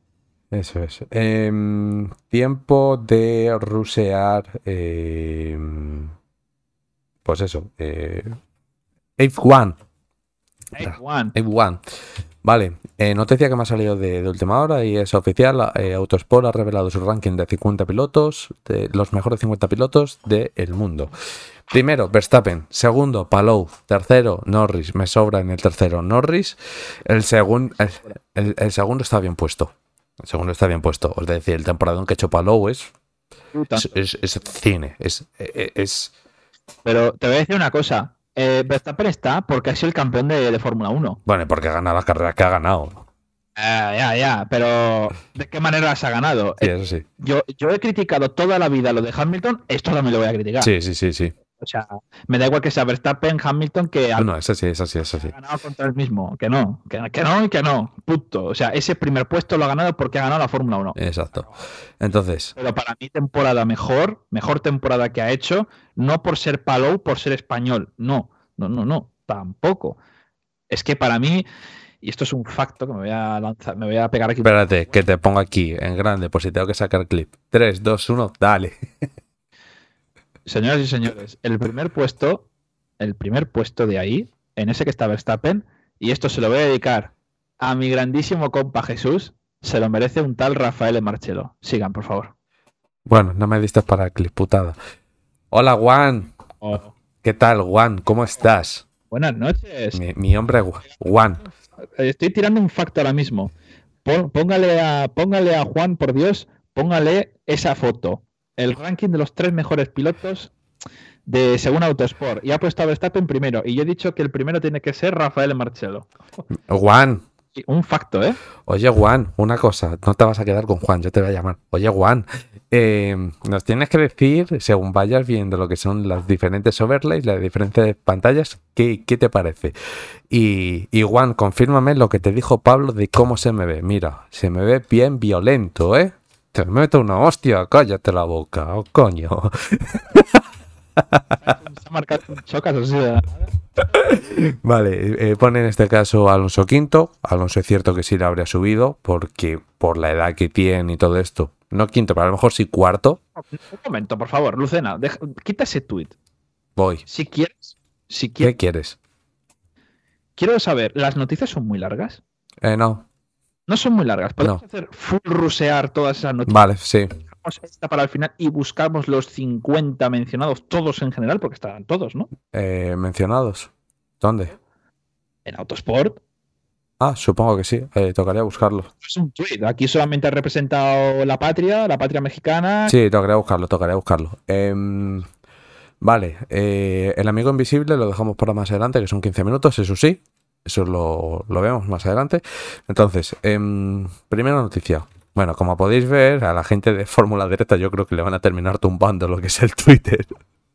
Eso es. Em, tiempo de rusear. em, pues eso. Eh, Ape One. Hey, Juan. Ape One. Vale. eh, noticia que me ha salido de, de última hora y es oficial. eh, Autosport ha revelado su ranking de 50 pilotos, de los mejores 50 pilotos del mundo. Primero, Verstappen. Segundo, Palou. Tercero, Norris. Me sobra en el tercero Norris. El, segun- el, el- el segundo está bien puesto. El segundo está bien puesto. Es decir, el temporadón que ha hecho Palou es, es, es- es cine. Es, es, es- Pero te voy a decir una cosa. Eh, Verstappen está porque ha sido el campeón de, de Fórmula 1. Bueno, porque ha ganado las carreras que ha ganado. Ah, ya, ya, pero ¿de qué manera se ha ganado? Sí, eso sí. Yo, yo he criticado toda la vida lo de Hamilton, esto también lo voy a criticar. Sí, sí, sí, sí. O sea, me da igual que sea Verstappen, Hamilton, que No, ha no, eso sí, eso sí, eso sí. ganado contra el mismo. Que no, que, que no y que no. Punto. O sea, ese primer puesto lo ha ganado porque ha ganado la Fórmula 1. Exacto. Entonces, Pero para mí temporada mejor, mejor temporada que ha hecho, no por ser Palou, por ser español. No, no, no, no, tampoco. Es que para mí, y esto es un facto que me voy a lanzar, me voy a pegar aquí. espérate, que te pongo aquí en grande, por si tengo que sacar clip. 3, 2, 1, dale. [laughs] Señoras y señores, el primer puesto, el primer puesto de ahí, en ese que está Verstappen, y esto se lo voy a dedicar a mi grandísimo compa Jesús, se lo merece un tal Rafael Marchelo. Sigan, por favor. Bueno, no me diste para el clip, putada. Hola, Juan. ¿Qué tal, Juan? ¿Cómo estás? Buenas noches. Mi, mi hombre, Juan. Estoy tirando un facto ahora mismo. Póngale a, póngale a Juan, por Dios, póngale esa foto. El ranking de los tres mejores pilotos de según Autosport. Y ha puesto a Verstappen primero. Y yo he dicho que el primero tiene que ser Rafael Marchelo. Juan. Un facto, ¿eh? Oye, Juan, una cosa, no te vas a quedar con Juan, yo te voy a llamar. Oye, Juan, eh, nos tienes que decir, según vayas viendo lo que son las diferentes overlays, las diferentes pantallas, ¿qué, qué te parece? Y, y Juan, confírmame lo que te dijo Pablo de cómo se me ve. Mira, se me ve bien violento, ¿eh? Te meto una hostia, cállate la boca, oh, coño. Vale, eh, pone en este caso Alonso quinto. Alonso es cierto que sí le habría subido, porque por la edad que tiene y todo esto. No quinto, pero a lo mejor sí cuarto. Un momento, por favor, Lucena, deja- quita ese tweet. Voy. Si quieres, si ¿Qué quieres, quieres? quiero saber, ¿las noticias son muy largas? Eh, no. No son muy largas. Podemos No. hacer full rusear todas esas noticias. Vale, sí. esta para el final y buscamos los 50 mencionados, todos en general, porque estarán todos, ¿no? Eh, mencionados. ¿Dónde? En Autosport. Ah, supongo que sí. Eh, tocaría buscarlo. Es un tweet. Aquí solamente ha representado la patria, la patria mexicana. Sí, tocaría buscarlo, tocaría buscarlo. Em, vale, eh, el amigo invisible lo dejamos para más adelante, que son 15 minutos, eso sí. Eso lo, lo vemos más adelante. Entonces, em, primera noticia. Bueno, como podéis ver, a la gente de Fórmula Directa yo creo que le van a terminar tumbando lo que es el Twitter.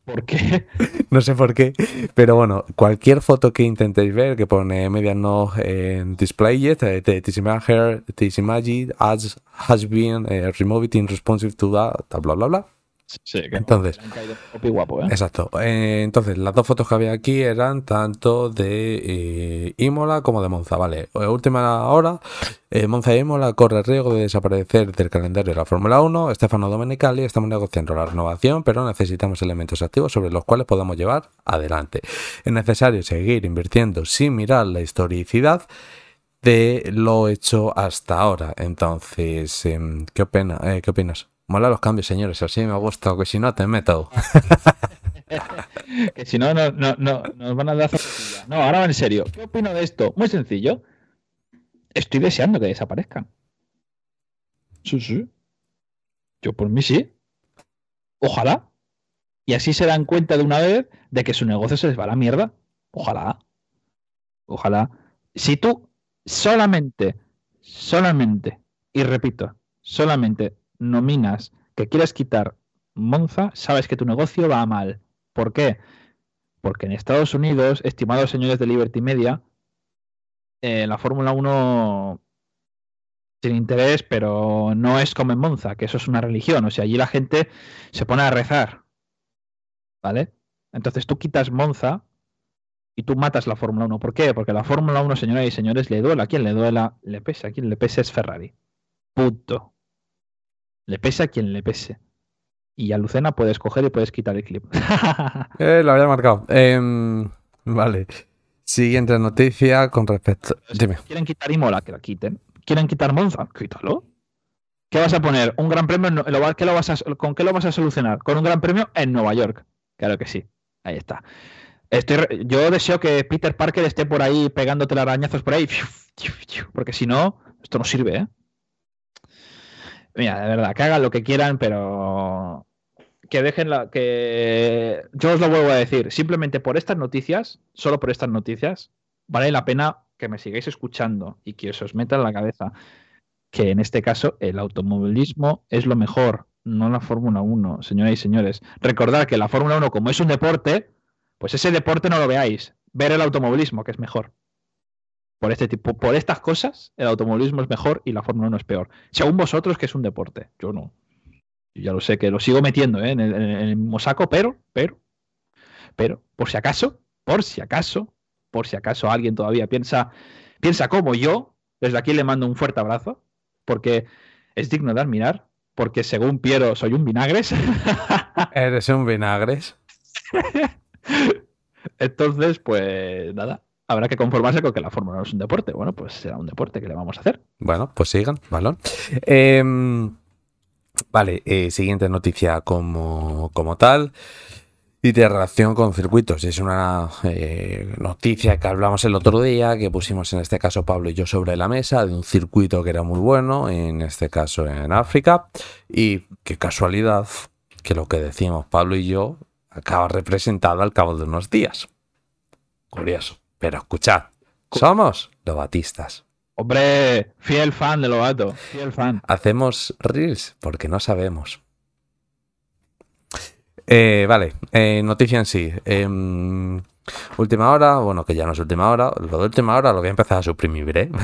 ¿Por qué? [laughs] No sé por qué, pero bueno, cualquier foto que intentéis ver que pone Mediano en display yet, eh, this image, this image has, has been eh, removed in responsive to that, bla bla bla. Sí, que Entonces, poco guapo, ¿eh? exacto. Eh, entonces, las dos fotos que había aquí eran tanto de eh, Imola como de Monza, ¿vale? Eh, última hora, Monza y Imola corre el riesgo de desaparecer del calendario de la Fórmula 1. Stefano Domenicali, estamos negociando la renovación, pero necesitamos elementos activos sobre los cuales podamos llevar adelante. Es necesario seguir invirtiendo sin mirar la historicidad de lo hecho hasta ahora. Entonces, em, ¿qué, opina, ¿qué opinas? Mola los cambios, señores, así me gusta, que si no te meto. [laughs] Que si no, no, no, no, nos van a dar zapatilla. No, ahora va en serio. ¿Qué opino de esto? Muy sencillo. Estoy deseando que desaparezcan. Sí, sí. Yo por mí sí. Ojalá. Y así se dan cuenta de una vez de que su negocio se les va a la mierda. Ojalá. Ojalá. Si tú solamente, solamente, y repito, solamente nominas que quieres quitar Monza, sabes que tu negocio va mal. ¿Por qué? Porque en Estados Unidos, estimados señores de Liberty Media, eh, la Fórmula 1 tiene interés, pero no es como en Monza, que eso es una religión. O sea, allí la gente se pone a rezar. ¿Vale? Entonces tú quitas Monza y tú matas la Fórmula 1. ¿Por qué? Porque la Fórmula 1, señoras y señores, le duela. ¿A quién le duela? Le pese. A quien le pese es Ferrari. Punto. Le pese a quien le pese. Y a Lucena puedes coger y puedes quitar el clip. [laughs] Eh, lo había marcado. Em, vale. Siguiente noticia con respecto. Dime. ¿Quieren quitar Imola? Que la quiten. ¿Quieren quitar Monza? Quítalo. ¿Qué vas a poner? ¿Un gran premio? en ¿qué lo vas a- ¿Con qué lo vas a solucionar? ¿Con un gran premio en Nueva York? Claro que sí. Ahí está. Estoy yo deseo que Peter Parker esté por ahí pegándote arañazos por ahí. Porque si no, esto no sirve, ¿eh? Mira, de verdad, que hagan lo que quieran, pero que dejen la. que. Yo os lo vuelvo a decir. Simplemente por estas noticias, solo por estas noticias, vale la pena que me sigáis escuchando y que os meta en la cabeza que en este caso el automovilismo es lo mejor, no la Fórmula 1, señoras y señores. Recordad que la Fórmula 1, como es un deporte, pues ese deporte no lo veáis. Ver el automovilismo, que es mejor. Por este tipo, por estas cosas, el automovilismo es mejor y la Fórmula 1 es peor. Según vosotros, que es un deporte. Yo no. Yo ya lo sé, que lo sigo metiendo ¿eh? en, el, en el mismo saco, pero, pero, pero, por si acaso, por si acaso, por si acaso alguien todavía piensa, piensa como yo, desde aquí le mando un fuerte abrazo, porque es digno de admirar, porque según Piero soy un vinagres. [laughs] Eres un vinagres. Entonces, pues nada, habrá que conformarse con que la Fórmula 1 es un deporte. Bueno, pues será un deporte que le vamos a hacer. Bueno, pues sigan, balón. Em, vale, eh, siguiente noticia como, como tal. Y de relación con circuitos. Es una eh, noticia que hablamos el otro día, que pusimos en este caso Pablo y yo sobre la mesa, de un circuito que era muy bueno, en este caso en África. Y qué casualidad que lo que decíamos Pablo y yo acaba representado al cabo de unos días. Curioso. Pero escuchad, somos los batistas. Hombre, fiel fan de Lobato, fiel fan. Hacemos reels porque no sabemos. Eh, vale, eh, noticia en sí. Em, última hora, bueno, que ya no es última hora. Lo de última hora lo voy a empezar a suprimir, ¿eh? [laughs]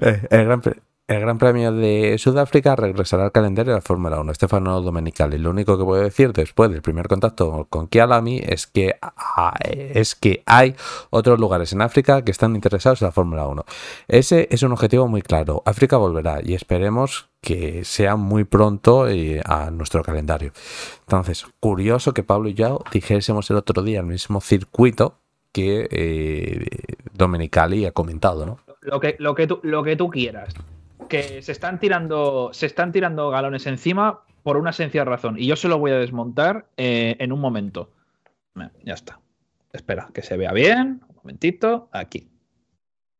Eh, el, gran, Pre- el Gran Premio de Sudáfrica regresará al calendario de la Fórmula 1. Estefano Domenicali. Lo único que puedo decir después del primer contacto con Kialami es que, es que hay otros lugares en África que están interesados en la Fórmula 1. Ese es un objetivo muy claro. África volverá y esperemos que sea muy pronto eh, a nuestro calendario. Entonces, curioso que Pablo y yo dijésemos el otro día el mismo circuito que eh, Domenicali ha comentado, ¿no? Lo que, lo, que tú, lo que tú quieras. Que se están tirando, se están tirando galones encima por una sencilla razón. Y yo se lo voy a desmontar eh, en un momento. Bueno, Ya está. Espera, que se vea bien. Un momentito. Aquí.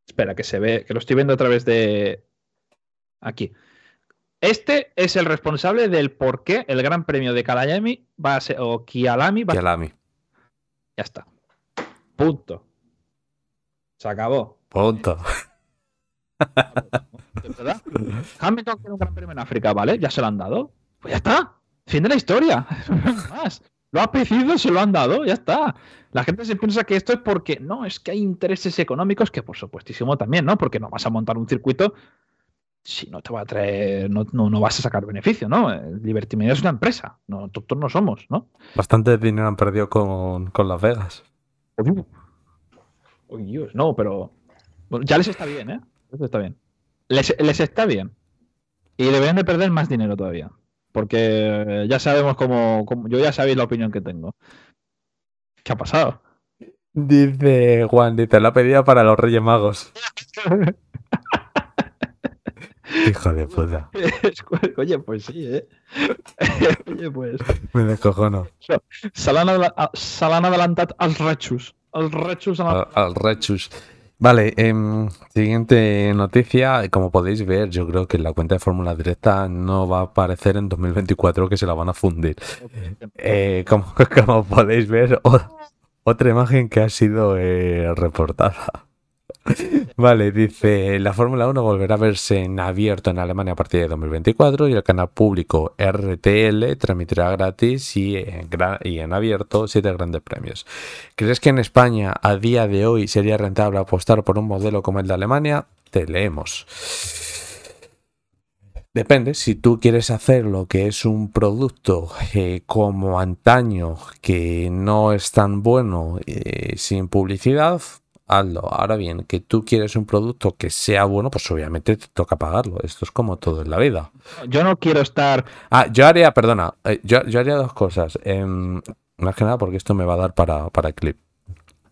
Espera, que se ve. Que lo estoy viendo a través de. Aquí. Este es el responsable del por qué el Gran Premio de Kalayami va a ser. O Kialami va a Kialami. Ya está. Punto. Se acabó. Punto. ¿De verdad? Hamilton quiere un gran premio en África, ¿vale? Ya se lo han dado. Pues ya está. Fin de la historia. [laughs] Más. Lo ha pedido, se lo han dado, ya está. La gente se piensa que esto es porque no, es que hay intereses económicos, que por supuestísimo también, ¿no? Porque no vas a montar un circuito si no te va a traer, no, no, no vas a sacar beneficio, ¿no? Liberty Media es una empresa, no, nosotros no somos, ¿no? Bastante dinero han perdido con, con Las Vegas. Uy, Dios, no, pero bueno, ya les está bien, ¿eh? Les está bien. Les, les está bien. Y deberían de perder más dinero todavía. Porque ya sabemos cómo, cómo- Yo ya sabéis la opinión que tengo. ¿Qué ha pasado? Dice Juan, dice, la pedida para los Reyes Magos. [laughs] Hijo de puta. [laughs] Oye, pues sí, ¿eh? [laughs] Oye, pues. Me descojono. Se l'han adelantat. Els rechus a la... Al, al Rechus. Vale, em, siguiente noticia. Como podéis ver, yo creo que la cuenta de Fórmula Directa no va a aparecer en 2024, que se la van a fundir. Eh, como, [laughs] como podéis ver, otra imagen que ha sido eh, reportada. [laughs] Vale, dice, la Fórmula 1 volverá a verse en abierto en Alemania a partir de 2024 y el canal público RTL transmitirá gratis y en, abierto siete grandes premios. ¿Crees que en España a día de hoy sería rentable apostar por un modelo como el de Alemania? Te leemos. Depende, si tú quieres hacer lo que es un producto eh, como antaño, que no es tan bueno eh, sin publicidad, hazlo. Ahora bien, que tú quieres un producto que sea bueno, pues obviamente te toca pagarlo. Esto es como todo en la vida. Yo no quiero estar. Ah, yo haría, perdona, eh, yo, yo haría dos cosas. Em, más que nada porque esto me va a dar para, para el clip.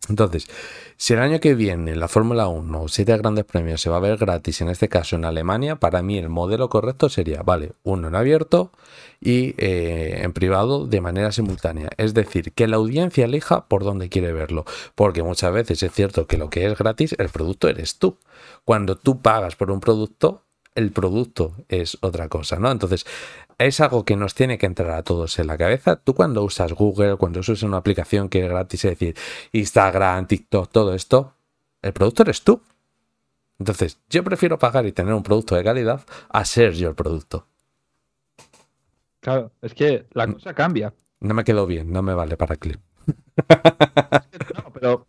Entonces, si el año que viene la Fórmula 1 o siete grandes premios se va a ver gratis, en este caso en Alemania, para mí el modelo correcto sería, vale, uno en abierto y eh, en privado de manera simultánea. Es decir, que la audiencia elija por dónde quiere verlo. Porque muchas veces es cierto que lo que es gratis, el producto eres tú. Cuando tú pagas por un producto, el producto es otra cosa, ¿no? Entonces, es algo que nos tiene que entrar a todos en la cabeza. Tú cuando usas Google, cuando usas una aplicación que es gratis, es decir, Instagram, TikTok, todo esto, el producto eres tú. Entonces, yo prefiero pagar y tener un producto de calidad a ser yo el producto. Claro, es que la cosa cambia. No me quedó bien, no me vale para clip. [laughs] No, pero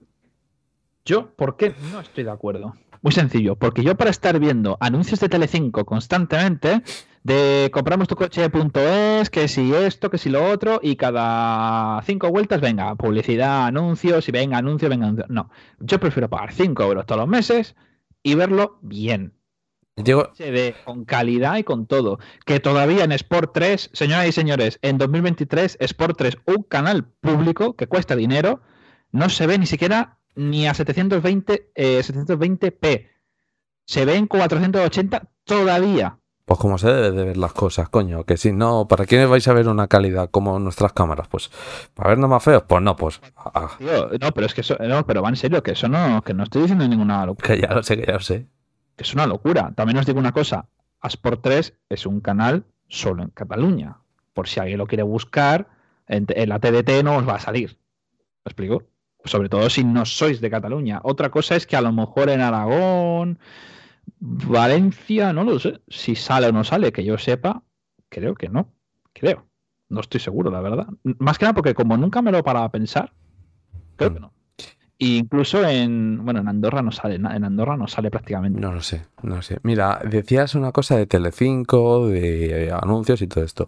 yo, ¿por qué no estoy de acuerdo? Muy sencillo, porque yo para estar viendo anuncios de Telecinco constantemente de compramos tu coche.es, que si esto, que si lo otro, y cada cinco vueltas venga publicidad, anuncios, y venga anuncio, venga anuncio. No, yo prefiero pagar 5 euros todos los meses y verlo bien. Digo, Se ve con calidad y con todo. Que todavía en Sport 3, señoras y señores, en 2023, Sport 3, un canal público que cuesta dinero, no se ve ni siquiera ni a 720, eh, 720p. Se ve en 480 todavía. Pues como se debe de ver las cosas, coño. Que si no, ¿para quiénes vais a ver una calidad como nuestras cámaras? Pues, ¿para vernos más feos? Pues no, pues. ah, Tío, no, pero es que eso, no, pero va en serio, que eso no, que no estoy diciendo ninguna locura. que ya lo sé, que ya lo sé. que es una locura. También os digo una cosa, Asport 3 es un canal solo en Cataluña. Por si alguien lo quiere buscar, en, en la TDT no os va a salir. ¿Me explico? Sobre todo si no sois de Cataluña. Otra cosa es que a lo mejor en Aragón, Valencia, no lo sé. Si sale o no sale, que yo sepa, creo que no. Creo. No estoy seguro, la verdad. Más que nada porque como nunca me lo he parado a pensar, creo que no. E incluso en, bueno, en Andorra no sale, en Andorra no sale prácticamente. No lo sé, no lo sé. Mira, decías una cosa de Telecinco, de anuncios y todo esto.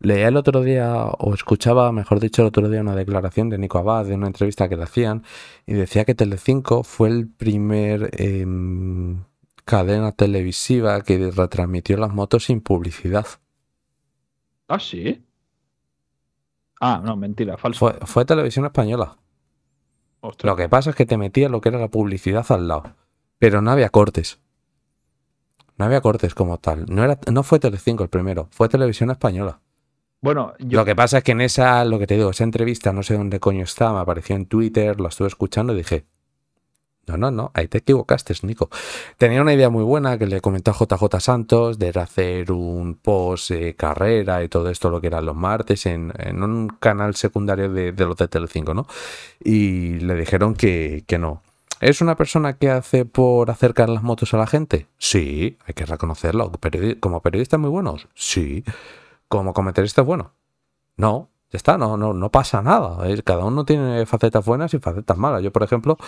Leía el otro día, o escuchaba, mejor dicho, el otro día una declaración de Nico Abad de una entrevista que le hacían y decía que Telecinco fue el primer em, cadena televisiva que retransmitió las motos sin publicidad. Ah, sí. Ah, no, mentira, falso. Fue, fue Televisión Española. Ostras. Lo que pasa es que te metía lo que era la publicidad al lado, pero no había cortes. No había cortes como tal. No, era, no fue Telecinco el primero, fue Televisión Española. Bueno, yo, Lo que pasa es que en esa, lo que te digo, esa entrevista, no sé dónde coño está, me apareció en Twitter, la estuve escuchando y dije, no, no, no, ahí te equivocaste, Nico. Tenía una idea muy buena que le comentó a JJ Santos de hacer un post eh, carrera y todo esto, lo que eran los martes, en, un canal secundario de, los de Telecinco, ¿no? Y le dijeron que, no. ¿Es una persona que hace por acercar las motos a la gente? Sí, hay que reconocerlo. ¿Como periodistas muy buenos? Sí. ¿Como comentarista bueno? No, ya está, no, no, no pasa nada. Cada uno tiene facetas buenas y facetas malas. Yo, por ejemplo,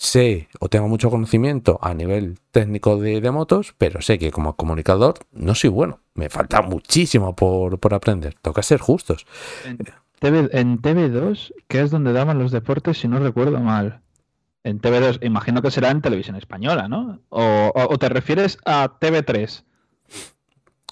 sé o tengo mucho conocimiento a nivel técnico de, motos, pero sé que como comunicador no soy bueno. Me falta muchísimo por, por aprender. Toca ser justos. en, TV, en TV2, que es donde daban los deportes, si no recuerdo mal. En TV2, imagino que será en televisión española, ¿no? O, o- o te refieres a TV3.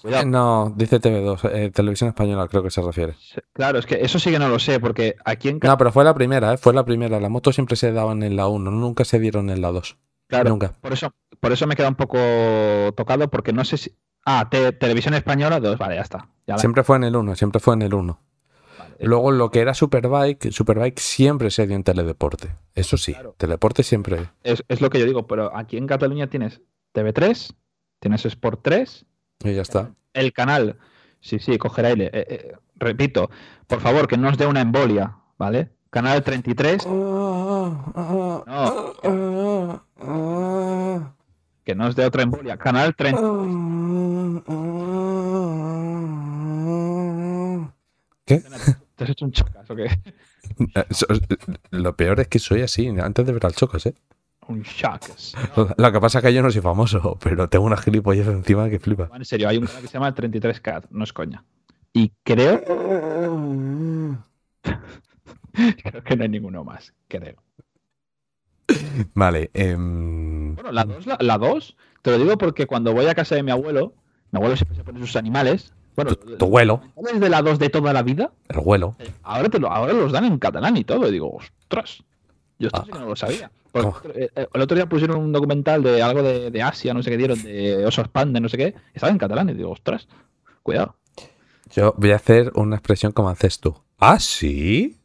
Cuidado. Eh, No, dice TV2, eh, Televisión Española creo que se refiere. Claro, es que eso sí que no lo sé, porque aquí en No, pero fue la primera, ¿eh? fue la primera. Las motos siempre se daban en la 1, nunca se dieron en la 2. claro, Nunca. por eso, por eso me queda un poco tocado, porque no sé si. Ah, te- televisión española, dos, vale, ya está. Ya Siempre fue en el 1, siempre fue en el 1. vale. Luego lo que era Superbike, Superbike siempre se dio en teledeporte. Eso sí, Claro. teledeporte siempre. Es, es lo que yo digo, pero aquí en Cataluña tienes TV3, tienes Sport 3, Y ya está. el canal. Sí, sí, coger aire. Eh, eh, repito, por favor, que no os dé una embolia, ¿vale? Canal 33, que no os dé otra embolia. Canal 30. ¿Qué? ¿Te has hecho un chocas o qué? [laughs] Eh, Lo peor es que soy así, antes de ver al Chocas, ¿eh? Un Sharks. [laughs] Lo que pasa es que yo no soy famoso, pero tengo una gilipollez encima que flipa. En serio, hay un canal que se llama 33Cat, no es coña. Y creo. [laughs] creo que no hay ninguno más, creo. Vale. em, Bueno, la 2, la, la dos, te lo digo porque cuando voy a casa de mi abuelo, mi abuelo siempre se pone sus animales. Bueno, tu, tu vuelo, ¿sabes de la 2 de toda la vida? el vuelo. Ahora, te lo, ahora los dan en catalán y todo. Y digo, ostras. Yo esto Ah. sí que no lo sabía. Porque ¿Cómo? eh, eh, el otro día pusieron un documental de algo de, de Asia, no sé qué dieron, de osos panda, no sé qué. Estaba en catalán y digo, ostras, cuidado. Yo voy a hacer una expresión como haces tú. ¿Ah, sí?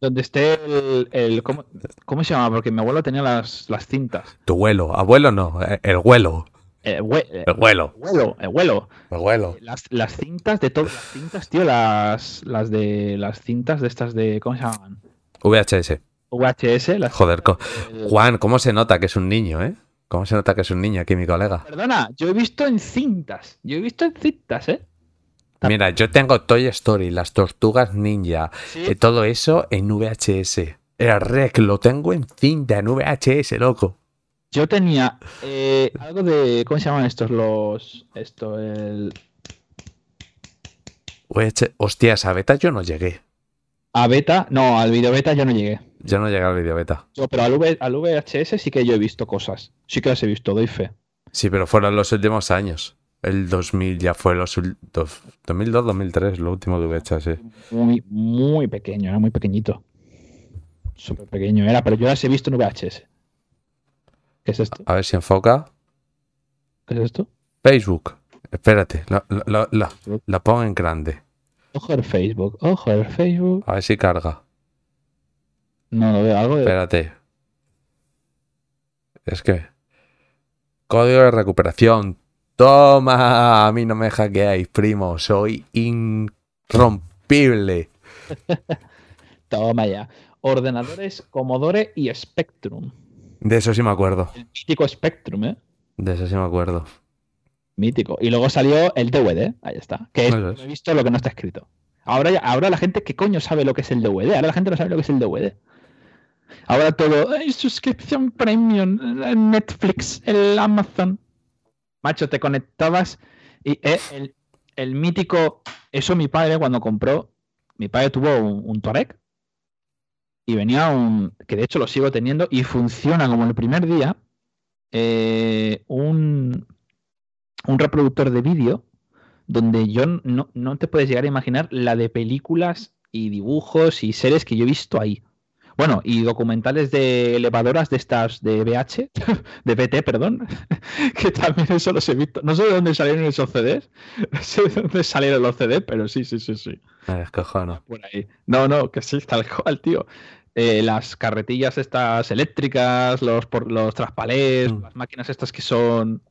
Donde esté el. el- ¿cómo, cómo se llama? Porque mi abuelo tenía las, las cintas. Tu vuelo. Abuelo no, eh, el vuelo. El, hue- El vuelo. el vuelo, el vuelo. El vuelo. Las, las cintas de todas las cintas, tío, las, las de las cintas de estas de. ¿Cómo se llaman? VHS. VHS. Las [laughs] Joder, co- Juan, ¿cómo se nota que es un niño, eh? ¿Cómo se nota que es un niño aquí, mi colega? Perdona, yo he visto en cintas. Yo he visto en cintas, ¿eh? Mira, yo tengo Toy Story, las tortugas ninja, Sí. eh, todo eso en VHS. El rec lo tengo en cinta, en VHS, loco. Yo tenía eh, algo de. ¿Cómo se llaman estos? Los. Esto, el. VH Hostias, a beta yo no llegué. A beta. No, al video beta yo no llegué. Yo no llegué al video beta. Yo, pero al, v, al VHS sí que yo he visto cosas. Sí que las he visto, doy fe. Sí, pero fueron los últimos años. El 2000 ya fue los dos- 2002, 2003, lo último de VHS. Muy, muy pequeño, era muy pequeñito. Súper pequeño era, pero yo las he visto en VHS. ¿Qué es esto? A ver si enfoca. ¿Qué es esto? Facebook. Espérate, la- la- la pongo en grande. Ojo el Facebook, ojo el Facebook. A ver si carga. No lo veo, algo de. Espérate. Es que. Código de recuperación. Toma, a mí no me hackeáis, primo. Soy irrompible. [laughs] Toma ya. Ordenadores Commodore y Spectrum. De eso sí me acuerdo. El mítico Spectrum, ¿eh? De eso sí me acuerdo. Mítico. Y luego salió el DVD, ahí está. Que es, he visto lo que no está escrito. Ahora, ya- ahora la gente, ¿qué coño sabe lo que es el DVD? Ahora la gente no sabe lo que es el DVD. Ahora todo, "Ay, suscripción premium, el Netflix, el Amazon. Macho, te conectabas y eh, el, el mítico, eso mi padre cuando compró, mi padre tuvo un, un y venía un, que de hecho lo sigo teniendo y funciona como el primer día, eh, un, un reproductor de vídeo donde yo no, no te puedes llegar a imaginar la de películas y dibujos y series que yo he visto ahí. Bueno, y documentales de elevadoras de estas de BH, [laughs] de BT, perdón, [laughs] que también eso los he visto. No sé de dónde salieron esos CDs, [laughs] no sé de dónde salieron los CDs, pero sí, sí, sí, sí. Me descojono. Por ahí. No, no, que sí, tal cual, tío. Eh, las carretillas estas eléctricas, los, por, los traspalés, Mm. las máquinas estas que son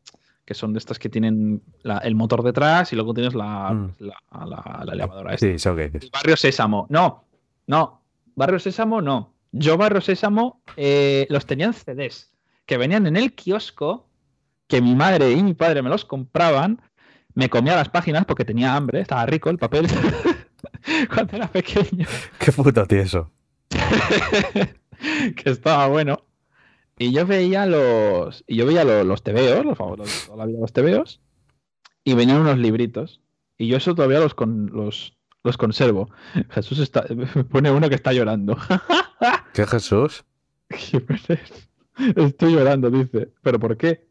que son de estas que tienen la- el motor detrás y luego tienes la, Mm. la, la- la elevadora. esta. Sí, eso que dices. Barrio Sésamo. No, no. Barrio Sésamo no. Yo Barrio Sésamo eh, los tenían CDs que venían en el kiosco, que mi madre y mi padre me los compraban. Me comía las páginas porque tenía hambre, estaba rico el papel [laughs] cuando era pequeño, Qué puto tieso. [laughs] que estaba bueno. Y yo veía los, y yo veía los, los tebeos, los toda la vida los tebeos, y venían unos libritos. Y yo eso todavía los, con, los, los conservo. [laughs] Jesús está, [laughs] pone uno que está llorando. [laughs] ¿Qué Jesús? Estoy llorando, dice. ¿Pero por qué?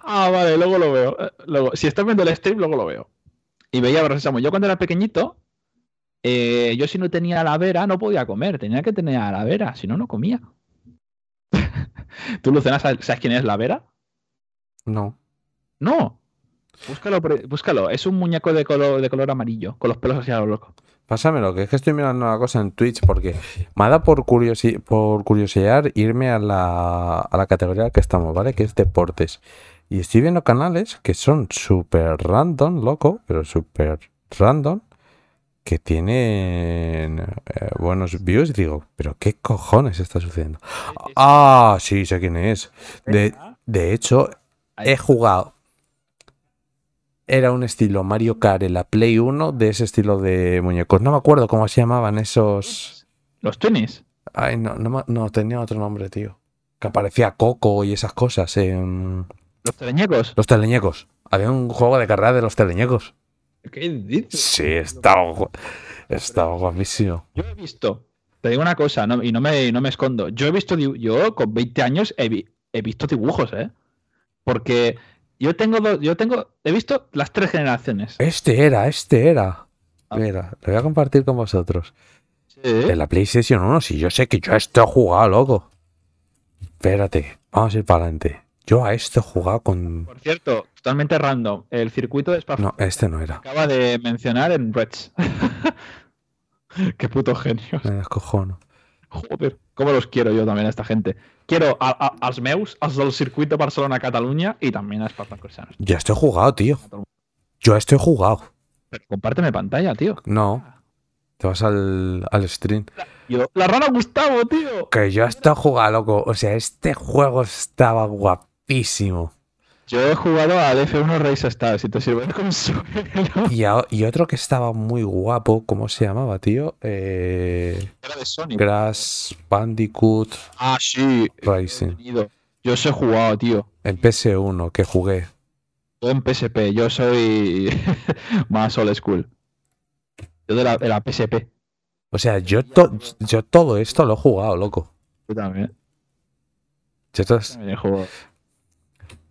Ah, vale, luego lo veo. Eh, Luego, si estás viendo el stream, luego lo veo. Y veía Barrio Sésamo. Yo cuando era pequeñito, eh, yo si no tenía la vera, no podía comer. Tenía que tener la vera, si no, no comía. ¿Tú, Lucena, sabes sabes quién es la vera? No. No. Búscalo, búscalo. Es un muñeco de color, de color amarillo, con los pelos así a lo loco. Pásamelo, que es que estoy mirando una cosa en Twitch porque me ha dado por, curiosi por curiosidad irme a la, a la categoría que estamos, ¿vale? Que es deportes. Y estoy viendo canales que son súper random, loco, pero súper random, que tienen eh, buenos views. Y digo, ¿pero qué cojones está sucediendo? Ah, sí, sé quién es. De, de hecho, he jugado. Era un estilo Mario Kart en la Play 1 de ese estilo de muñecos. No me acuerdo cómo se llamaban esos. Los Twinnies. Ay, no, no tenía otro nombre, tío. que aparecía Coco y esas cosas en Los teleñecos. los teleñecos. Había un juego de carrera de los teleñecos. ¿Qué dices? Sí, estaba, gu- estaba guapísimo. Yo he visto, te digo una cosa, no- y no me, no me escondo. Yo he visto, yo con 20 años he, vi- he visto dibujos, ¿eh? Porque yo tengo, dos- yo tengo, he visto las tres generaciones. Este era, este era. Ah. Mira, lo voy a compartir con vosotros. Sí. En la PlayStation 1, si yo sé que yo esto he jugado, loco. Espérate, vamos a ir para adelante. Yo a esto he jugado con. Por cierto, totalmente random. El circuito de Spa No, este no era. acaba de mencionar en Reds. [laughs] Qué puto genio. Me descojono. Joder, cómo los quiero yo también a esta gente. Quiero a, a, als meus, als del circuito Barcelona-Catalunya y también a Spartacursanos. Yo a esto he jugado, tío. Yo a esto he jugado. Pero compárteme pantalla, tío. No. Te vas al, al stream. Yo, la rana Gustavo, tío. Que yo a esto he jugado, loco. O sea, este juego estaba guapísimo. Yo he jugado al F1 Race Star, si te sirve de consuelo. Y, a- y otro que estaba muy guapo, ¿cómo se llamaba, tío? Eh, Era de Sony. Crash Bandicoot Ah, sí. Racing. Yo os he jugado, tío. En PS1 que jugué. Yo en PSP, yo soy [laughs] más old school. Yo de la, de la PSP. O sea, yo, to- yo todo esto lo he jugado, loco. Yo también. Yo también he jugado.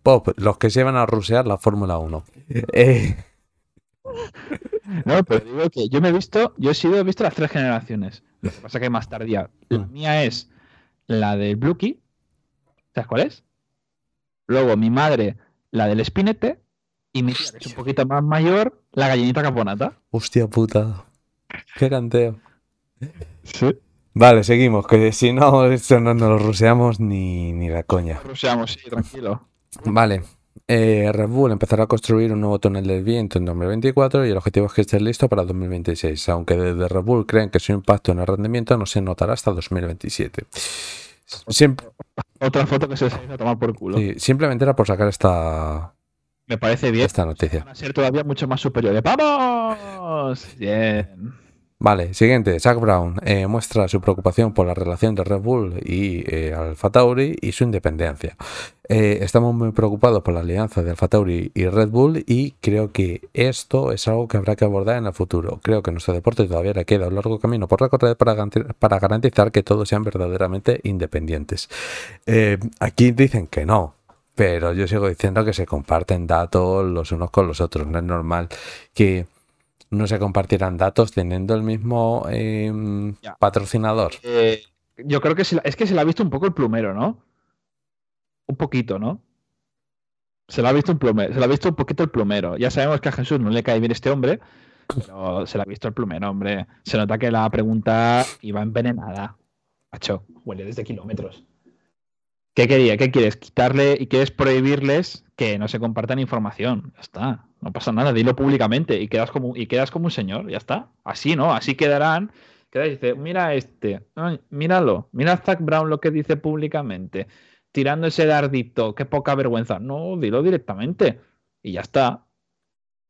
Pop, los que se iban a rusear la Fórmula 1. Eh, No, pero digo que yo me he visto, yo he sido, he visto las tres generaciones. Lo que pasa que más tardía. La Mm. mía es la del Blue Key. ¿Sabes cuál es? Luego mi madre, la del Spinete. Y mi tía, que es un poquito más mayor, la gallinita caponata. hostia puta. Qué canteo. Sí. Vale, seguimos, que si no, esto no nos lo ruseamos ni, ni la coña. Ruseamos, sí, tranquilo. Vale. eh, Red Bull empezará a construir un nuevo túnel del viento en 2024 y el objetivo es que esté listo para 2026, aunque desde Red Bull creen que su impacto en el rendimiento no se notará hasta 2027. Siempre, Otra foto que se ido a tomar por culo. sí, simplemente era por sacar esta, Me parece bien. esta noticia. Van a ser todavía mucho más superiores. ¡Vamos! Bien. Vale, siguiente. Zach Brown eh, muestra su preocupación por la relación de Red Bull y eh, Alfa Tauri y su independencia. Eh, estamos muy preocupados por la alianza de Alfa Tauri y Red Bull y creo que esto es algo que habrá que abordar en el futuro. Creo que nuestro deporte todavía le queda un largo camino por recorrer para garantizar que todos sean verdaderamente independientes. Eh, aquí dicen que no. Pero yo sigo diciendo que se comparten datos los unos con los otros. No es normal que no se compartieran datos teniendo el mismo em, patrocinador. Eh, yo creo que se la- es que se le ha visto un poco el plumero, ¿no? Un poquito, ¿no? Se le ha visto un plumero, se le ha visto un poquito el plumero. Ya sabemos que a Jesús no le cae bien este hombre, pero se le ha visto el plumero, hombre. Se nota que la pregunta iba envenenada. Macho, huele desde kilómetros. ¿Qué quería? ¿Qué quieres? Quitarle y quieres prohibirles que no se compartan información. Ya está. No pasa nada. Dilo públicamente y quedas como, y quedas como un señor. Ya está. Así, ¿no? Así quedarán. Queda y dice, mira este. Ay, míralo. Mira a Zach Brown lo que dice públicamente. Tirando ese dardito. Qué poca vergüenza. No, dilo directamente. Y ya está.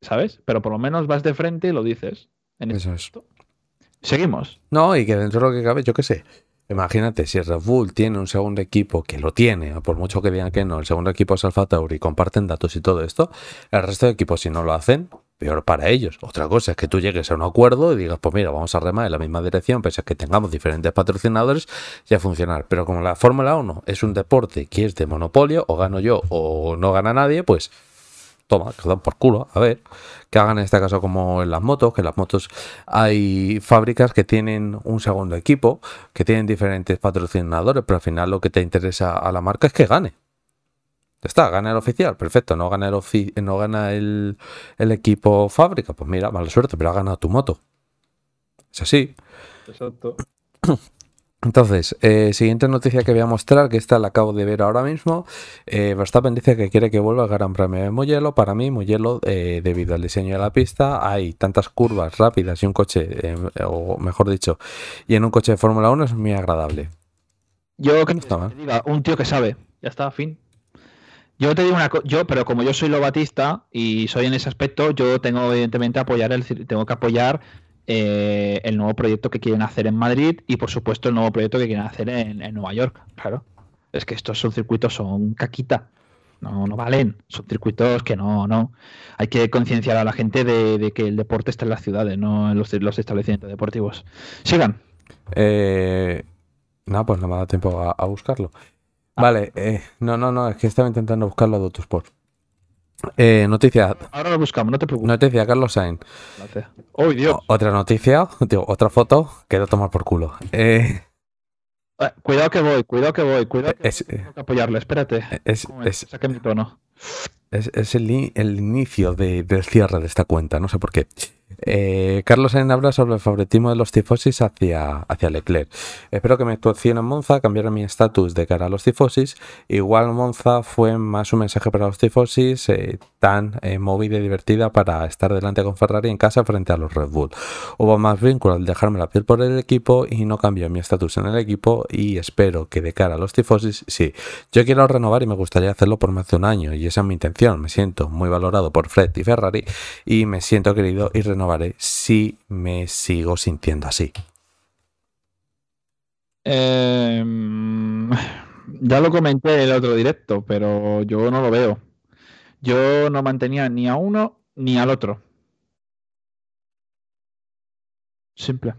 ¿Sabes? Pero por lo menos vas de frente y lo dices. En Eso es. Seguimos. No, y que dentro de lo que cabe, yo qué sé. Imagínate, si Red Bull tiene un segundo equipo, que lo tiene, por mucho que digan que no, el segundo equipo es Alfa Tauri, comparten datos y todo esto, el resto de equipos si no lo hacen, peor para ellos. Otra cosa es que tú llegues a un acuerdo y digas, pues mira, vamos a remar en la misma dirección, pese a que tengamos diferentes patrocinadores, y a funcionar. Pero como la Fórmula 1 es un deporte que es de monopolio, o gano yo o no gana nadie, pues toma, que dan por culo, a ver, que hagan en este caso como en las motos, que en las motos hay fábricas que tienen un segundo equipo, que tienen diferentes patrocinadores, pero al final lo que te interesa a la marca es que gane. Ya está, gana el oficial, perfecto, no gana el, ofi- no gana el, el equipo fábrica, pues mira, mala suerte, pero ha ganado tu moto. Es así. Exacto. [clears throat] Entonces, eh, siguiente noticia que voy a mostrar, que esta la acabo de ver ahora mismo. Eh, Verstappen dice que quiere que vuelva el Gran Premio de Mugello. Para mí, Mugello, eh, debido al diseño de la pista, hay tantas curvas rápidas y un coche, eh, o mejor dicho, y en un coche de Fórmula 1 es muy agradable. Yo que No te diga, un tío que sabe. Ya está, fin. Yo te digo una cosa, yo, pero como yo soy lobatista y soy en ese aspecto, yo tengo evidentemente apoyar el, tengo que apoyar eh, el nuevo proyecto que quieren hacer en Madrid y por supuesto el nuevo proyecto que quieren hacer en, en Nueva York, claro. Es que estos son circuitos son caquita. No, no valen. Son circuitos que no, no. Hay que concienciar a la gente de, de que el deporte está en las ciudades, no en los, los establecimientos deportivos. Sigan. Eh, no, pues no me ha dado tiempo a, a buscarlo. Vale, eh, no, no, no, es que estaba intentando buscarlo de Autosport. Eh, noticia, Ahora lo buscamos, no te preocupes. noticia, Carlos Sainz. ¡Oh, Dios! O- Otra noticia, [laughs] digo, otra foto, quedó tomar por culo. Eh, Eh, cuidado que voy, cuidado que voy, cuidado que es, tengo que apoyarle, espérate. es, ¿Cómo es? es, Saque mi tono. es, es el, el inicio de- del cierre de esta cuenta, no sé por qué. Eh, Carlos Sainz habla sobre el favoritismo de los tifosis hacia, hacia Leclerc. Espero que mi actuación en Monza cambiara mi estatus de cara a los tifosis. Igual Monza fue más un mensaje para los tifosis eh, tan eh, movida y divertida para estar delante con Ferrari en casa frente a los Red Bull. Hubo más vínculo al dejarme la piel por el equipo y no cambió mi estatus en el equipo y espero que de cara a los tifosis, sí. Yo quiero renovar y me gustaría hacerlo por más de un año y esa es mi intención. Me siento muy valorado por Fred y Ferrari y me siento querido y renovaré si me sigo sintiendo así. Eh, ya lo comenté en el otro directo, pero yo no lo veo. Yo no mantenía ni a uno ni al otro. Simple.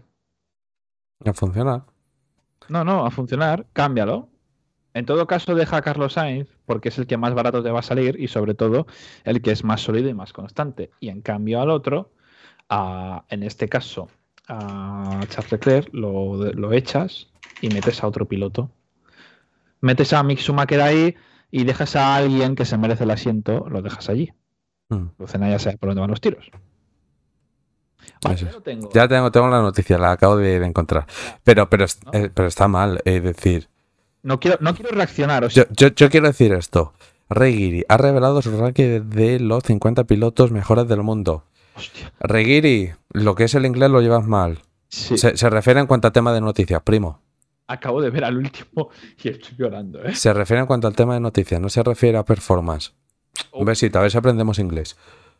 ¿Va a funcionar? No, no, a funcionar, cámbialo. En todo caso, deja a Carlos Sainz porque es el que más barato te va a salir y sobre todo el que es más sólido y más constante. Y en cambio al otro, a- en este caso a Charles Leclerc, lo, lo echas y metes a otro piloto. Metes a Mick Schumacher ahí y dejas a alguien que se merece el asiento, lo dejas allí. Mm. Lucena ya sabe por dónde van los tiros. Vale, ya tengo. Ya tengo, tengo la noticia, la acabo de, de encontrar. Pero, pero, eh, pero está mal, es decir, No quiero, no quiero reaccionar. O sea, yo, yo, yo quiero decir esto. Reguiri ha revelado su ranking de los 50 pilotos mejores del mundo. Hostia, Reguiri, lo que es el inglés lo llevas mal. sí. Se, se refiere en cuanto a tema de noticias, primo. acabo de ver al último [laughs] y estoy llorando, ¿eh? Se refiere en cuanto al tema de noticias, no se refiere a performance. Un besito, a ver si aprendemos inglés.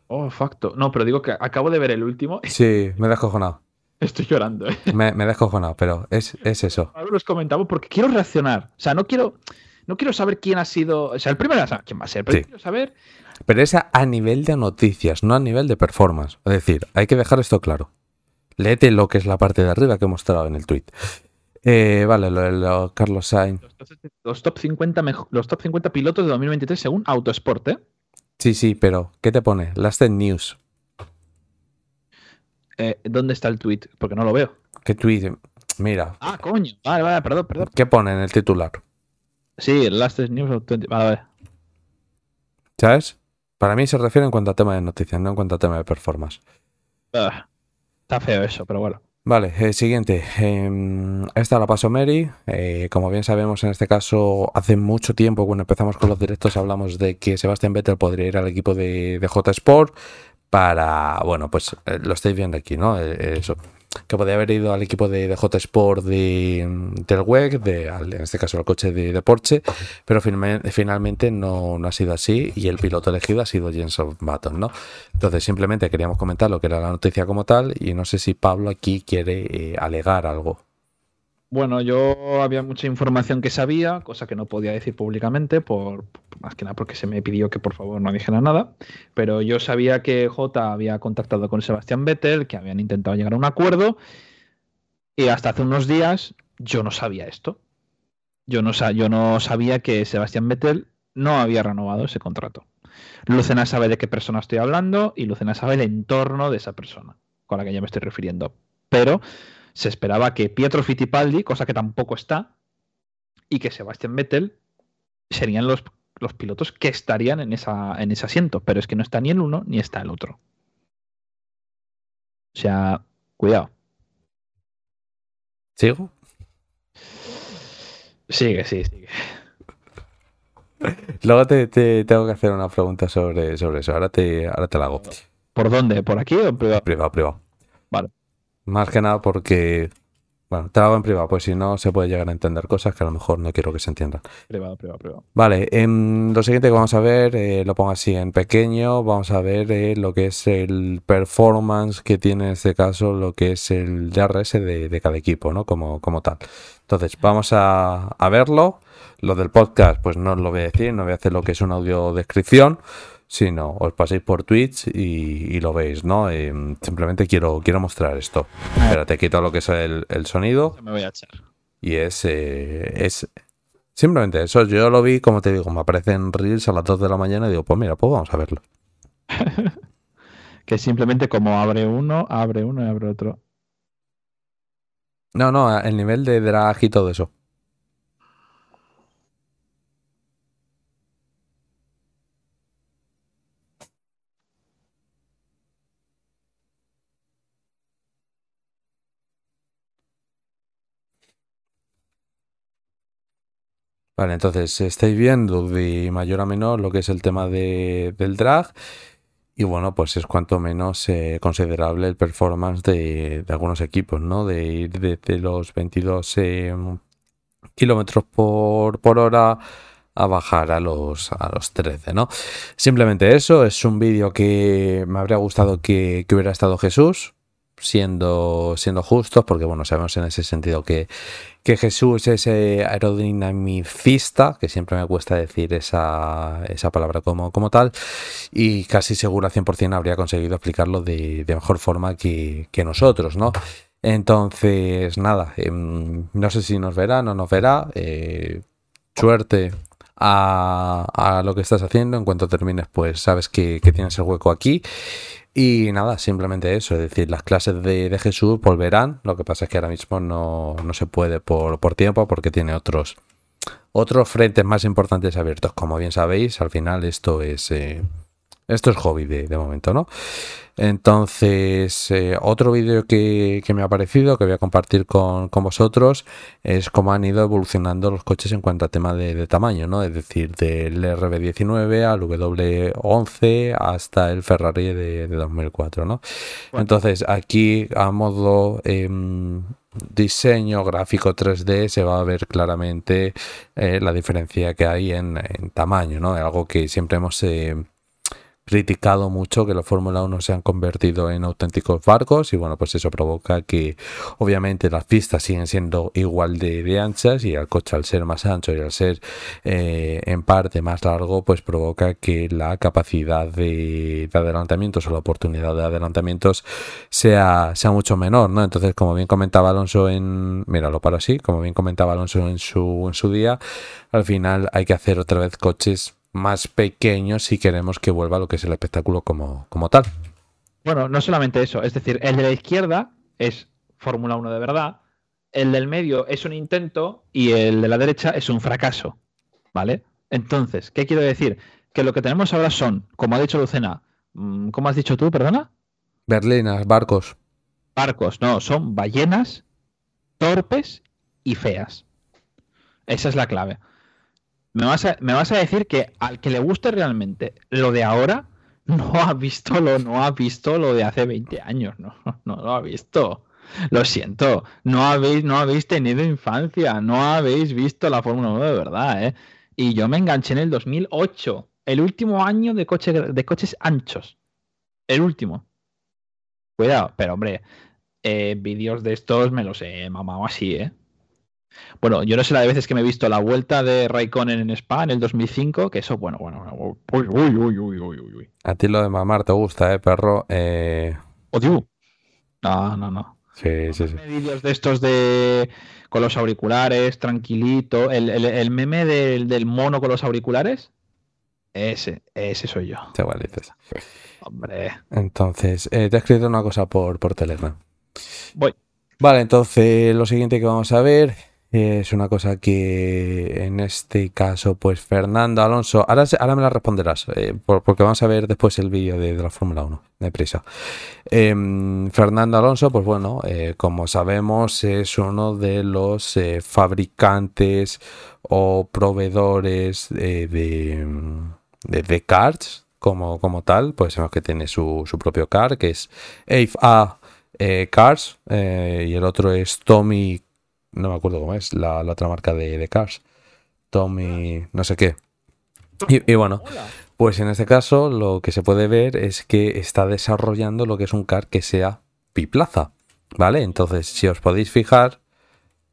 Oh, facto. No, pero digo que acabo de ver el último Sí, me he descojonado. [laughs] estoy llorando, ¿eh? Me, me he descojonado, pero es, es eso. [laughs] Ahora los comentamos porque quiero reaccionar. O sea, no quiero, no quiero saber quién ha sido. O sea, el primero quién va a ser, pero Sí. quiero saber. Pero es a, a nivel de noticias, no a nivel de performance. Es decir, hay que dejar esto claro. Léete lo que es la parte de arriba que he mostrado en el tweet. Eh, vale, lo de lo- Carlos Sainz. Los top, los top 50 mejo- los top 50 pilotos de 2023 según Autosport, ¿eh? Sí, sí, pero ¿qué te pone? Last News. Eh, ¿Dónde está el tweet? Porque no lo veo. ¿Qué tweet? Mira, Ah, coño. Vale, vale, perdón, perdón. ¿qué pone en el titular? Sí, Last News of 20. Vale, vale. ¿Sabes? Para mí se refiere en cuanto a tema de noticias, no en cuanto a tema de performance. Ah, está feo eso, pero bueno. Vale, eh, siguiente. Em, esta la pasó Mary. Eh, como bien sabemos, en este caso, hace mucho tiempo, cuando empezamos con los directos, hablamos de que Sebastián Vettel podría ir al equipo de, de J Sport para, bueno, pues eh, lo estáis viendo aquí, ¿no? Eso. Que podría haber ido al equipo de, J Sport de, del WEC, de, en este caso al coche de, de Porsche, pero finalmente no, no ha sido así y el piloto elegido ha sido Jenson Button, ¿no? Entonces simplemente queríamos comentar lo que era la noticia como tal y no sé si Pablo aquí quiere eh, alegar algo. Bueno, yo había mucha información que sabía, cosa que no podía decir públicamente, por más que nada porque se me pidió que por favor no dijera nada. Pero yo sabía que J había contactado con Sebastián Vettel, que habían intentado llegar a un acuerdo, y hasta hace unos días yo no sabía esto. Yo no, yo no sabía que Sebastián Vettel no había renovado ese contrato. Lucena sabe de qué persona estoy hablando y Lucena sabe el entorno de esa persona con la que yo me estoy refiriendo. Pero se esperaba que Pietro Fittipaldi, cosa que tampoco está, y que Sebastián Vettel serían los, los pilotos que estarían en, esa, en ese asiento, pero es que no está ni el uno ni está el otro. O sea, cuidado. ¿Sigo? Sigue, sí, sigue. Luego te, te tengo que hacer una pregunta sobre, sobre eso. Ahora te, ahora te la hago. ¿Por dónde? ¿Por aquí o en privado? Privado, privado. Vale. Más que nada porque... Bueno, te hago en privado, pues si no se puede llegar a entender cosas que a lo mejor no quiero que se entiendan. Privado, privado, privado. Vale, em, lo siguiente que vamos a ver, eh, lo pongo así en pequeño, vamos a ver eh, lo que es el performance que tiene en este caso, lo que es el DRS de, de cada equipo, ¿no? Como, como tal. Entonces, vamos a, a verlo. Lo del podcast, pues no os lo voy a decir, no voy a hacer lo que es una audiodescripción, sino os paséis por Twitch y, y lo veis, ¿no? Eh, simplemente quiero, quiero mostrar esto. Espérate, quito lo que es el, el sonido Me voy a echar. y es, eh, es simplemente eso. Yo lo vi, como te digo, me aparecen reels a las 2 de la mañana y digo, pues mira, pues vamos a verlo. [laughs] Que simplemente como abre uno, abre uno y abre otro. No, no, el nivel de drag y todo eso. Vale, entonces estáis viendo de mayor a menor lo que es el tema de, del drag. Y bueno, pues es cuanto menos eh, considerable el performance de, de algunos equipos, ¿no? De ir desde los 22 eh, kilómetros por, por hora a bajar a los, a los 13, ¿no? Simplemente eso, es un vídeo que me habría gustado que, que hubiera estado Jesús, siendo, siendo justos, porque bueno, sabemos en ese sentido que, que Jesús es aerodinamicista, que siempre me cuesta decir esa, esa palabra como, como tal, y casi seguro al 100% habría conseguido explicarlo de, mejor forma que, que nosotros, ¿no? Entonces, nada, em, no sé si nos verá, no nos verá. eh, suerte a, a lo que estás haciendo. En cuanto termines, pues sabes que tienes el hueco aquí. Y nada, simplemente eso, es decir, las clases de, de Jesús volverán. Lo que pasa es que ahora mismo no, no se puede por, por tiempo porque tiene otros, otros frentes más importantes abiertos. Como bien sabéis, al final esto es, eh, esto es hobby de, de momento, ¿no? Entonces, eh, otro vídeo que, que me ha parecido, que voy a compartir con, con vosotros, es cómo han ido evolucionando los coches en cuanto a tema de, de tamaño, ¿no? Es decir, del RB19 al W11 hasta el Ferrari de, de 2004, ¿no? Entonces, aquí a modo em, diseño gráfico 3D se va a ver claramente eh, la diferencia que hay en, en tamaño, ¿no? Algo que siempre hemos eh, criticado mucho que los Fórmula 1 se han convertido en auténticos barcos y bueno, pues eso provoca que obviamente las pistas siguen siendo igual de, de anchas y el coche al ser más ancho y al ser eh, en parte más largo, pues provoca que la capacidad de, de adelantamientos o la oportunidad de adelantamientos sea, sea mucho menor, ¿no? Entonces, como bien comentaba Alonso en... Míralo para así, como bien comentaba Alonso en su, en su día, al final hay que hacer otra vez coches más pequeños si queremos que vuelva lo que es el espectáculo como, como tal. Bueno, no solamente eso, es decir, el de la izquierda es Fórmula 1 de verdad, el del medio es un intento y el de la derecha es un fracaso, ¿vale? Entonces, ¿qué quiero decir? Que lo que tenemos ahora son, como ha dicho Lucena, mm, ¿cómo has dicho tú, perdona? Berlinas, barcos. Barcos, no, son ballenas torpes y feas. Esa es la clave. Me vas, a, me vas a decir que al que le guste realmente lo de ahora, no ha visto lo, no ha visto lo de hace 20 años, no, no lo ha visto. Lo siento, no habéis, no habéis tenido infancia, no habéis visto la Fórmula 1 de verdad, ¿eh? Y yo me enganché en el 2008, el último año de, coche, de coches anchos. El último. Cuidado, pero hombre, eh, vídeos de estos me los he mamado así, ¿eh? Bueno, yo no sé la de veces que me he visto la vuelta de Raikkonen en Spa en el 2005, que eso, bueno, bueno, uy, uy, uy, uy, uy. A ti lo de mamar te gusta, ¿eh, perro? Eh, Odio. No, no, no. sí, sí, sí. Vídeos de estos de con los auriculares, tranquilito. El, el- el meme del, del mono con los auriculares. Ese, ese soy yo. Igual dices. Hombre. Entonces, eh, te he escrito una cosa por, por Telegram. Voy. Vale, entonces lo siguiente que vamos a ver es una cosa que en este caso, pues Fernando Alonso, ahora, ahora me la responderás, eh, por- porque vamos a ver después el vídeo de, de la Fórmula 1, deprisa. Em, Fernando Alonso, pues bueno, eh, como sabemos, es uno de los eh, fabricantes o proveedores de, de, de cards como, como tal, pues sabemos que tiene su, su propio car, que es AFA eh, Cars, y el otro es Tommy, no me acuerdo cómo es, la, la otra marca de, de Cars. Tommy, no sé qué. Y, y bueno, pues en este caso lo que se puede ver es que está desarrollando lo que es un car que sea biplaza, ¿vale? Entonces, si os podéis fijar,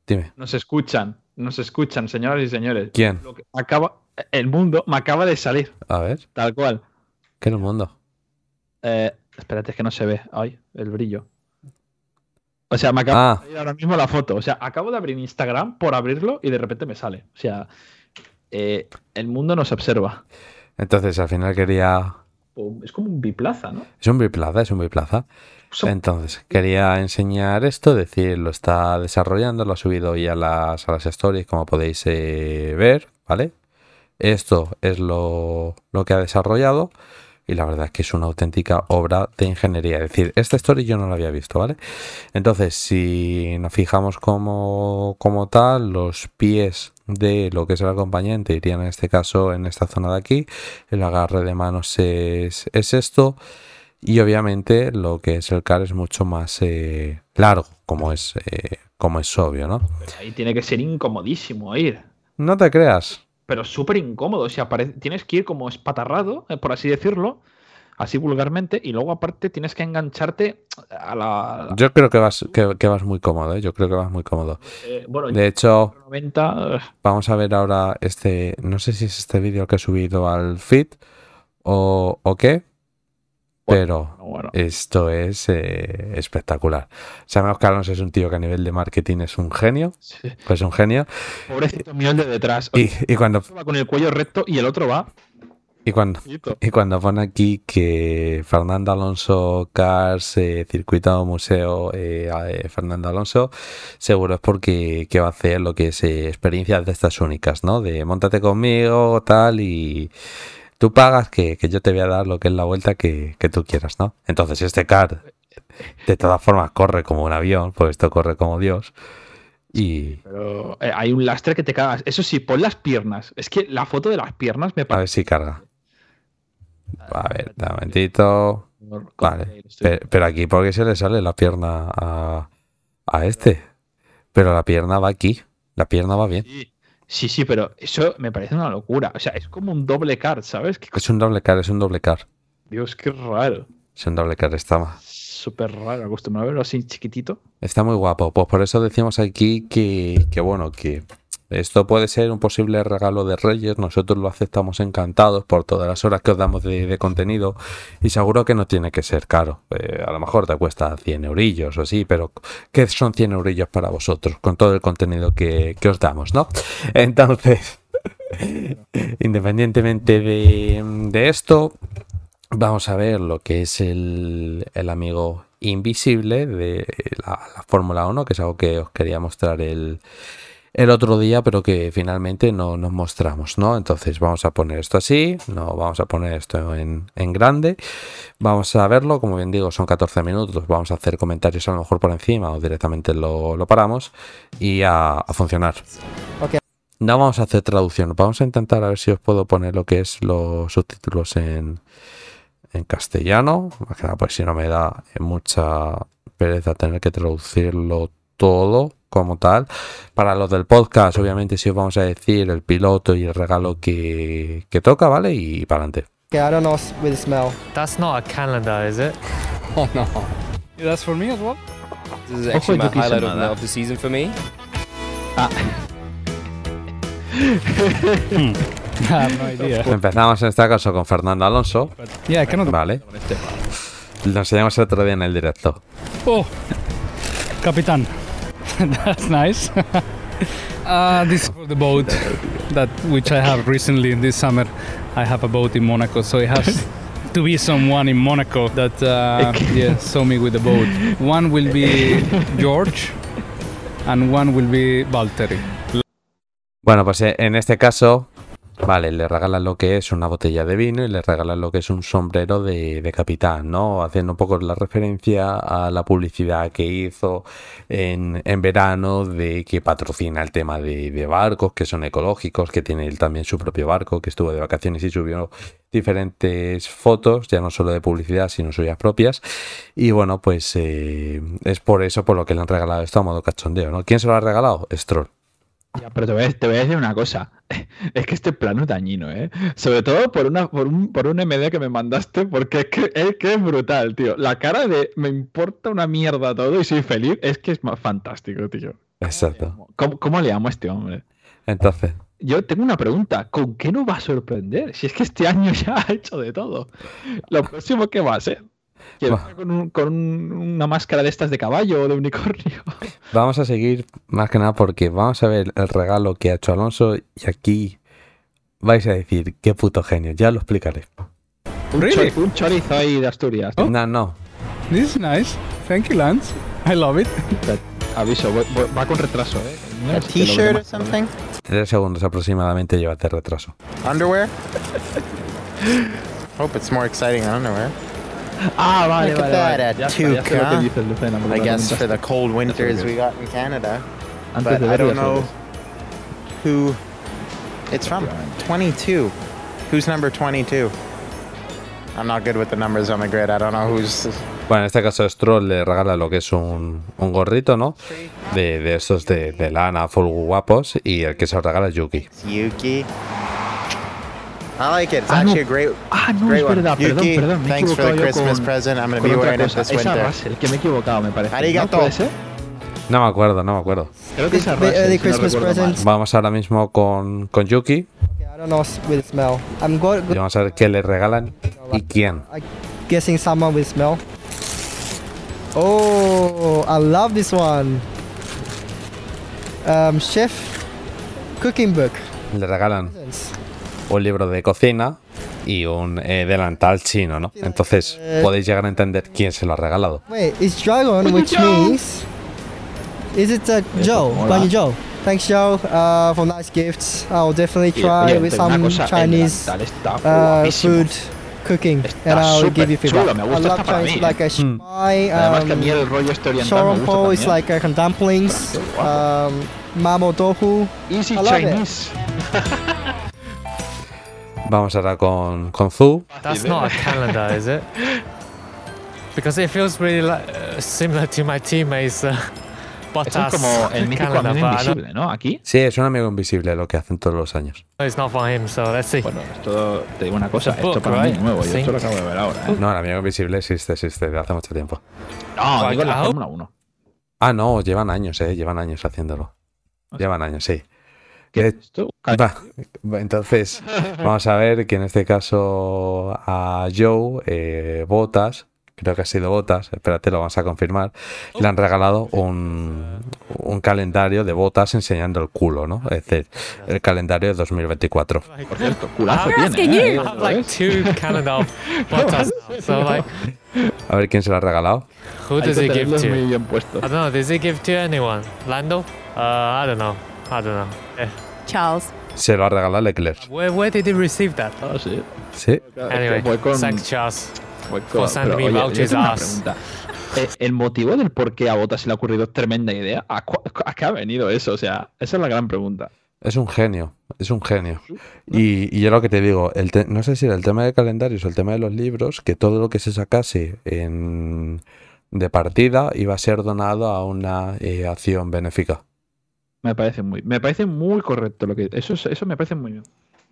dime. Nos escuchan. nos escuchan, señoras y señores. ¿Quién? Lo que acaba, el mundo me acaba de salir, A ver, tal cual. ¿qué en el mundo? Eh, espérate, es que no se ve. Ay, el brillo. O sea, me acaba Ah. de salir ahora mismo la foto. O sea, acabo de abrir Instagram por abrirlo y de repente me sale. O sea, eh, el mundo nos observa. Entonces, al final quería. Es como un biplaza, ¿no? Es un biplaza, es un biplaza. Entonces, quería enseñar esto, decir, lo está desarrollando, lo ha subido hoy a las, a las stories, como podéis eh, ver, ¿vale? Esto es lo, lo que ha desarrollado y la verdad es que es una auténtica obra de ingeniería. Es decir, esta story yo no la había visto, ¿vale? Entonces, si nos fijamos como, como tal, los pies de lo que es el acompañante irían en este caso en esta zona de aquí. El agarre de manos es, es esto. Y obviamente lo que es el car es mucho más eh, largo, como es, eh, como es obvio, ¿no? Pero ahí tiene que ser incomodísimo ir. No te creas. Pero súper incómodo. O sea, tienes que ir como espatarrado, eh, por así decirlo, así vulgarmente, y luego aparte tienes que engancharte a la. Yo creo que vas, que, que vas muy cómodo, ¿eh? Yo creo que vas muy cómodo. eh, bueno, De hecho, 90. eh, vamos a ver ahora este, no sé si es este vídeo que he subido al feed o, o qué, pero bueno. esto es eh, espectacular. Sabemos que Alonso es un tío que a nivel de marketing es un genio, sí. pues un genio. Pobrecito mío el de detrás. Y, y cuando, Uno va con el cuello recto y el otro va. y cuando, Y cuando pone aquí que Fernando Alonso Cars, eh, Circuito Museo eh, eh, Fernando Alonso, seguro es porque que va a hacer lo que es eh, experiencias de estas únicas, ¿no? De montate conmigo, tal, y tú pagas que, que yo te voy a dar lo que es la vuelta que, que tú quieras, ¿no? Entonces este car, de todas formas, corre como un avión, pues esto corre como Dios. Y Pero eh, hay un lastre que te cagas. Eso sí, pon las piernas. Es que la foto de las piernas me a ver parece. si carga. A ver, un momentito. Vale, Pe- Pero, aquí, ¿por qué se le sale la pierna a, a este? Pero la pierna va aquí. La pierna va bien. Sí, sí, sí, pero eso me parece una locura. O sea, es como un doble card, ¿sabes? Es un doble car, es un doble car. Dios, qué raro. Es un doble car. Está, Súper raro. Acostumbrado a verlo así chiquitito. está muy guapo. Pues por eso decimos aquí que, que, bueno, que esto puede ser un posible regalo de Reyes. Nosotros lo aceptamos encantados por todas las horas que os damos de, de contenido. Y seguro que no tiene que ser caro. Eh, a lo mejor te cuesta 100 eurillos o así, pero ¿qué son 100 eurillos para vosotros con todo el contenido que, que os damos, no? [laughs] Entonces, [laughs] independientemente de, de esto, vamos a ver lo que es el, el amigo invisible de la, la Fórmula 1, que es algo que os quería mostrar el, el otro día, pero que finalmente no nos mostramos, ¿no? Entonces vamos a poner esto así, no vamos a poner esto en, en grande, vamos a verlo, como bien digo, son 14 minutos, vamos a hacer comentarios a lo mejor por encima o directamente lo, lo paramos y a, a funcionar. No vamos a hacer traducción, vamos a intentar a ver si os puedo poner lo que es los subtítulos en, en castellano, más que nada, pues si no me da mucha pereza tener que traducirlo todo como tal. Para los del podcast, obviamente, sí os vamos a decir el piloto y el regalo que, que toca, ¿vale? Y para adelante. Okay, I don't know with smell. That's not a calendar, is it? [laughs] Oh no. That's for me as well. This is actually my highlight of, of the season for me. [laughs] I have no idea. Empezamos en este caso con Fernando Alonso, Yeah, I cannot. ¿vale? Lo enseñamos el otro día en el directo. Oh, Capitan. [laughs] That's nice. [laughs] uh, this is for the boat that which I have recently in this summer. I have a boat in Monaco, so it has to be someone in Monaco that uh, [laughs] yeah saw me with the boat. One will be George, and one will be Valtteri. Bueno, pues eh, en este caso, vale, le regalan lo que es una botella de vino y le regalan lo que es un sombrero de, capitán, ¿no? Haciendo un poco la referencia a la publicidad que hizo en, en verano de que patrocina el tema de, de barcos que son ecológicos, que tiene él también su propio barco, que estuvo de vacaciones y subió diferentes fotos, ya no solo de publicidad, sino suyas propias. Y bueno, pues eh, es por eso por lo que le han regalado esto a modo cachondeo, ¿no? ¿Quién se lo ha regalado? Stroll. Ya, pero te voy, a, te voy a decir una cosa. [laughs] Es que este plano es dañino, ¿eh? Sobre todo por, una, por, un, por un MD que me mandaste, porque es que, es que es brutal, tío. La cara de me importa una mierda todo y soy feliz es que es más fantástico, tío. Exacto. ¿Cómo, cómo le amo a este hombre? Entonces, Yo tengo una pregunta. ¿Con qué nos va a sorprender? Si es que este año [laughs] ya ha hecho de todo. Lo próximo que va a ser. Que Va. con, un- con un- una máscara de estas de caballo o de unicornio. [laughs] vamos a seguir más que nada porque vamos a ver el regalo que ha hecho Alonso y aquí vais a decir, qué puto genio, ya lo explicaré. Un, Really? chor- un chorizo ahí de Asturias. Oh. No, no, This is nice. Thank you, Lance. I love it. Aviso, va con retraso, ¿eh? No t-shirt or something? tres segundos aproximadamente llévate retraso. Underwear? [laughs] Hope it's more exciting than underwear. Ah, vale, Look at vale, vale. that, Ya a está, ya sé lo que toucan. dices, Lucena, porque I lo guess for the cold winters we got in Canada. antes But I don't know who it's from. 22. Who's number 22? I'm not good with the numbers on the grid. I don't know who's. Bueno, en este caso Stroll le regala lo que es un, un gorrito, ¿no? De, de estos de, de lana full guapos y el que se lo regala es Yuki. It's Yuki. I like it. It's Ah, no. actually a great, Ah, no, great es one. verdad, perdón, Yuki, perdón. Me he thanks for the Christmas con, present. I'm going to be wearing it this Esa winter. Russell, que me he equivocado, me parece. Arigato. ¿No? No me acuerdo, no me acuerdo. Creo que es a Bit Russell, early si no Christmas presents. Vamos ahora mismo con, con Yuki Okay, I don't know s- with smell. I'm go- y vamos a ver qué le regalan y quién. guessing someone with smell. Oh, I love this one. Um, chef cooking book. Le regalan un libro de cocina y un eh, delantal chino, ¿no? Entonces podéis llegar a entender quién se lo ha regalado. Wait, it's dragon, which means is it uh, Joe? Bunny Joe. Thanks, Joe, uh, for nice gifts. I'll definitely Y, try with some Chinese uh, food cooking, Está and I'll give you feedback. chulo, me gusta I love Chinese, like a Mm. a mí um, el rollo oriental me gusta Shoronpo is like uh, dumplings, um, mamo tofu. Easy I love it. [laughs] Vamos ahora con, con Zu. That's not a calendar, is it? Because it feels really like, uh, similar to my teammates' uh, Es como el mítico calendar, amigo invisible, ¿no? Aquí. Sí, es un amigo invisible lo que hacen todos los años. it's not for him, so let's see. Bueno, esto te digo una cosa, esto book, para mí right? es nuevo, yo esto lo acabo de ver ahora. ¿eh? No, el amigo invisible existe, existe de hace mucho tiempo. No, digo en la Fórmula 1. Ah, no, llevan años, eh, llevan años haciéndolo. Llevan años, sí. ¿Qué De- es esto? Va, entonces, vamos a ver que en este caso a Joe, eh, Botas, creo que ha sido Botas, espérate, lo vamos a confirmar, le han regalado un, un calendario de Botas enseñando el culo, ¿no? Es decir, el calendario de 2024. Por cierto, culazo tiene. ¿eh? [laughs] Like, A ver quién se lo ha regalado. who does he give to? I don't know. Does he give to anyone? Lando? Uh, I don't know. I don't know. Eh, Charles. Se lo ha regalado Leclerc. Where, where did he receive that? Ah, sí. Sí. Anyway, con, thanks, Charles. for con- sending pero, me oye, yo vouchers tengo una ass. pregunta. Eh, ¿El motivo del por qué a Botas se le ha ocurrido tremenda idea? ¿A, qué ha venido eso? O sea, esa es la gran pregunta. Es un genio, es un genio. Y, y yo lo que te digo, el te- no sé si era el tema de calendarios o el tema de los libros, que todo lo que se sacase en, de partida iba a ser donado a una eh, acción benéfica. Me parece muy, me parece muy correcto lo que. Eso, es- eso me parece muy bien.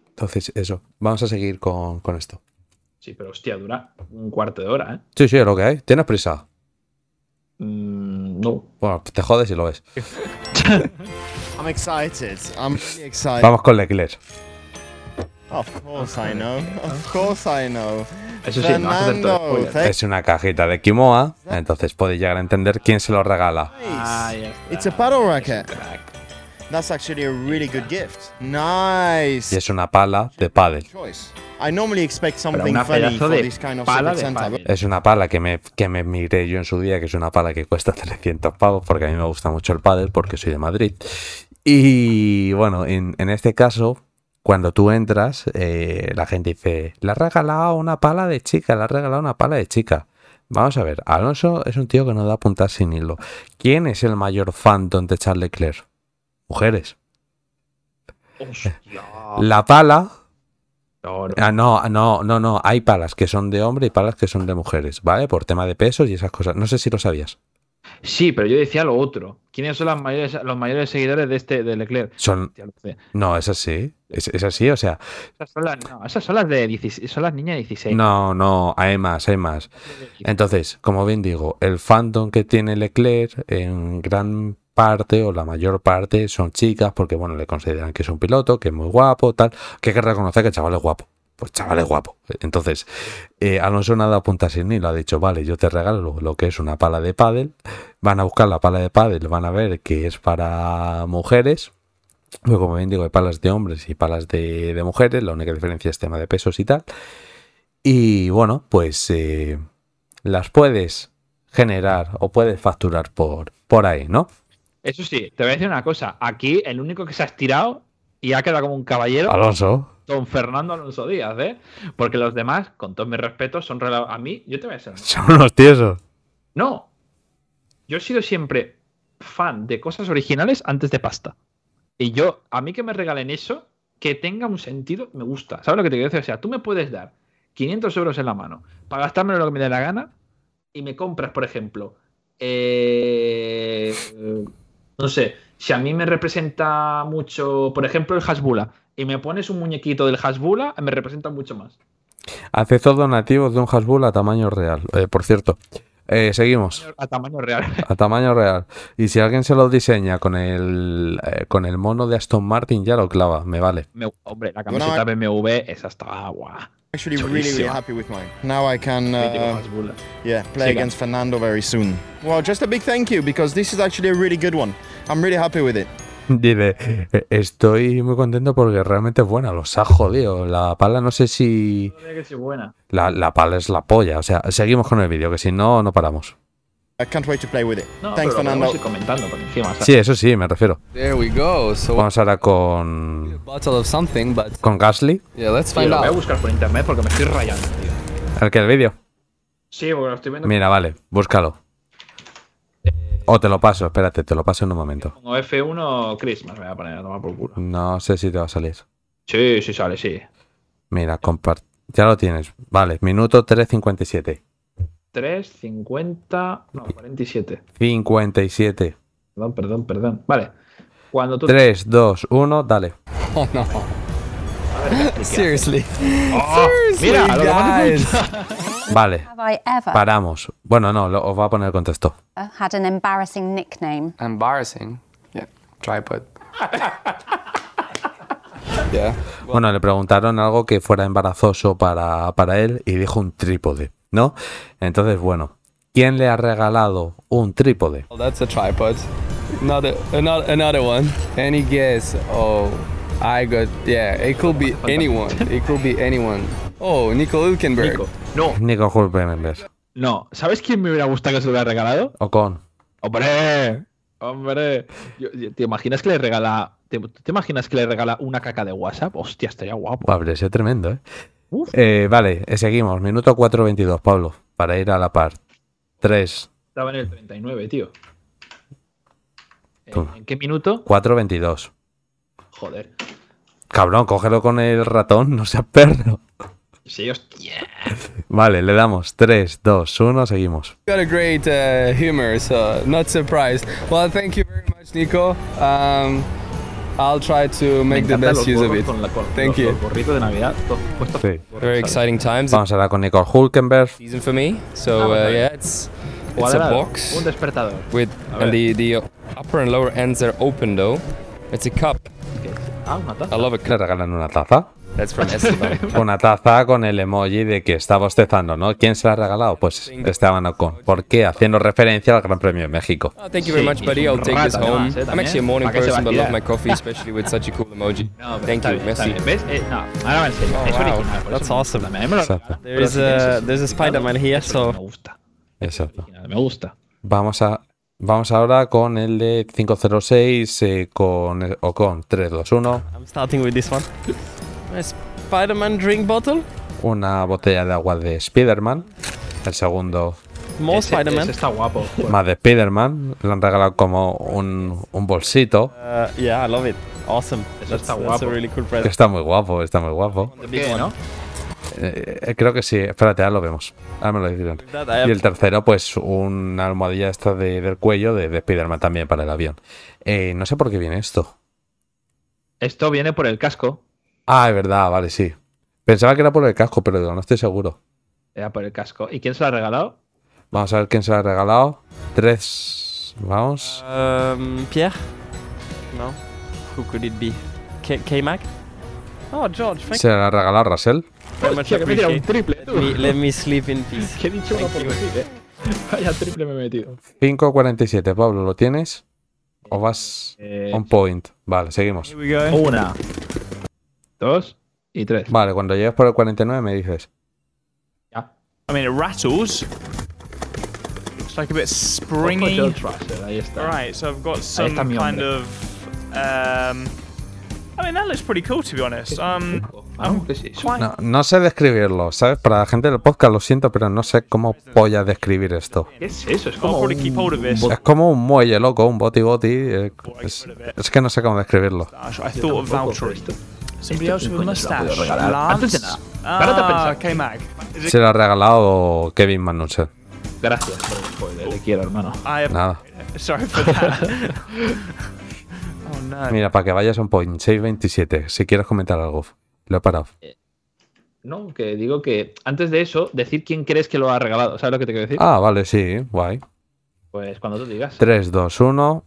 Entonces, eso, vamos a seguir con, con esto. Sí, pero hostia, dura un cuarto de hora, ¿eh? Sí, sí, es lo que hay. ¿Tienes prisa? Mm, no. Bueno, te jodes y lo ves. [laughs] I'm excited. I'm really excited. Vamos con Leclerc. Of course I know. Of course I know. Eso sí, no hacer todo Es una cajita de Kimoa, entonces podéis llegar a entender quién se lo regala. Ah, ya está. It's a paddle racket. That's actually a really good gift. Nice. Y es una pala de pádel. Choice. I normally expect something funny for this kind of pala de. Es una pala que me, que me miré yo en su día, que es una pala que cuesta [laughs] 300 pavos, porque a mí me gusta mucho el pádel, porque soy de Madrid. Y bueno, en, en este caso, cuando tú entras, eh, la gente dice, le ha regalado una pala de chica, le ha regalado una pala de chica. Vamos a ver, Alonso es un tío que no da puntas sin hilo. ¿Quién es el mayor fandom de Charles Leclerc? Mujeres. Hostia. La pala No, no. Ah, no, no, no, no. Hay palas que son de hombre y palas que son de mujeres, ¿vale? Por tema de pesos y esas cosas. No sé si lo sabías. Sí, pero yo decía lo otro. ¿Quiénes son las mayores, los mayores seguidores de este de Leclerc? Son. No, es así. Es, es así, o sea. Esas son las, no, esas son las de 16, son las niñas de 16. No, no, hay más, hay más. Entonces, como bien digo, el fandom que tiene Leclerc en gran parte o la mayor parte son chicas porque, bueno, le consideran que es un piloto, que es muy guapo, tal, que hay que reconocer que el chaval es guapo. Pues chaval es guapo. Entonces, eh, Alonso nada apunta sin ni lo ha dicho, vale, yo te regalo lo que es una pala de pádel, van a buscar la pala de pádel, van a ver que es para mujeres, pues como bien digo, hay palas de hombres y palas de, mujeres, la única diferencia es tema de pesos y tal. Y bueno, pues eh, las puedes generar o puedes facturar por, por ahí, ¿no? Eso sí, te voy a decir una cosa. Aquí el único que se ha estirado y ha quedado como un caballero, Alonso. don Fernando Alonso Díaz, ¿eh? Porque los demás, con todos mis respetos, son A mí, yo te voy a decir. Son unos tiesos. No. Yo he sido siempre fan de cosas originales antes de pasta. Y yo, a mí que me regalen eso, que tenga un sentido, me gusta. ¿Sabes lo que te quiero decir? O sea, tú me puedes dar 500 euros en la mano para gastármelo lo que me dé la gana y me compras, por ejemplo, eh, no sé, si a mí me representa mucho, por ejemplo, el Hasbula y me pones un muñequito del Hasbula, me representa mucho más. Acepto donativos de un Hasbull a tamaño real. Eh, por cierto, eh, seguimos. A tamaño real. A tamaño real. Y si alguien se lo diseña con el, eh, con el mono de Aston Martin, ya lo clava. Me vale. Me- hombre, la camiseta BMW, esa está guau. Actually, really, really happy with mine. Now I can, uh, yeah, play against Fernando very soon. Well, just a big thank you because this is actually a really good one. I'm really happy with it. Dice, "Eh, estoy muy contento porque realmente es buena. Los ha jodido. La pala no sé si... La, la pala es la polla. O sea, seguimos con el vídeo, que si no, no paramos. I can't wait to play with it. No, Thanks, pero Fernando. comentando por encima. ¿sabes? Sí, eso sí, me refiero. There we go. So Vamos ahora con... bottle of something, but Con Gasly. yeah, let's find lo voy a out. buscar por internet porque me estoy rayando, tío. ¿El que el vídeo? Sí, porque lo estoy viendo. Mira, vale, búscalo. O te lo paso, espérate, te lo paso en un momento. Como F1 Christmas me voy a poner a tomar por culo. No sé si te va a salir. Sí, sí sale, sí. Mira, compart... Ya lo tienes. Vale, minuto 3.57. 3, 50. No, 47. 57. Perdón, perdón, perdón. Vale. Cuando tú. 3, 2, 1, dale. Oh no. Seriously. ¡Oh! Mira, lo guys. Vale, paramos. Bueno, no, lo- os va a poner el contexto. had an embarrassing nickname? Embarrassing. Yeah. Tripod. yeah. Bueno, le preguntaron algo que fuera embarazoso para, para él y dijo un trípode, ¿no? Entonces, bueno, ¿quién le ha regalado un trípode? Well, that's a tripod. Another, another, another one. Any guess? Oh, I got. Yeah, it could be anyone. It could be anyone. Oh, Nico Hülkenberg. Nico. No, Nico Hulkenberg. no. ¿Sabes quién me hubiera gustado que se lo hubiera regalado? Ocon. ¡Hombre! ¡Hombre! ¿Te imaginas que le regala. Te, te imaginas que le regala una caca de WhatsApp? Hostia, estaría guapo. Va, habría sido tremendo, ¿eh? Eh, vale, eh, seguimos. Minuto 4.22, Pablo, para ir a la par. 3, Estaba en el 39, tío. ¿En, en qué minuto? 4.22. Joder. Cabrón, cógelo con el ratón, no seas perro. Sí, hostia. Vale, le damos 3, 2, 1, seguimos. Got a great uh, humor, so not surprised. Well, thank you very much, Nico. Um, I'll try to make the best use of it. con la- con Thank los- you. Los gorritos de Navidad, todos puestos. Sí. Very exciting times. Vamos ahora con Nico Hulkenberg. Season for me. So Ah, uh, yeah, it's it's a box Un despertador. with A and the the upper and lower ends are open though. It's a cup. Ah, una taza. I love a Le cup. regalan una taza. That's from [laughs] Esteban. Una taza con el emoji de que está bostezando, ¿no? ¿Quién se la ha regalado? Pues Esteban Ocon. ¿Por qué? Haciendo referencia al Gran Premio de México. Oh, thank you very much, buddy. I'll take this home. ¿eh? I'm actually a morning ¿Para qué se va person, a but love my coffee, [laughs] especially with such a cool emoji. No, Thank you, merci. ¿Ves? Eh, no, ahora en serio. Es original. That's eso me awesome. There is a- there's a Spider-Man here, so- Me gusta. Exacto. Me gusta. Vamos a vamos ahora con el de 506 eh, con el- Ocon 3, 2, 1. I'm starting with this one. Spider-Man drink bottle. Una botella de agua de Spider-Man. El segundo More Spider-Man. está guapo. más de Spider-Man. Le han regalado como un, un bolsito. Uh, yeah, I love it. Awesome. Eso That's, está that's a guapo. really cool Que present. está muy guapo, está muy guapo. ¿Por qué, no? Eh, eh, creo que sí. Espérate, ahora lo vemos. Ahora me lo dirán. Y el tercero, pues una almohadilla esta de- del cuello de, de Spider-Man también para el avión. Eh, no sé por qué viene esto. Esto viene por el casco. Ah, es verdad, vale, sí. Pensaba que era por el casco, pero no estoy seguro. Era por el casco. ¿Y quién se lo ha regalado? Vamos a ver quién se lo ha regalado. 3, Vamos. Um, Pierre? No. Who could it be? K- K-Mac? Oh, George, thank Se la ha regalado Russell. very much Hostia, que me un triple, Let tú. me, let me sleep in peace. [laughs] Que he dicho uno por decir, eh. Vaya triple me he metido. 5.47, Pablo, ¿lo tienes? ¿O vas Eh, on point? Vale, seguimos. Here we go. Una, dos y tres. Vale, cuando llegues por el 49 me dices. Ya. I mean, it rattles. It's like a bit springy. Ahí está. Right, so I've got some kind hombre. of. Um, I mean, that looks pretty cool, to be honest. Um, I'm ¿qué es eso? quite. No, no sé describirlo, ¿sabes? Para la gente del podcast lo siento, pero no sé cómo polla describir esto. Es como un muelle loco, un boti boti. eh, es, es que no sé cómo describirlo. Se ha podido mustache. regalar. Antes de Lance. nada. Párate a Ah, Se lo ha regalado Kevin Magnussen. Gracias por el spoiler, te quiero, hermano. Have. Nada. Sorry for that. [laughs] oh no. Mira, para que vayas a un point, 6.27. Si quieres comentar algo, lo he parado. No, que digo que antes de eso, decir quién crees que lo ha regalado. ¿Sabes lo que te quiero decir? Ah, vale, sí, guay. Pues cuando tú digas. 3, 2, 1.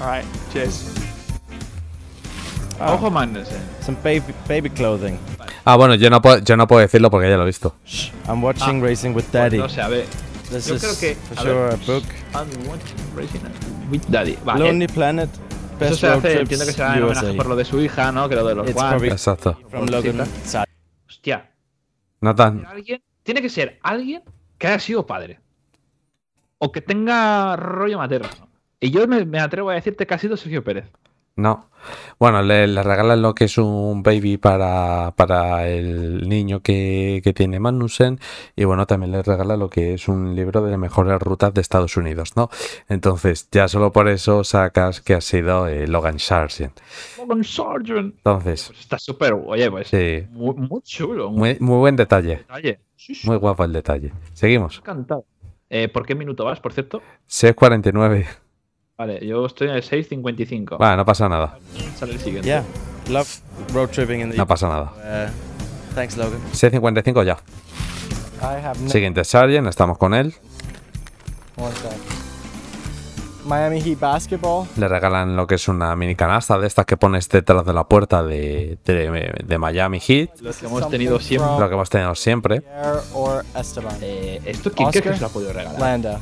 Alright, cheers. Ojo Magnussen. Some baby baby clothing. Ah, bueno, yo no, puedo, yo no puedo decirlo porque ya lo he visto. I'm watching Ah, Racing with Pues Daddy. no sé, a ver. This Yo is creo que. for a sure ver, a book. I'm watching Racing with Daddy. Vale. Lonely Planet. Eso se hace, entiendo que será en homenaje por lo de su hija, ¿no? Que lo de los probably Exacto. from Logan. Hostia. Nathan, Alguien, tiene que ser alguien que haya sido padre. O que tenga rollo materno. Y yo me, me atrevo a decirte que ha sido Sergio Pérez. No. Bueno, le, le regalan lo que es un baby para, para el niño que, que tiene Magnussen. Y bueno, también le regala lo que es un libro de las mejores rutas de Estados Unidos, ¿no? Entonces, ya solo por eso sacas que ha sido eh, Logan Sargent. Logan Sargent. Entonces, Pues está súper, oye, pues. sí, Muy, muy chulo. muy, muy buen detalle. detalle. Sí, sí, Muy guapo el detalle. Seguimos. encantado. Eh, ¿Por qué minuto vas, por cierto? 6.49. Vale, yo estoy en el 6.55. Vale, no pasa nada. Sale el siguiente. Yeah, love road tripping in the. No pasa nada. Uh, thanks, Logan. 6.55 ya. I have no. Siguiente, Sargent, estamos con él. One. Miami Heat basketball. Le regalan lo que es una mini canasta de estas que pones detrás de la puerta de, de, de Miami Heat. Lo que hemos tenido siempre. Lo que hemos tenido siempre. Eh, ¿Esto quién crees que se lo ha podido regalar? Landa.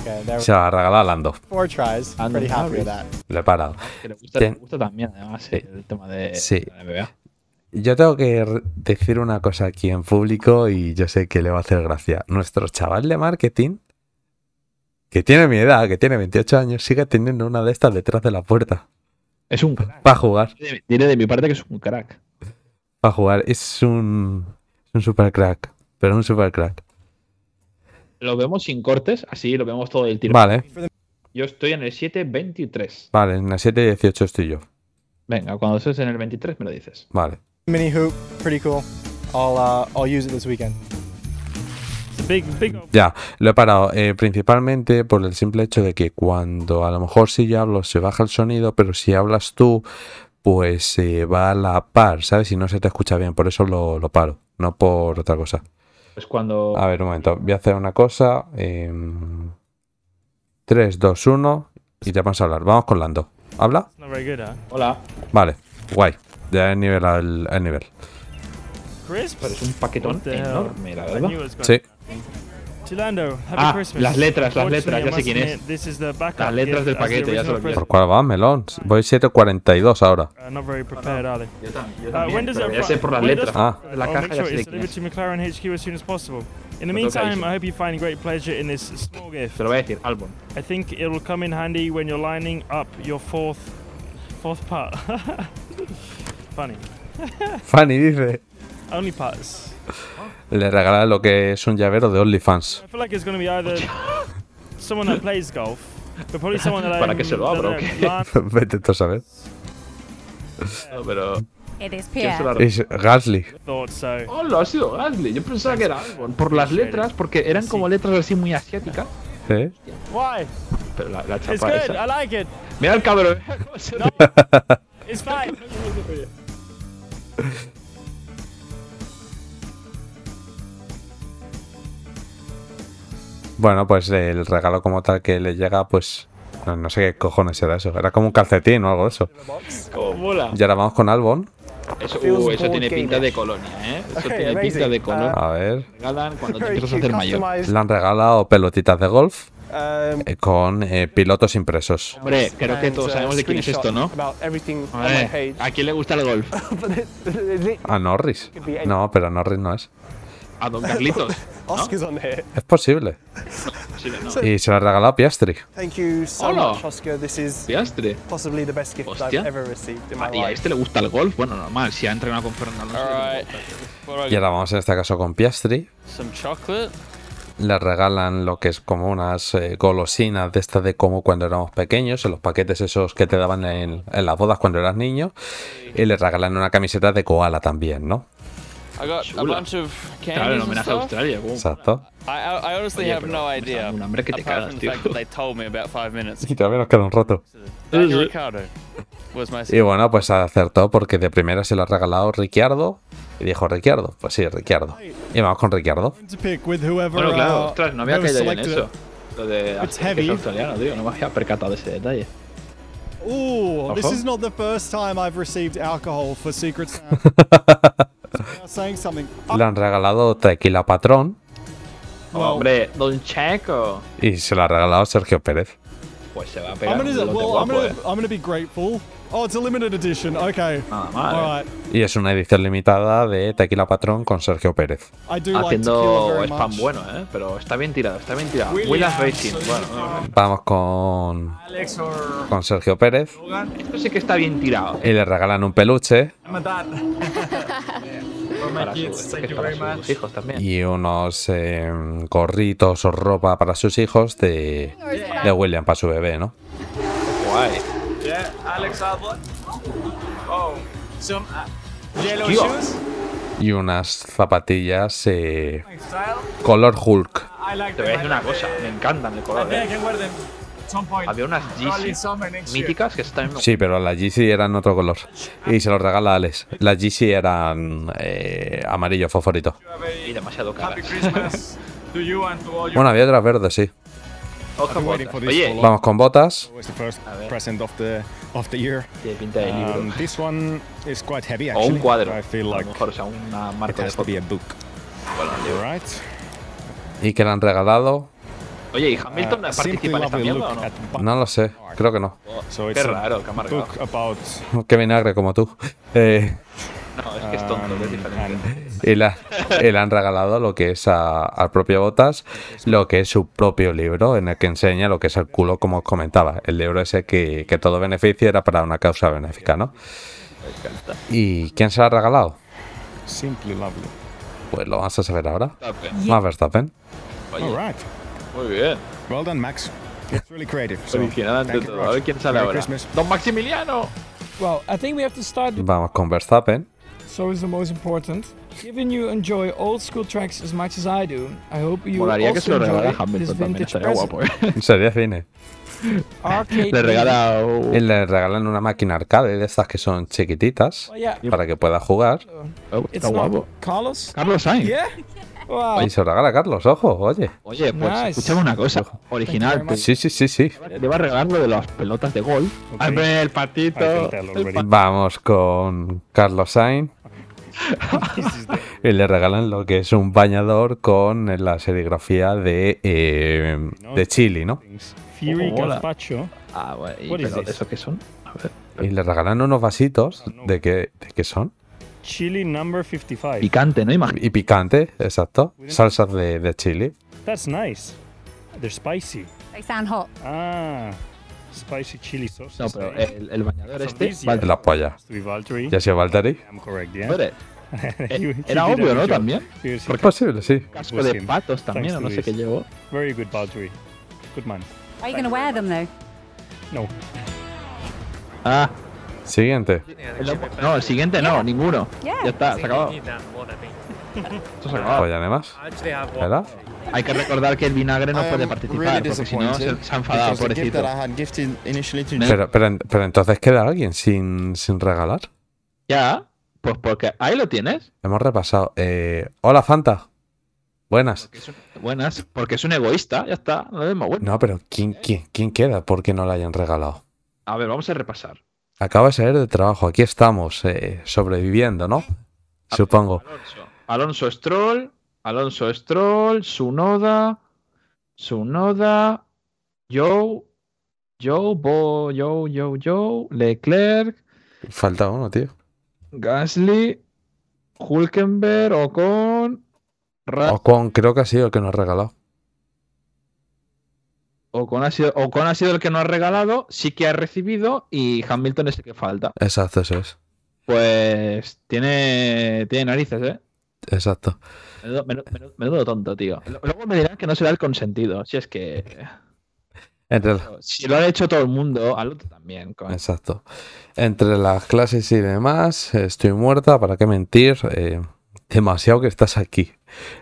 Okay, there Se la ha regalado a Lando. Four tries. And Pretty happy with Harris. that. Le he parado. Que le gusta, Ten- le gusta también, además, Sí. el tema de, Sí. de la NBA. Yo tengo que decir una cosa aquí en público y yo sé que le va a hacer gracia. Nuestro chaval de marketing, que tiene mi edad, que tiene 28 años, sigue teniendo una de estas detrás de la puerta. Es un crack. Para jugar. Diré- Diré de mi parte que es un crack. Para jugar. Es un, es un super crack. Pero un super crack. Lo vemos sin cortes, así lo vemos todo el tiro. Vale, Yo estoy en el 7.23. vale. En la 7.18 estoy yo. Venga, cuando estés en el 23 me lo dices. Vale. Mini hoop. Pretty cool. I'll uh, I'll use it this weekend. Big, big. Ya, lo he parado. eh, principalmente por el simple hecho de que cuando a lo mejor si yo hablo se baja el sonido, pero si hablas tú, pues se va a la par, ¿sabes? Y no se te escucha bien. Por eso lo, lo paro, no por otra cosa. Pues cuando. A ver, un momento. Voy a hacer una cosa. 3, 2, 1 y ya vamos a hablar. Vamos con Lando. ¿Habla? Huh? Hola. Vale, guay. Ya he nivel al, al nivel. Pero es un paquetón enorme, la verdad. Sí. Chilando, happy Ah, Christmas. las letras, las letras, ya sé quién es. This is the backup Las letras del paquete, ya se lo ¿Por cuál va, Melón? Voy 7.42 ahora. Uh, not very prepared, are they? Yo, tam- yo Uh, también, when does pero it ya sé por las when does- letras. Ah. La I'll caja ya sé quién delivered es. to McLaren HQ as soon as possible. In the Me toca meantime, eso. I hope you find great pleasure in this small gift. Te lo voy a decir, Albon. I think it will come in handy when you're lining up your fourth fourth putt. [laughs] Funny. Fanny dice. Only putts. Le regala lo que es un llavero de OnlyFans. It's [laughs] ¿Para qué se lo abro, o qué? learn- [laughs] Vete tú a saber. No, pero. It is ¿Quién se Pierre. la Es Gasly. Oh, lo ha sido Gasly. Yo pensaba que era Albon. Por las letras, porque eran como letras así muy asiáticas. ¿Eh? Why? Pero la, la It's chapa good. esa. I like it. Mira el cabrón. ¿Cómo [laughs] se No. It's fine. Bueno, pues el regalo como tal que le llega, pues no, no sé qué cojones era eso. Era como un calcetín o algo de eso. ¿Cómo mola? Y ahora vamos con Albon. Eso, uh, eso tiene pinta de colonia, ¿eh? Eso tiene pinta de colonia. A ver. Regalan cuando te empiezas a hacer mayor. Le han regalado pelotitas de golf Um, eh, con eh, pilotos impresos. Hombre, creo que todos sabemos de quién es esto, ¿no? About everything on my Hombre, page. ¿A quién le gusta el golf? [laughs] A Norris. No, pero Norris no es. A Don Carlitos. [laughs] Oscar's on here. Es posible. Sí, no. Y se lo ha regalado a Piastri. Thank you so Hola. much, Oscar. This is Piastre. possibly the best gift Hostia. I've ever received in my ¿Y a life. este le gusta el golf? Bueno, normal, si ha entrenado con Fernando Alonso. Y ahora vamos en este caso con Piastri. Some chocolate. Le regalan lo que es como unas eh, golosinas de estas de como cuando éramos pequeños, en los paquetes esos que te daban en, en las bodas cuando eras niño. Y le regalan una camiseta de koala también, ¿no? I got a bunch of candies Claro, en and homenaje a stuff. Australia. wow. Exacto. I, I, honestly Oye, have no idea. un hambre que te cagas, from the tío. fact that they told me about five minutes. Y todavía nos queda un rato. Y bueno, pues acertó porque de primera se lo ha regalado Ricciardo. Y dijo Ricciardo. Pues sí, Ricciardo. Y vamos con Ricciardo. Bueno, claro, uh, ostras, no había caído en eso. Lo de It's que es heavy. australiano, tío. No me había percatado de ese detalle. Ooh, this is not the first time I've received alcohol for Secret Santa. [laughs] Le han regalado tequila patrón. Hombre, Don Checo. Y se lo ha regalado Sergio Pérez. Pues se va a I'm pegar gonna, un lote well, I'm guapo, gonna, eh. I'm gonna be grateful. Oh, it's a limited edition. Okay. Nada mal, All eh. right. Y es una edición limitada de tequila patrón con Sergio Pérez. I do like tequila Haciendo very spam much. bueno, eh. Pero está bien tirado, está bien tirado. Williams, Williams Racing, bueno. bueno. Vamos con, Alex or con Sergio Pérez. Esto sí que está bien tirado. Y le regalan un peluche. [laughs] Para, para sus hijos también. y unos eh, gorritos o ropa para sus hijos de, de William, para su bebé, ¿no? Y unas zapatillas eh, color Hulk. Te voy a decir una cosa, me encantan de I color, eh. Había unas Yeezy míticas que están Sí, pero las Yeezy eran otro color. Y se los regala Alex. Las Yeezy eran eh, amarillo fosforito. y demasiado Happy caras. [laughs] Bueno, había otras verdes, sí. Ojo, botas. Oye. Vamos con botas. A tiene pinta de libro. Um, this one is quite heavy o actually. un cuadro. I feel a like lo mejor, o sea, una it marca de has to foto. be a book. Bueno, libro. Right. Y que le han regalado. Oye, ¿y Hamilton Uh, a participa en esta mierda o no? No lo sé, creo que no. So Qué a raro, que amargado. book about [laughs] Qué vinagre como tú. [laughs] Eh, No, es que es tonto, es diferente. and y, le han regalado lo que es a- al propio Botas, lo que es su propio libro, en el que enseña lo que es el culo, como os comentaba. El libro ese que, que todo beneficio era para una causa benéfica, ¿no? ¿Y quién se lo ha regalado? simply lovely. Pues lo vamos a saber ahora. Max Verstappen. Right. muy bien. Well done, Max. It's really creative. So Original ante todo. A ver quién sale Merry ahora. Christmas. Don Maximiliano. Well, I think we have to start. Vamos con Verstappen. So is the most important. Given you enjoy old school tracks as much as I do, I hope you Molaría que se also lo regalara enjoy a this Hamilton también. vintage Estaría present. guapo, eh. [laughs] Sería. Arcade Le regala Y le regalan una máquina arcade de estas que son chiquititas Oh, yeah. para que pueda jugar. Oh, It's está guapo. Carlos. Carlos Sainz. Yeah. Wow. Y se lo regala Carlos, ojo, oye. Oye, pues Nice. escúchame una cosa. Original. Sí, sí, sí, sí. Le va a regalar lo de las pelotas de golf. A ver, el patito. tell already. Vamos con Carlos Sainz. [laughs] y le regalan lo que es un bañador con la serigrafía de, eh, de Chile, ¿no? Fury. Gazpacho. Ah, bueno. ¿Y pero eso qué son? A ver. Y le regalan unos vasitos de qué, de qué son. Chili number 55. Picante, ¿no? Imagínate. Y picante, exacto. Salsas de, de chile. That's nice. They're spicy. They sound hot. Ah, spicy chili sauce. No, pero el, el bañador este. Vale. La polla. Valtteri. ¿Ya ha sido Valtteri? Hombre, [laughs] you era obvio, ¿no? También. Es posible, sí. Casco was de patos también, o no sé qué llevó. Very good, Valtteri. Good man. Are you going to wear them though? No. Ah, Siguiente. el- no, el siguiente no, ninguno. Yeah. Ya está, se acabó. Esto se acabó. Pues ya no hay más. ¿Verdad? Hay que recordar que el vinagre no puede participar, porque si no se, ha enfadado, pobrecito. Pero, pero, pero entonces queda alguien sin, sin regalar. Ya, pues porque ahí lo tienes. Hemos repasado. Eh, hola, Fanta. Buenas. Buenas, porque es un egoísta, ya está, no le demos vuelta. No, pero ¿quién, quién, quién queda porque no la hayan regalado? A ver, vamos a repasar. Acaba de salir de trabajo, aquí estamos, eh, sobreviviendo, ¿no? Supongo. Alonso Stroll, Alonso Stroll, Sunoda, Sunoda, Joe, Joe, Bo, Joe, Joe, Joe, Leclerc, Falta uno, tío. Gasly, Hulkenberg, Ocon, Ra- Ocon creo que ha sido el que nos ha regalado. Ocon ha sido, Ocon ha sido el que no ha regalado, sí que ha recibido y Hamilton es el que falta. Exacto, eso es. Pues tiene, tiene narices, ¿eh? Exacto. Menudo, menudo- tonto, tío. Luego me dirán que no será el consentido. Si es que. Entre, Si lo ha hecho todo el mundo, al otro también. exacto. Entre las clases y demás, estoy muerta, ¿para qué mentir? Eh, demasiado que estás aquí.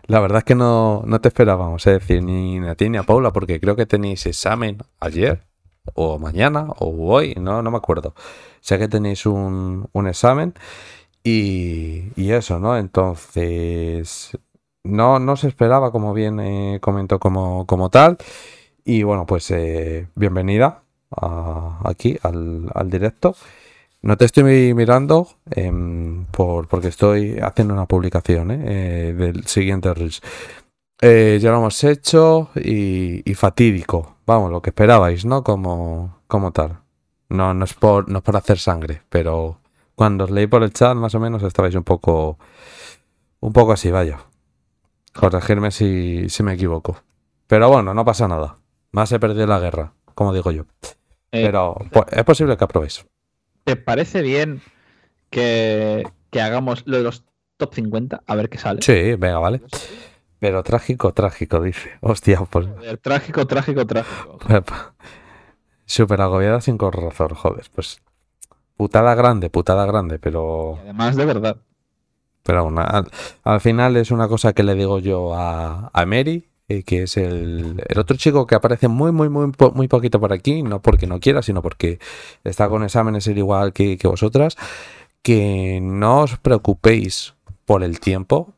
La verdad es que no, no te esperábamos, es decir, ni a ti ni a Paula, porque creo que tenéis examen ayer, o mañana, o hoy, no, no me acuerdo. Sé que tenéis un, un examen y, eso, ¿no? Entonces, no, no se esperaba, como bien eh, comentó como, como tal. Y bueno, pues eh, bienvenida aquí al, al directo. No te estoy mirando em, por, porque estoy haciendo una publicación ¿eh? Del siguiente Reels. Ya lo hemos hecho y, y fatídico. Vamos, lo que esperabais, ¿no? Como, como tal. No, no, es por, no es por hacer sangre, pero cuando os leí por el chat, más o menos estabais un poco. Un poco así, vaya. Corregirme si, si me equivoco. Pero bueno, no pasa nada. Más he perdido la guerra, como digo yo. Eh, Pero pues, es posible que aprobéis. ¿Te parece bien que, que hagamos lo de los top 50? A ver qué sale. Sí, venga, vale. Pero trágico, trágico, dice. Hostia, pues. Joder, Trágico, trágico, trágico. Súper agobiada sin razón, joder. Pues. Putada grande, putada grande, pero. Además, de verdad. Pero aún, al, al final es una cosa que le digo yo a, a Mary, eh, que es el, el otro chico que aparece muy, muy, muy, muy poquito por aquí, no porque no quiera, sino porque está con exámenes igual que, que vosotras, que no os preocupéis por el tiempo,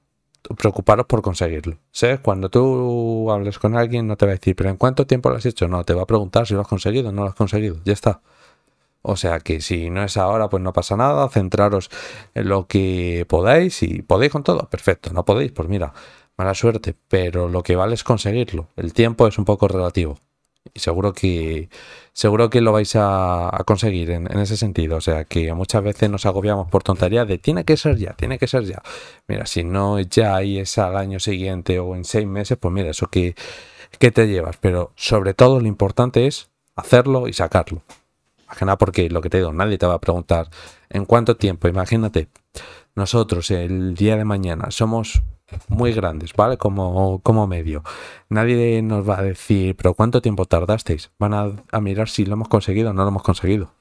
preocuparos por conseguirlo. ¿Sabes? Cuando tú hables con alguien no te va a decir, pero ¿en cuánto tiempo lo has hecho? No, te va a preguntar si lo has conseguido o no lo has conseguido. Ya está. O sea que si no es ahora, pues no pasa nada. Centraros en lo que podáis. Si podéis con todo, perfecto. No podéis, pues mira, mala suerte. Pero lo que vale es conseguirlo. El tiempo es un poco relativo. Y seguro que seguro que lo vais a, conseguir en, ese sentido. O sea que muchas veces nos agobiamos por tonterías de tiene que ser ya, tiene que ser ya. Mira, si no ya y es al año siguiente o en seis meses, pues mira, eso que, que te llevas. Pero sobre todo lo importante es hacerlo y sacarlo. Más que nada porque lo que te digo, nadie te va a preguntar en cuánto tiempo. Imagínate, nosotros el día de mañana somos muy grandes, ¿vale? Como, como medio. Nadie nos va a decir, pero ¿cuánto tiempo tardasteis? Van a, a mirar si lo hemos conseguido o no lo hemos conseguido.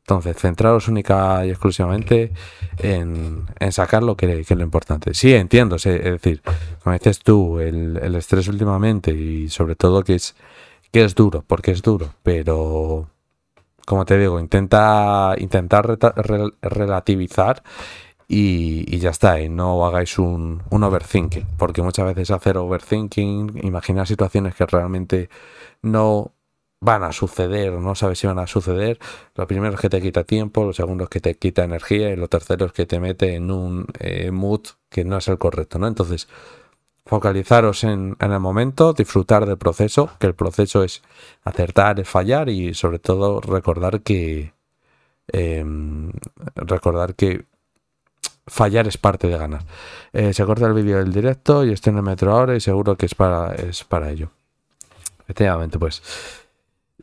Entonces, centraros única y exclusivamente en, en sacar lo que, es lo importante. Sí, entiendo, es decir, como dices tú, el, el estrés últimamente y sobre todo que es, que es duro, porque es duro, pero como te digo, intenta intentar relativizar y, ya está, y no hagáis un, un overthinking, porque muchas veces hacer overthinking, imaginar situaciones que realmente no van a suceder no sabes si van a suceder, lo primero es que te quita tiempo, lo segundo es que te quita energía y lo tercero es que te mete en un eh, mood que no es el correcto, ¿no? Entonces, focalizaros en, en el momento, disfrutar del proceso, que el proceso es acertar, es fallar y sobre todo recordar que em, recordar que fallar es parte de ganar. Eh, se corta el vídeo del directo y estoy en el metro ahora y seguro que es para, es para ello. Efectivamente, pues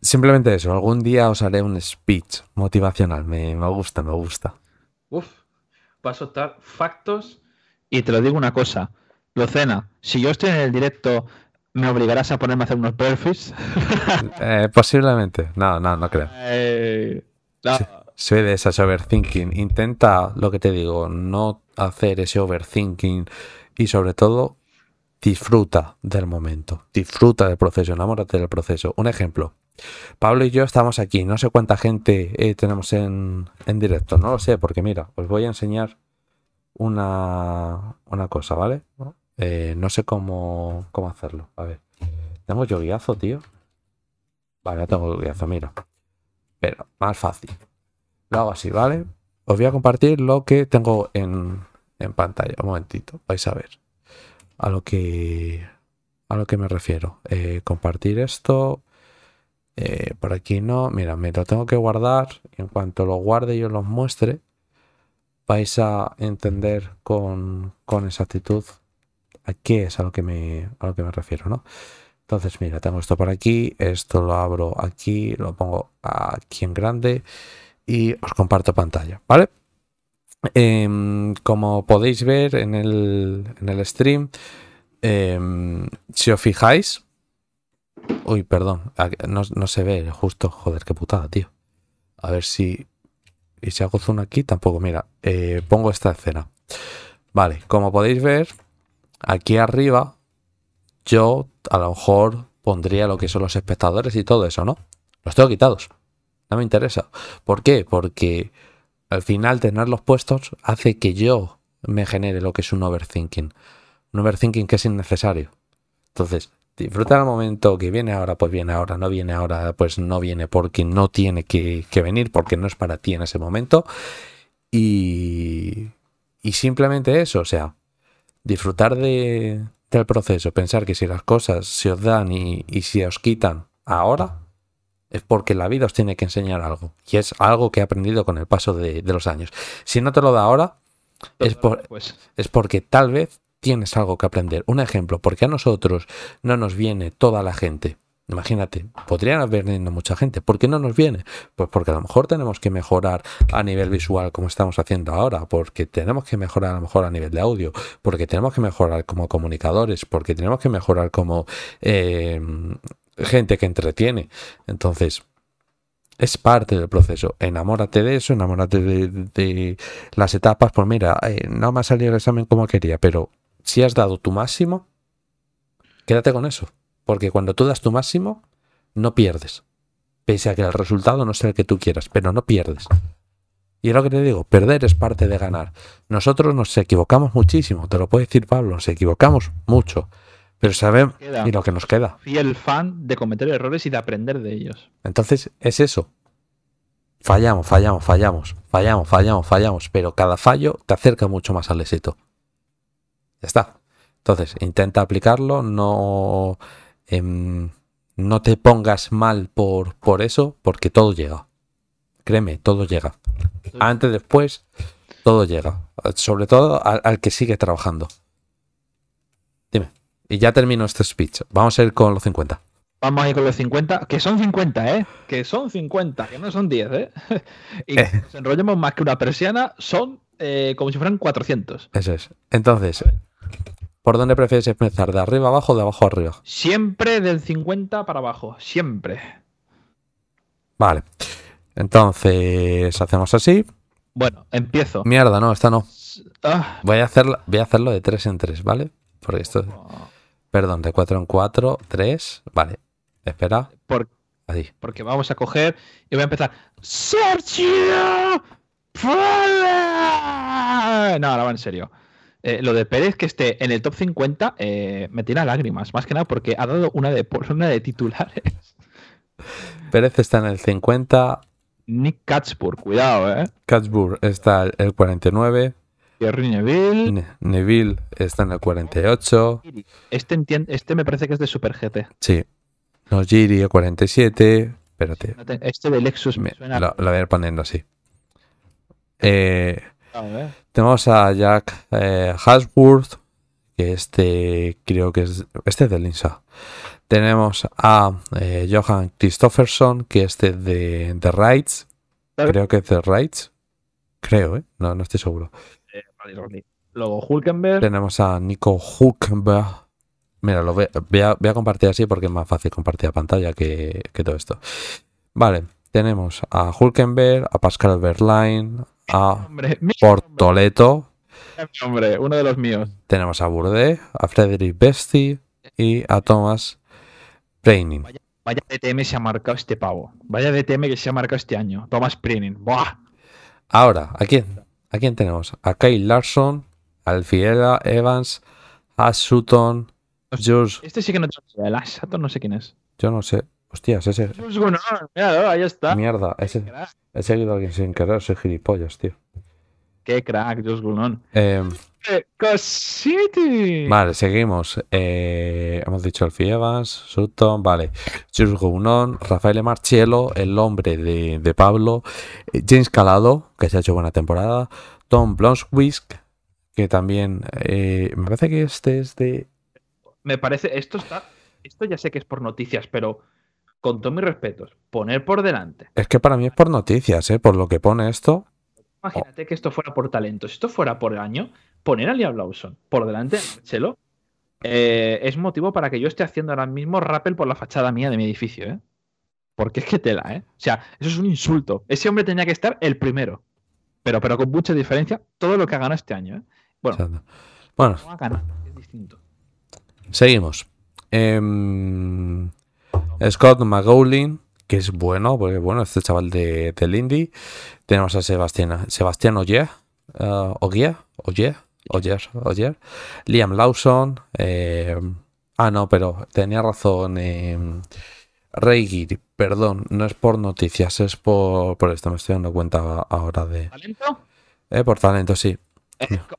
simplemente eso. Algún día os haré un speech motivacional. Me, gusta, me gusta. Uf, va a soltar factos y te lo digo una cosa. Lucena, si yo estoy en el directo, ¿me obligarás a ponerme a hacer unos burpees? [laughs] Eh, posiblemente. No, no, no creo. Eh, no. Soy de esas overthinking. Intenta, lo que te digo, no hacer ese overthinking y sobre todo disfruta del momento. Disfruta del proceso, enamórate del proceso. Un ejemplo. Pablo y yo estamos aquí. No sé cuánta gente eh, tenemos en, en directo. No lo sé, porque mira, os voy a enseñar una, una cosa, ¿vale? Eh, no sé cómo, cómo hacerlo. A ver. ¿Tengo yo guiazo, tío? Vale, tengo guiazo, mira. Pero, más fácil. Lo hago así, ¿vale? Os voy a compartir lo que tengo en, en pantalla. Un momentito, vais a ver. A lo que, a lo que me refiero. Eh, compartir esto. Eh, por aquí no. Mira, me lo tengo que guardar. En cuanto lo guarde y os lo muestre, vais a entender con, con exactitud a qué es a lo que me, a lo que me refiero, ¿no? Entonces, mira, tengo esto por aquí, esto lo abro aquí, lo pongo aquí en grande y os comparto pantalla, ¿vale? Em, como podéis ver en el, en el stream, em, si os fijáis, uy, perdón, no, no se ve justo, joder, qué putada, tío. A ver si, y si hago zoom aquí, tampoco, mira, eh, pongo esta escena. Vale, como podéis ver, aquí arriba yo a lo mejor pondría lo que son los espectadores y todo eso, ¿no? Los tengo quitados. No me interesa. ¿Por qué? Porque al final tenerlos puestos hace que yo me genere lo que es un overthinking. Un overthinking que es innecesario. Entonces, disfruta el momento que viene ahora, pues viene ahora, no viene ahora, pues no viene porque no tiene que, que venir, porque no es para ti en ese momento. Y, y simplemente eso, o sea, disfrutar de, del proceso, pensar que si las cosas se os dan y, y si os quitan ahora, es porque la vida os tiene que enseñar algo. Y es algo que he aprendido con el paso de, de los años. Si no te lo da ahora, es, por- Pues es porque tal vez tienes algo que aprender. Un ejemplo, porque a nosotros no nos viene toda la gente. Imagínate, podrían haber venido mucha gente. ¿Por qué no nos viene? Pues porque a lo mejor tenemos que mejorar a nivel visual como estamos haciendo ahora, porque tenemos que mejorar a lo mejor a nivel de audio, porque tenemos que mejorar como comunicadores, porque tenemos que mejorar como eh, gente que entretiene. Entonces, es parte del proceso. Enamórate de eso, enamórate de, las etapas. Pues mira, eh, no me ha salido el examen como quería, pero si has dado tu máximo, quédate con eso. Porque cuando tú das tu máximo, no pierdes. Pese a que el resultado no sea el que tú quieras, pero no pierdes. Y es lo que te digo, perder es parte de ganar. Nosotros nos equivocamos muchísimo, te lo puede decir Pablo, nos equivocamos mucho. Pero sabemos y lo que nos queda. fiel fan de cometer errores y de aprender de ellos. Entonces es eso. Fallamos, fallamos, fallamos, fallamos, fallamos, fallamos, pero cada fallo te acerca mucho más al éxito. Ya está. Entonces, intenta aplicarlo, no, em, no te pongas mal por, por eso, porque todo llega. Créeme, todo llega. Antes, después, todo llega. Sobre todo al, al que sigue trabajando. Dime. Y ya termino este speech. Vamos a ir con los 50. Vamos a ir con los 50, que son 50, ¿eh? Que son 50, que no son 10, ¿eh? [laughs] y Eh. nos enrollemos más que una persiana, son eh, como si fueran 400. Eso es. Entonces, ¿por dónde prefieres empezar? ¿De arriba abajo o de abajo arriba? Siempre del 50 para abajo, siempre. Vale. Entonces, hacemos así. Bueno, empiezo. Mierda, no, esta no. Ah, Voy a, hacerla, voy a hacerlo de 3 en 3, ¿vale? Porque esto. Perdón, de 4 en 4, 3. Vale. Espera. por- porque vamos a coger y voy a empezar. No, ahora va en serio. Eh, lo de Pérez que esté en el top 50 eh, me tira lágrimas, más que nada porque ha dado una de, [laughs] una de titulares. Pérez está en el 50. Nick Katzburg, cuidado, ¿eh? Katzburg está el- el 49. Thierry Neville. Ne- Neville está en el 48. Este, este me parece que es de Super GT. Sí. Nojiri el 47. Espérate. No te- Este de Lexus me, Me- suena. lo, lo voy a ir poniendo así. Eh, A ver. tenemos a Jack eh, Hasworth, que este creo que es este es de Linsa. Tenemos a eh, Johan Christofferson, que este de The Rights. Creo que es de Rights. Creo, ¿eh? No, no estoy seguro. Eh. Luego Hulkenberg. Tenemos a Nico Hulkenberg. Mira, lo voy, voy a, voy a compartir así porque es más fácil compartir la pantalla que, que todo esto. Vale, tenemos a Hulkenberg, a Pascal Verlaine, a Portoleto, hombre, uno de los míos. tenemos a Bourdais, a Frederick Besti y a Thomas Braining. Vaya DTM se ha marcado este pavo. Vaya DTM que se ha marcado este año. Thomas Prinning. ¡Buah! Ahora, ¿a quién? ¿A quién tenemos? A Kyle Larson, a Alfiela Evans, Ash Sutton, Jules, Este sí que no tengo idea. El Sutton no sé quién es. yo no sé. Hostias, ese. Jules Gunnar, míralo, ahí está. Mierda, ese. He seguido a alguien sin querer, soy gilipollas, tío. Qué crack, Jules Gunnar. Eh, Cosity. vale, seguimos. Eh, hemos dicho el Evans, Sutton, vale. Jules Gounon, Rafael Marchiello, el hombre de, de Pablo, eh, James Calado, que se ha hecho buena temporada, Tom Blomswick, que también eh, me parece que este es de Me parece, esto está, esto ya sé que es por noticias, pero con todos mis respetos, poner por delante. Es que para mí es por noticias, ¿eh? Por lo que pone esto. Imagínate que esto fuera por talento. Si esto fuera por año, poner a Liam Lawson por delante de Marcelo eh, es motivo para que yo esté haciendo ahora mismo rappel por la fachada mía de mi edificio, ¿eh? Porque es que tela, ¿eh? O sea, eso es un insulto. Ese hombre tenía que estar el primero. Pero, pero con mucha diferencia, todo lo que ha ganado este año, ¿eh? Bueno, Bueno, no ha ganado, es distinto. seguimos. Em, Scott McGowan, que es bueno, porque bueno, este chaval de, del Indy. Tenemos a Sebastián, Sebastián Ogier, eh, Ogier, Ogier, Ogier, Ogier. Liam Lawson. em, ah, no, pero tenía razón. Reigir, perdón, no es por noticias, es por, por esto, me estoy dando cuenta ahora de... ¿Talento? Eh, por talento, sí.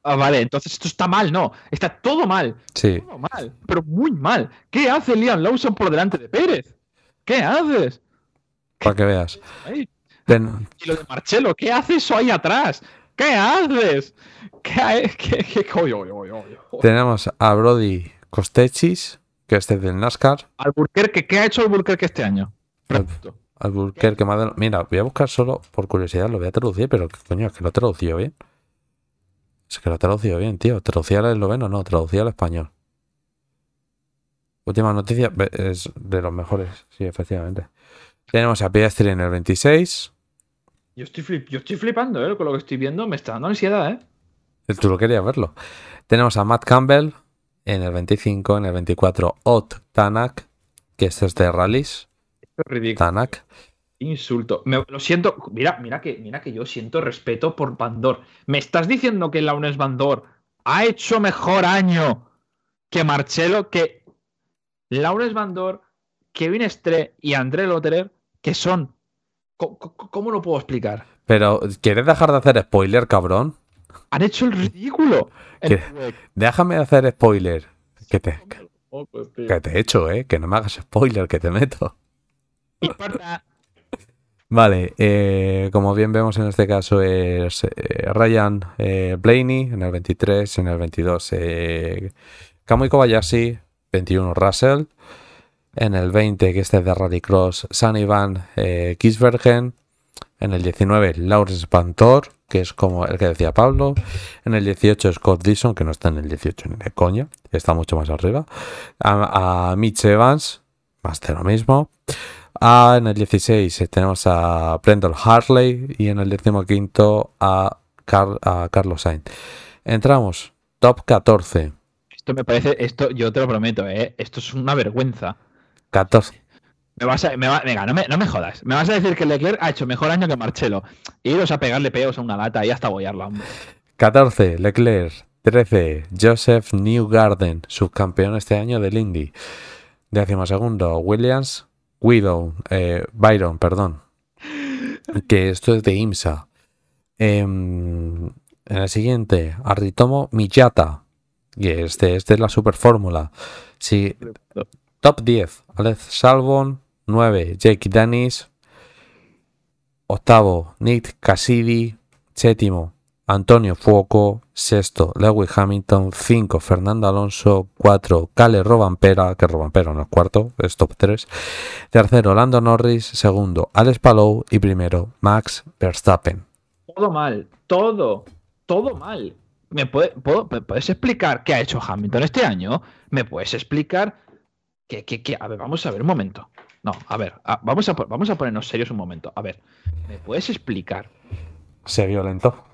Ah, vale, entonces esto está mal, no. Está todo mal. Sí. Todo mal, pero muy mal. ¿Qué hace Liam Lawson por delante de Pérez? ¿Qué haces? Para que veas. Ten- Y lo de Marcelo, ¿qué hace eso ahí atrás? ¿Qué haces? ¿Qué, ha- qué, qué, oye, oye, oye, tenemos a Brody Costechis, que este es del NASCAR. Alburquerque, ¿qué ha hecho Alburquerque este año? Albuquerque, madre- Mira, voy a buscar solo por curiosidad, lo voy a traducir, pero coño, es que lo he traducido bien. Es que lo he traducido bien, tío. ¿Traducía al esloveno? No, traducía al español. Última noticia, es de los mejores, sí, efectivamente. Tenemos a Piastri en el 26. Yo estoy, flip- yo estoy flipando, ¿eh? Con lo que estoy viendo me está dando ansiedad, ¿eh? Tú lo querías verlo. Tenemos a Matt Campbell en el 25, en el 24, Ott Tanak, que este es de rallies. Esto es ridículo. Tanak. Insulto. Me- lo siento. Mira, mira que, mira que yo siento respeto por Bandor. ¿Me estás diciendo que Launes Bandor ha hecho mejor año que Marcelo? Que Launes Bandor, Kevin Estre y André Lotterer, que son. ¿Cómo, lo puedo explicar? Pero, ¿quieres dejar de hacer spoiler, cabrón? Han hecho el ridículo. Déjame de hacer spoiler. Que te, que te he hecho, ¿eh? Que no me hagas spoiler, que te meto. Vale, eh, como bien vemos en este caso es eh, Ryan eh, Blaney en el 23, en el 22 eh, Kamui Kobayashi, 21 Russell, en el 20 que este es de Rallycross, Sunny Van Gisbergen, en el 19 Lawrence Pantor, que es como el que decía Pablo, en el 18 Scott Dixon, que no está en el 18 ni de coña, está mucho más arriba, a Mitch Evans, más de lo mismo. Ah, en el 16 eh, tenemos a Brendan Harley y en el 15 a, Car- a Carlos Sainz. Entramos, top 14. Esto me parece. Esto, yo te lo prometo, ¿eh? Esto es una vergüenza. 14. Me vas a, me va- venga, no me, no me jodas. Me vas a decir que Leclerc ha hecho mejor año que Marcelo. Iros a pegarle peos a una lata y hasta bollarla, hombre. 14, Leclerc. 13, Joseph Newgarden, subcampeón este año del Indy. Décimo segundo, Williams. Widow, eh, Byron, perdón. Que esto es de IMSA. Em, en el siguiente, Aritomo Miyata. Que este es de la Super Fórmula. Sí, top 10, Alex Salvon. 9, Jake Dennis. Octavo, Nick Cassidy. Séptimo, Antonio Fuoco. Sexto, Lewis Hamilton. 5, Fernando Alonso. 4, Cale Robampera. Que Robampera no es cuarto, es top 3. Tercero, Lando Norris. Segundo, Alex Palou. Y primero, Max Verstappen. Todo mal. Todo. Todo mal. ¿Me, puede- puedo- me puedes explicar qué ha hecho Hamilton este año? ¿Me puedes explicar qué, qué- qué? A ver, vamos a ver un momento. No, a ver, a- vamos, a, vamos a ponernos serios un momento. A ver, ¿me puedes explicar? Se violentó.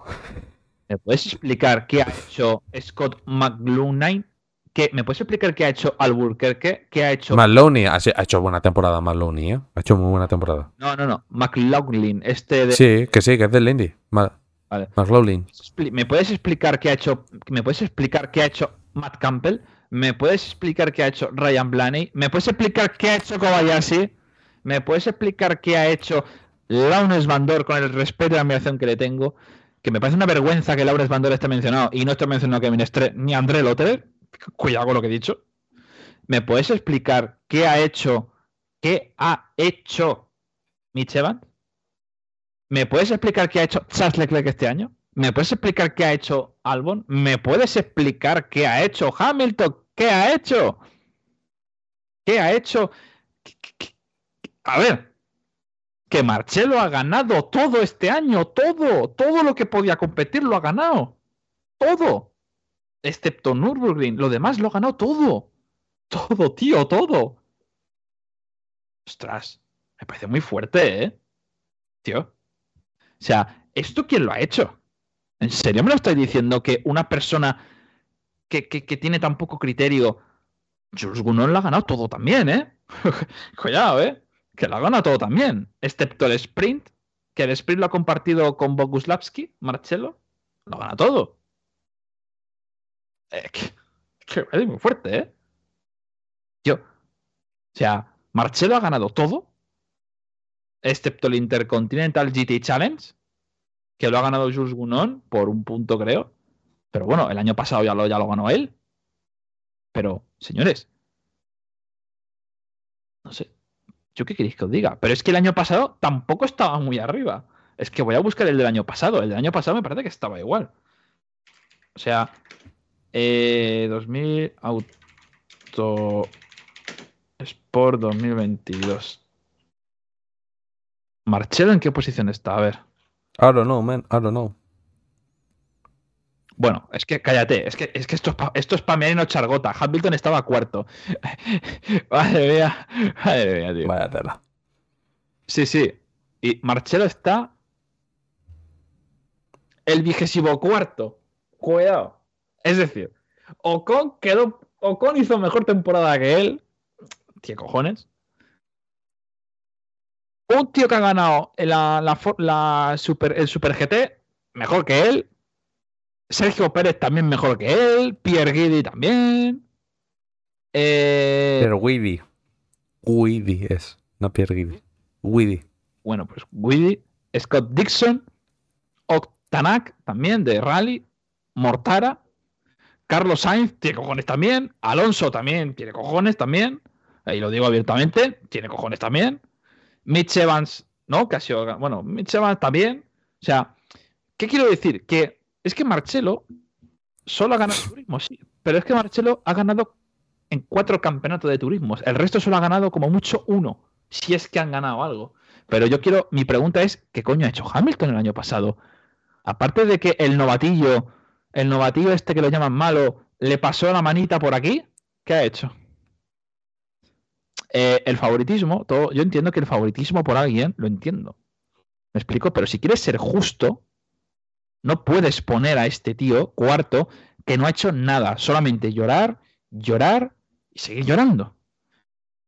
¿Me puedes explicar qué ha hecho Scott McLaughlin? ¿Qué, ¿Me puedes explicar qué ha hecho Albuquerque? ¿Qué ha hecho... Maloney ha ha hecho buena temporada, Maloney, ¿eh? Ha hecho muy buena temporada. No, no, no. McLaughlin, este de... Sí, que sí, que es del Indy. Vale. McLaughlin. ¿Me puedes explicar qué ha hecho? ¿Me puedes explicar qué ha hecho Matt Campbell? ¿Me puedes explicar qué ha hecho Ryan Blaney? ¿Me puedes explicar qué ha hecho Kobayashi? ¿Me puedes explicar qué ha hecho Launes Bandor con el respeto y admiración que le tengo? Que me parece una vergüenza que Launes Bandor esté mencionado y no esté mencionado Kevin Stre ni André Lotterer. Cuidado con lo que he dicho. ¿Me puedes explicar qué ha hecho, qué ha hecho Mitch? ¿Me puedes explicar qué ha hecho Charles Leclerc este año? ¿Me puedes explicar qué ha hecho Albon? ¿Me puedes explicar qué ha hecho Hamilton? ¿Qué ha hecho? ¿Qué ha hecho? ¿Qué- qué- qué- A ver, que Marcelo ha ganado todo este año, todo, todo lo que podía competir lo ha ganado. Todo. Excepto Nürburgring, lo demás lo ha ganado todo. Todo, tío, todo. Ostras, me parece muy fuerte, ¿eh? Tío. O sea, ¿esto quién lo ha hecho? ¿En serio me lo estáis diciendo que una persona que, que- tiene tan poco criterio, Jules Gunnon lo ha ganado todo también, ¿eh? [laughs] Cuidado, ¿eh? Que lo ha ganado todo también. Excepto el sprint, que el sprint lo ha compartido con Boguslavski, Marcelo. Lo gana todo. Eh, que, que parece muy fuerte, ¿eh? Yo. O sea, Marcelo ha ganado todo. Excepto el Intercontinental GT Challenge. Que lo ha ganado Jules Gunnon por un punto, creo. Pero bueno, el año pasado ya lo, ya lo ganó él. Pero, señores. No sé. ¿Yo qué queréis que os diga? Pero es que el año pasado tampoco estaba muy arriba. Es que voy a buscar el del año pasado. El del año pasado me parece que estaba igual. O sea, eh, 2000 Auto Sport 2022. Marcelo, ¿en qué posición está? A ver. I don't know, man. I don't know. Bueno, es que cállate, es que, es que esto es pa- esto es pamear y no chargota. Hamilton estaba cuarto. [laughs] Madre mía, madre mía, tío. Vaya tela. Sí, sí. Y Marcelo está el vigésimo cuarto. Cuidado. Es decir, Ocon quedó. Ocon hizo mejor temporada que él. Tío, cojones. Un tío que ha ganado la, la for- la super, el Super GT mejor que él. Sergio Pérez también mejor que él. Pierre Guidi también. Eh, Pero Weedy. Weedy es. No Pierre Guidi. Weedy. Bueno, pues Guidi, Scott Dixon, Octanac también de Rally, Mortara, Carlos Sainz tiene cojones también, Alonso también tiene cojones también, ahí lo digo abiertamente, tiene cojones también, Mitch Evans, ¿no? Que ha sido, bueno, Mitch Evans también, o sea, ¿qué quiero decir? Que es que Marcelo solo ha ganado turismo, sí, pero es que Marcelo ha ganado en cuatro campeonatos de turismos, el resto solo ha ganado como mucho uno, si es que han ganado algo. Pero yo quiero, mi pregunta es, ¿qué coño ha hecho Hamilton el año pasado? Aparte de que el novatillo, el novatillo este que lo llaman malo, le pasó la manita por aquí, ¿qué ha hecho? Eh, el favoritismo, todo, yo entiendo que el favoritismo por alguien, lo entiendo. ¿Me explico? Pero si quieres ser justo, no puedes poner a este tío cuarto que no ha hecho nada, solamente llorar, llorar y seguir llorando.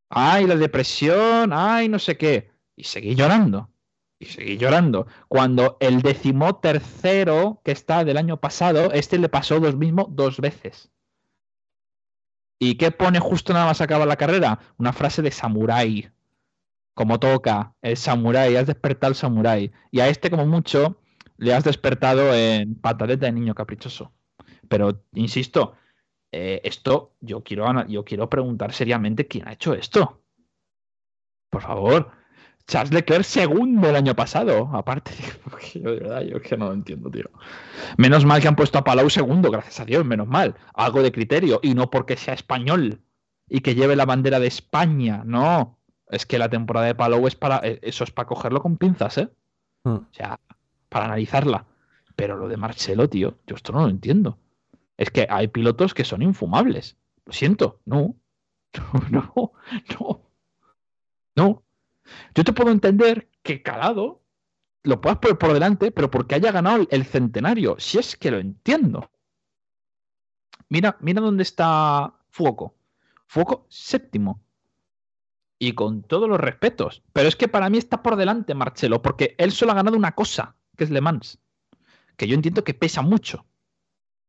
Ay, la depresión, ay, no sé qué. Y seguí llorando. Y seguí llorando. Cuando el decimotercero que está del año pasado, este le pasó lo mismo dos veces. ¿Y qué pone justo nada más acaba la carrera? Una frase de samurái. Como toca, el samurái, has despertado al samurái. Y a este, como mucho, le has despertado en pataleta de niño caprichoso. Pero, insisto, eh, esto yo quiero, yo quiero preguntar seriamente quién ha hecho esto. Por favor. Charles Leclerc segundo el año pasado. Aparte, [laughs] yo de verdad, yo que no lo entiendo, tío. Menos mal que han puesto a Palau segundo, gracias a Dios, menos mal. Algo de criterio. Y no porque sea español y que lleve la bandera de España. No. Es que la temporada de Palau es para. eh, Eso es para cogerlo con pinzas, ¿eh? Mm. O sea, para analizarla. Pero lo de Marcelo, tío, yo esto no lo entiendo. Es que hay pilotos que son infumables. Lo siento, no. [laughs] No, no, no. Yo te puedo entender que Calado lo puedas poner por delante, pero porque haya ganado el centenario. Si es que lo entiendo. Mira, mira dónde está Fuoco. Fuoco séptimo. Y con todos los respetos. Pero es que para mí está por delante Marcelo, porque él solo ha ganado una cosa, que es Le Mans. Que yo entiendo que pesa mucho.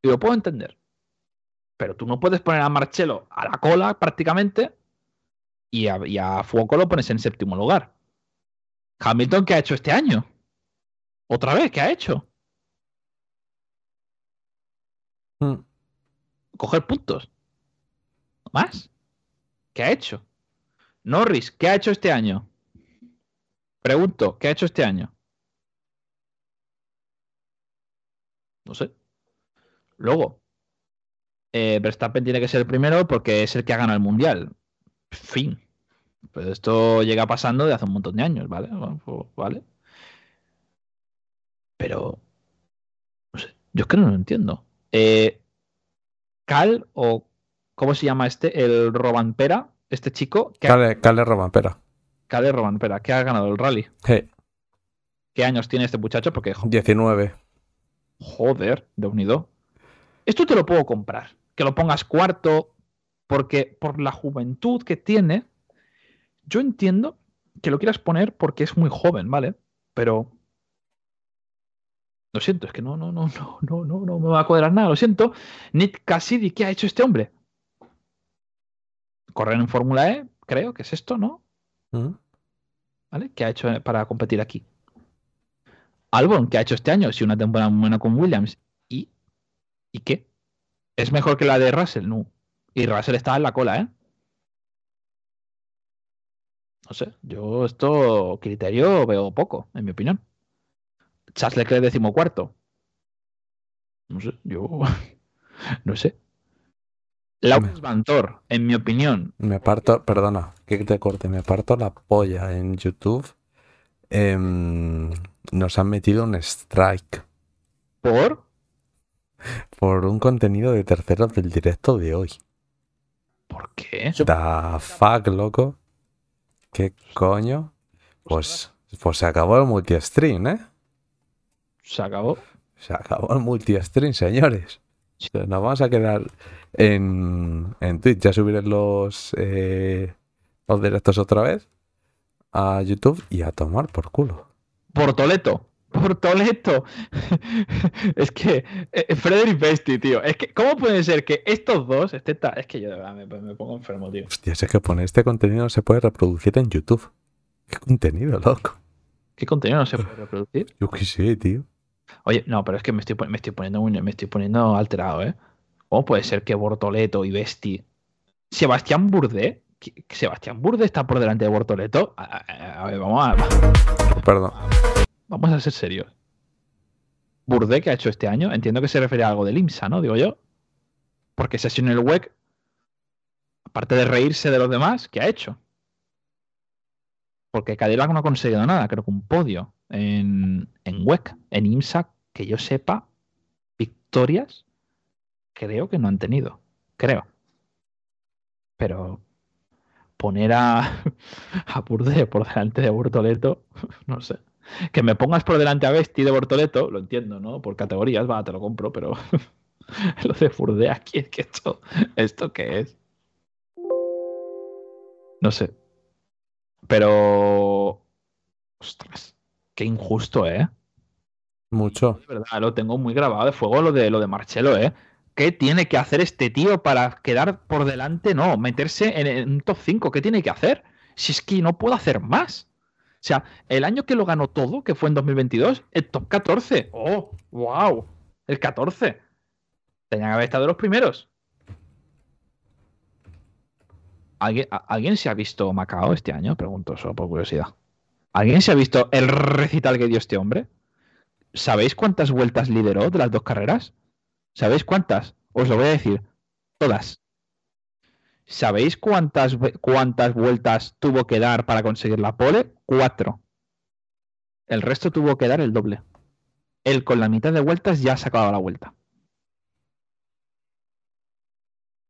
Y lo puedo entender. Pero tú no puedes poner a Marcelo a la cola prácticamente y a, y a Fuoco lo pones en séptimo lugar. Hamilton, ¿qué ha hecho este año? ¿Otra vez? ¿Qué ha hecho? Mm. Coger puntos. ¿Más? ¿Qué ha hecho? Norris, ¿qué ha hecho este año? Pregunto, ¿qué ha hecho este año? No sé. Luego, eh, Verstappen tiene que ser el primero porque es el que ha ganado el mundial. Fin. Pues esto llega pasando de hace un montón de años, ¿vale? Bueno, pues, ¿Vale? Pero. No sé. Yo es que no lo entiendo. Eh, Cal, o ¿cómo se llama este? El Robampera, este chico. Que ha- Cale, Cale Robampera. Cal Robampera, que ha ganado el rally. ¿Qué años tiene este muchacho? Porque, jo- 19. Joder, de unido. Esto te lo puedo comprar. Que lo pongas cuarto, porque por la juventud que tiene, yo entiendo que lo quieras poner porque es muy joven, ¿vale? Pero. Lo siento, es que no, no, no, no, no, no, no me va a cuadrar nada, lo siento. Nick Cassidy, ¿qué ha hecho este hombre? Correr en Fórmula E, creo que es esto, ¿no? Mm. ¿Vale? ¿Qué ha hecho para competir aquí? Albon, ¿qué ha hecho este año? Si una temporada buena con Williams. ¿Y? ¿Y qué? ¿Es mejor que la de Russell? No. Y Russell estaba en la cola, ¿eh? No sé, yo esto criterio veo poco, en mi opinión. Charles Leclerc decimocuarto. No sé, yo [laughs] no sé. Lawrence Vantor, en mi opinión, Me parto, perdona, que te corte, me parto la polla en YouTube. Em, nos han metido un strike ¿por? por un contenido de terceros del directo de hoy. ¿Por qué? Da fuck, loco. ¿Qué coño? Pues, pues se acabó el multi-stream, ¿eh? Se acabó. Se acabó el multi-stream, señores. Nos vamos a quedar en, en Twitch. Ya subiré los, eh, los directos otra vez a YouTube y a tomar por culo. Portoleto. Portoleto. [laughs] es que eh, Frederick Besti, tío. Es que, ¿cómo puede ser que estos dos estén tan- Es que yo de verdad me, me pongo enfermo, tío. Hostia, es que poner este contenido no se puede reproducir en YouTube. ¿Qué contenido, loco? ¿Qué contenido no se puede reproducir? Yo qué sé, tío. Oye, no, pero es que me estoy, me estoy poniendo me estoy poniendo alterado, ¿eh? ¿Cómo puede ser que Bortoleto y Besti. Sebastián Burdé. ¿Qué- qué Sebastián Burdé está por delante de Bortoleto. A, a- a ver, vamos a, Perdón. vamos a ser serios. Burdé, que ha hecho este año? Entiendo que se refiere a algo del IMSA, ¿no? Digo yo. Porque Session el WEC, aparte de reírse de los demás, ¿qué ha hecho? Porque Cadillac no ha conseguido nada, creo que un podio en, en WEC. En IMSA, que yo sepa, victorias, creo que no han tenido. Creo. Pero poner a, [laughs] a Burdé por delante de Bortoleto, [laughs] no sé. Que me pongas por delante a Besti de Bortoleto, lo entiendo, ¿no? Por categorías, va, te lo compro, pero [laughs] lo de Burdé aquí es que esto, ¿esto qué es? No sé. Pero. Ostras, qué injusto, ¿eh? Mucho. De verdad, lo tengo muy grabado de fuego lo de lo de Marcelo, ¿eh? ¿Qué tiene que hacer este tío para quedar por delante? No, meterse en, un top 5. ¿Qué tiene que hacer? Si es que no puedo hacer más. O sea, el año que lo ganó todo, que fue en 2022, el top 14. ¡Oh! ¡Wow! El 14. Tenía que haber estado los primeros. ¿Alguien, ¿Alguien se ha visto Macao este año? Pregunto solo por curiosidad. ¿Alguien se ha visto el recital que dio este hombre? ¿Sabéis cuántas vueltas lideró de las dos carreras? ¿Sabéis cuántas? Os lo voy a decir. Todas. ¿Sabéis cuántas, cuántas vueltas tuvo que dar para conseguir la pole? Cuatro. El resto tuvo que dar el doble. Él con la mitad de vueltas ya ha sacado la vuelta.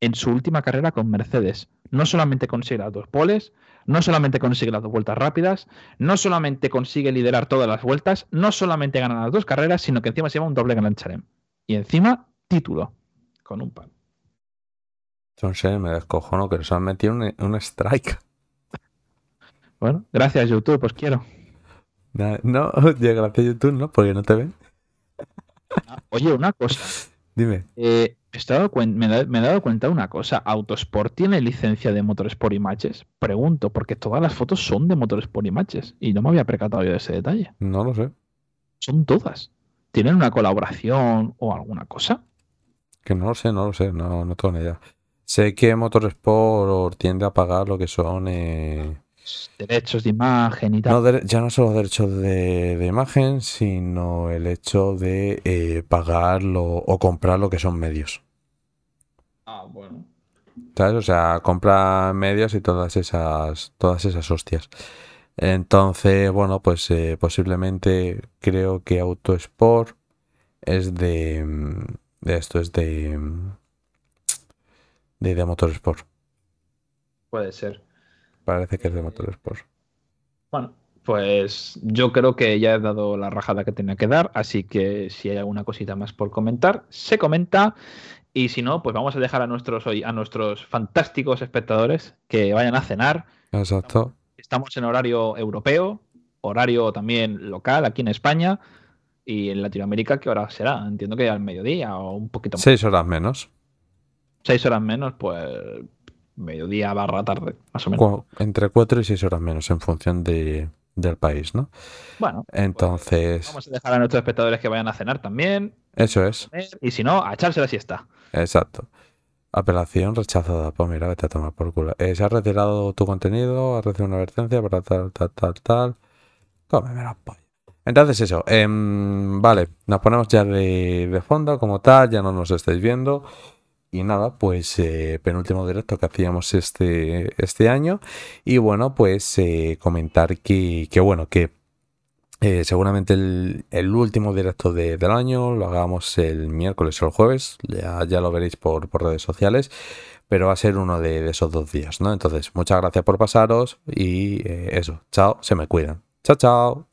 En su última carrera con Mercedes, no solamente consigue las dos poles, no solamente consigue las dos vueltas rápidas, no solamente consigue liderar todas las vueltas, no solamente gana las dos carreras, sino que encima se lleva un doble Grand Chelem. Y encima, título. Con un pan. Entonces me descojono que nos han metido un, un strike. [laughs] Bueno, gracias YouTube, os quiero. No, [laughs] oye, gracias YouTube, ¿no? Porque no te ven. Oye, una cosa. [laughs] Dime. Eh, he me, da- me he dado cuenta de una cosa. ¿Autosport tiene licencia de Motorsport Images? Pregunto, porque todas las fotos son de Motorsport Images y no me había percatado yo de ese detalle. No lo sé. Son todas. ¿Tienen una colaboración o alguna cosa? Que no lo sé, no lo sé, no, no tengo ni idea. Sé que Motorsport tiende a pagar lo que son. eh, Derechos de imagen y tal. no, ya no solo derechos de, de imagen, sino el hecho de eh, pagar lo- o comprar lo que son medios. Ah, bueno. ¿Sabes? O sea, compra medios y todas esas, todas esas hostias. Entonces, bueno, pues eh, posiblemente creo que Autosport es de, mm, de esto, es de, de, de Motorsport. Puede ser. Parece que es de Motorsport. Bueno, pues yo creo que ya he dado la rajada que tenía que dar, así que si hay alguna cosita más por comentar, se comenta. Y si no, pues vamos a dejar a nuestros, a nuestros fantásticos espectadores que vayan a cenar. Exacto. Estamos en horario europeo, horario también local aquí en España. Y en Latinoamérica, ¿qué hora será? Entiendo que al mediodía o un poquito más. Seis horas menos. Seis horas menos, pues mediodía barra tarde, más o menos. Cu- entre cuatro y seis horas menos en función de, del país, ¿no? Bueno, Entonces, vamos a dejar a nuestros espectadores que vayan a cenar también. eso es. Y si no, a echarse la siesta. Exacto. Apelación rechazada. Pues mira, vete a tomar por culo. Eh, se ha retirado tu contenido, has recibido una advertencia para tal, tal, tal, tal. Cómeme la polla. Entonces eso, em, vale, nos ponemos ya de, fondo como tal, ya no nos estáis viendo. Y nada, pues eh, penúltimo directo que hacíamos este, este año. Y bueno, pues eh, comentar que, bueno, que eh, seguramente el, último directo de- del año lo hagamos el miércoles o el jueves, ya, ya lo veréis por, redes sociales, pero va a ser uno de, esos dos días, ¿no? Entonces, muchas gracias por pasaros y eso, chao, se me cuidan. Chao, chao.